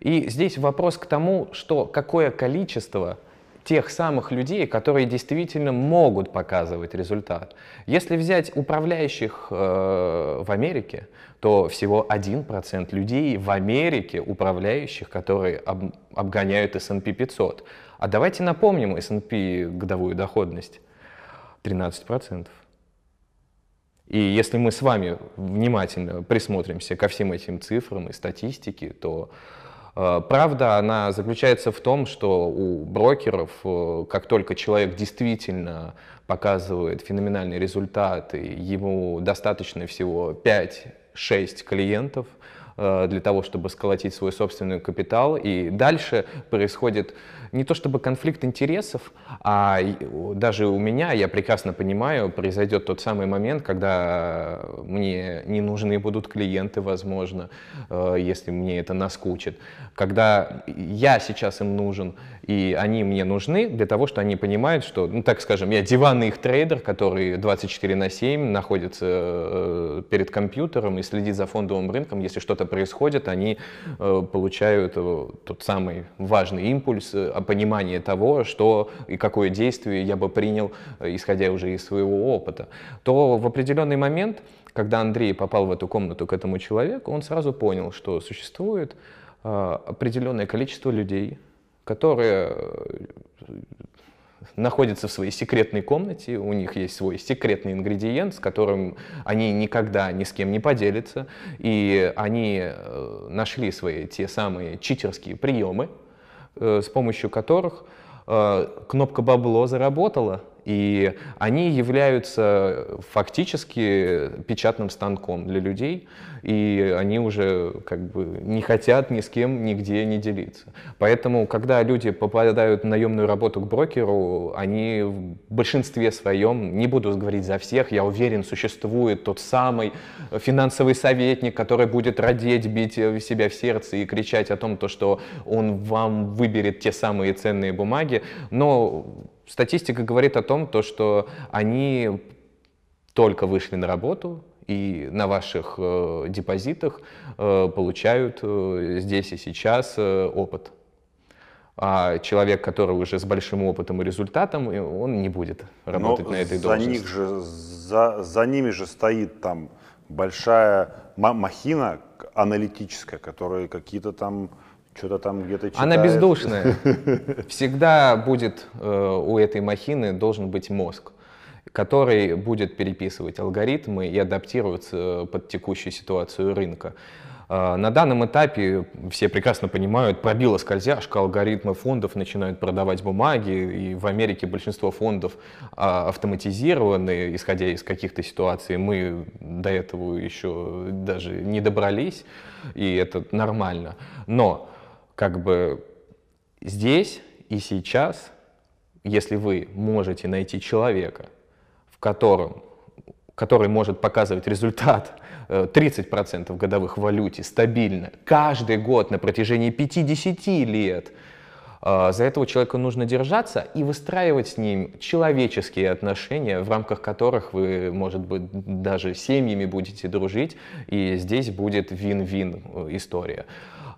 Speaker 1: И здесь вопрос к тому, что какое количество тех самых людей, которые действительно могут показывать результат. Если взять управляющих э, в Америке, то всего 1% людей в Америке управляющих, которые об, обгоняют S&P 500. А давайте напомним S&P годовую доходность. 13%. И если мы с вами внимательно присмотримся ко всем этим цифрам и статистике, то правда, она заключается в том, что у брокеров, э, как только человек действительно показывает феноменальные результаты, ему достаточно всего 5-6 клиентов э, для того, чтобы сколотить свой собственный капитал. И дальше происходит не то чтобы конфликт интересов, а даже у меня, я прекрасно понимаю, произойдет тот самый момент, когда мне не нужны будут клиенты, возможно, э, если мне это наскучит. Когда я сейчас им нужен, и они мне нужны для того, что они понимают, что, ну так скажем, я диванный их трейдер, который 24 на 7 находится э, перед компьютером и следит за фондовым рынком. Если что-то происходит, они э, получают тот самый важный импульс, понимание того, что и какое действие я бы принял, э, исходя уже из своего опыта, то в определенный момент, когда Андрей попал в эту комнату к этому человеку, он сразу понял, что существует э, определенное количество людей, которые э, находятся в своей секретной комнате, у них есть свой секретный ингредиент, с которым они никогда ни с кем не поделятся, и они нашли свои те самые читерские приемы, Э, с помощью которых э, кнопка «Бабло» заработала, и они являются фактически печатным станком для людей, и они уже как бы не хотят ни с кем нигде не делиться. Поэтому, когда люди попадают на наемную работу к брокеру, они в большинстве своем, не буду говорить за всех, я уверен, существует тот самый финансовый советник, который будет родить, бить себя в сердце и кричать о том, то, что он вам выберет те самые ценные бумаги, но статистика говорит о том, то, что они только вышли на работу, и на ваших э, депозитах э, получают э, здесь и сейчас э, опыт. А человек, который уже с большим опытом и результатом, он не будет работать
Speaker 2: Но
Speaker 1: на этой
Speaker 2: за
Speaker 1: должности.
Speaker 2: Них же, за, за ними же стоит там большая махина аналитическая, которая какие-то там что-то там где-то читает.
Speaker 1: Она бездушная. [laughs] Всегда будет э, у этой махины должен быть мозг который будет переписывать алгоритмы и адаптироваться под текущую ситуацию рынка. А, на данном этапе все прекрасно понимают, пробила скользяшка, алгоритмы фондов начинают продавать бумаги, и в Америке большинство фондов а, автоматизированы, исходя из каких-то ситуаций. Мы до этого еще даже не добрались, и это нормально. Но как бы здесь и сейчас, если вы можете найти человека, в котором который может показывать результат 30% э, годовых в валюте стабильно, каждый год на протяжении 50 лет, э, за этого человека нужно держаться и выстраивать с ним человеческие отношения, в рамках которых вы, может быть, даже семьями будете дружить, и здесь будет вин-вин э, история.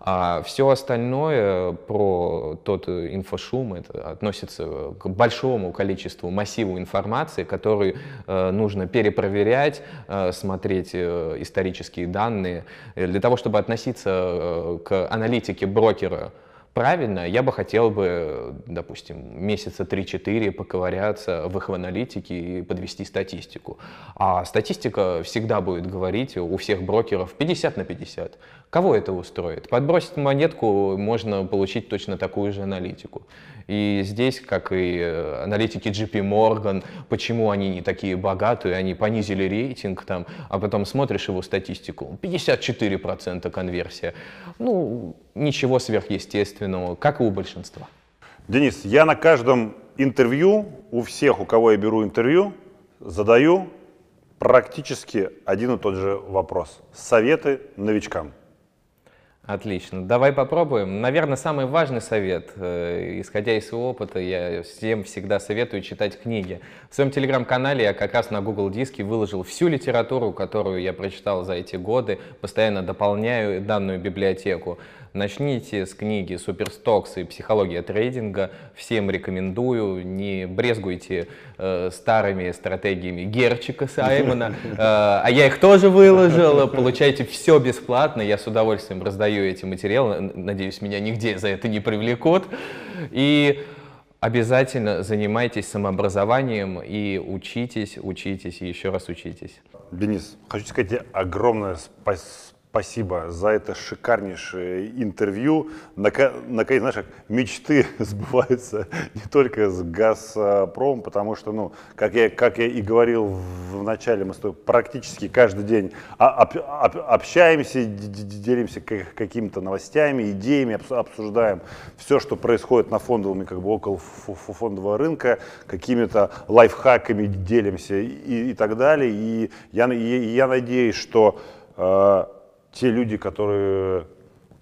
Speaker 1: А все остальное про тот инфошум это относится к большому количеству массиву информации, который э, нужно перепроверять, э, смотреть э, исторические данные. Для того, чтобы относиться э, к аналитике брокера правильно, я бы хотел бы, допустим, месяца 3-4 поковыряться в их аналитике и подвести статистику. А статистика всегда будет говорить у всех брокеров 50 на 50. Кого это устроит? Подбросить монетку можно получить точно такую же аналитику. И здесь, как и э, аналитики JP Morgan, почему они не такие богатые, они понизили рейтинг, там, а потом смотришь его статистику, 54% конверсия. Ну, ничего сверхъестественного, как и у большинства.
Speaker 2: Денис, я на каждом интервью, у всех, у кого я беру интервью, задаю практически один и тот же вопрос. Советы новичкам.
Speaker 1: Отлично. Давай попробуем. Наверное, самый важный совет, э, исходя из своего опыта, я всем всегда советую читать книги. В своем телеграм-канале я как раз на Google Диске выложил всю литературу, которую я прочитал за эти годы, постоянно дополняю данную библиотеку. Начните с книги «Superstocks» и «Психология трейдинга». Всем рекомендую. Не брезгуйте э, старыми стратегиями Герчика Саймона. [laughs] Э, а я их тоже выложил. Получайте все бесплатно. Я с удовольствием раздаю эти материалы. Надеюсь, меня нигде за это не привлекут. И обязательно занимайтесь самообразованием и учитесь, учитесь и еще раз учитесь.
Speaker 2: Денис, хочу сказать тебе огромное спасибо Спасибо за это шикарнейшее интервью. Наконец, знаешь, мечты [laughs] сбываются не только с «Газпром», потому что, ну, как я, как я и говорил в начале, мы с тобой практически каждый день общаемся, делимся какими-то новостями, идеями, обсуждаем все, что происходит на фондовом и как бы около фондового рынка, какими-то лайфхаками делимся и, и так далее. И я, я надеюсь, что э, те люди, которые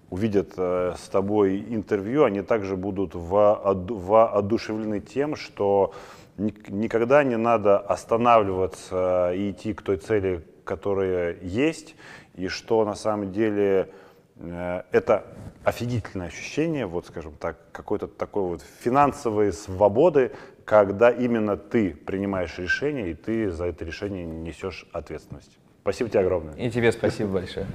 Speaker 2: увидят э, с тобой интервью, они также будут воодушевлены тем, что никогда не надо останавливаться и идти к той цели, которая есть, и что на самом деле э, это офигительное ощущение, вот скажем так, какой-то такой вот финансовой свободы, когда именно ты принимаешь решение и ты за это решение несешь ответственность. Спасибо тебе огромное.
Speaker 1: И тебе спасибо большое.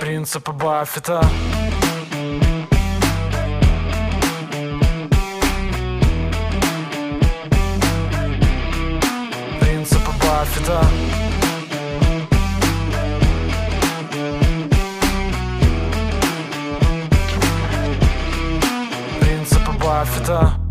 Speaker 4: Принципы Баффета. Принципы Баффета. Принципы Баффета.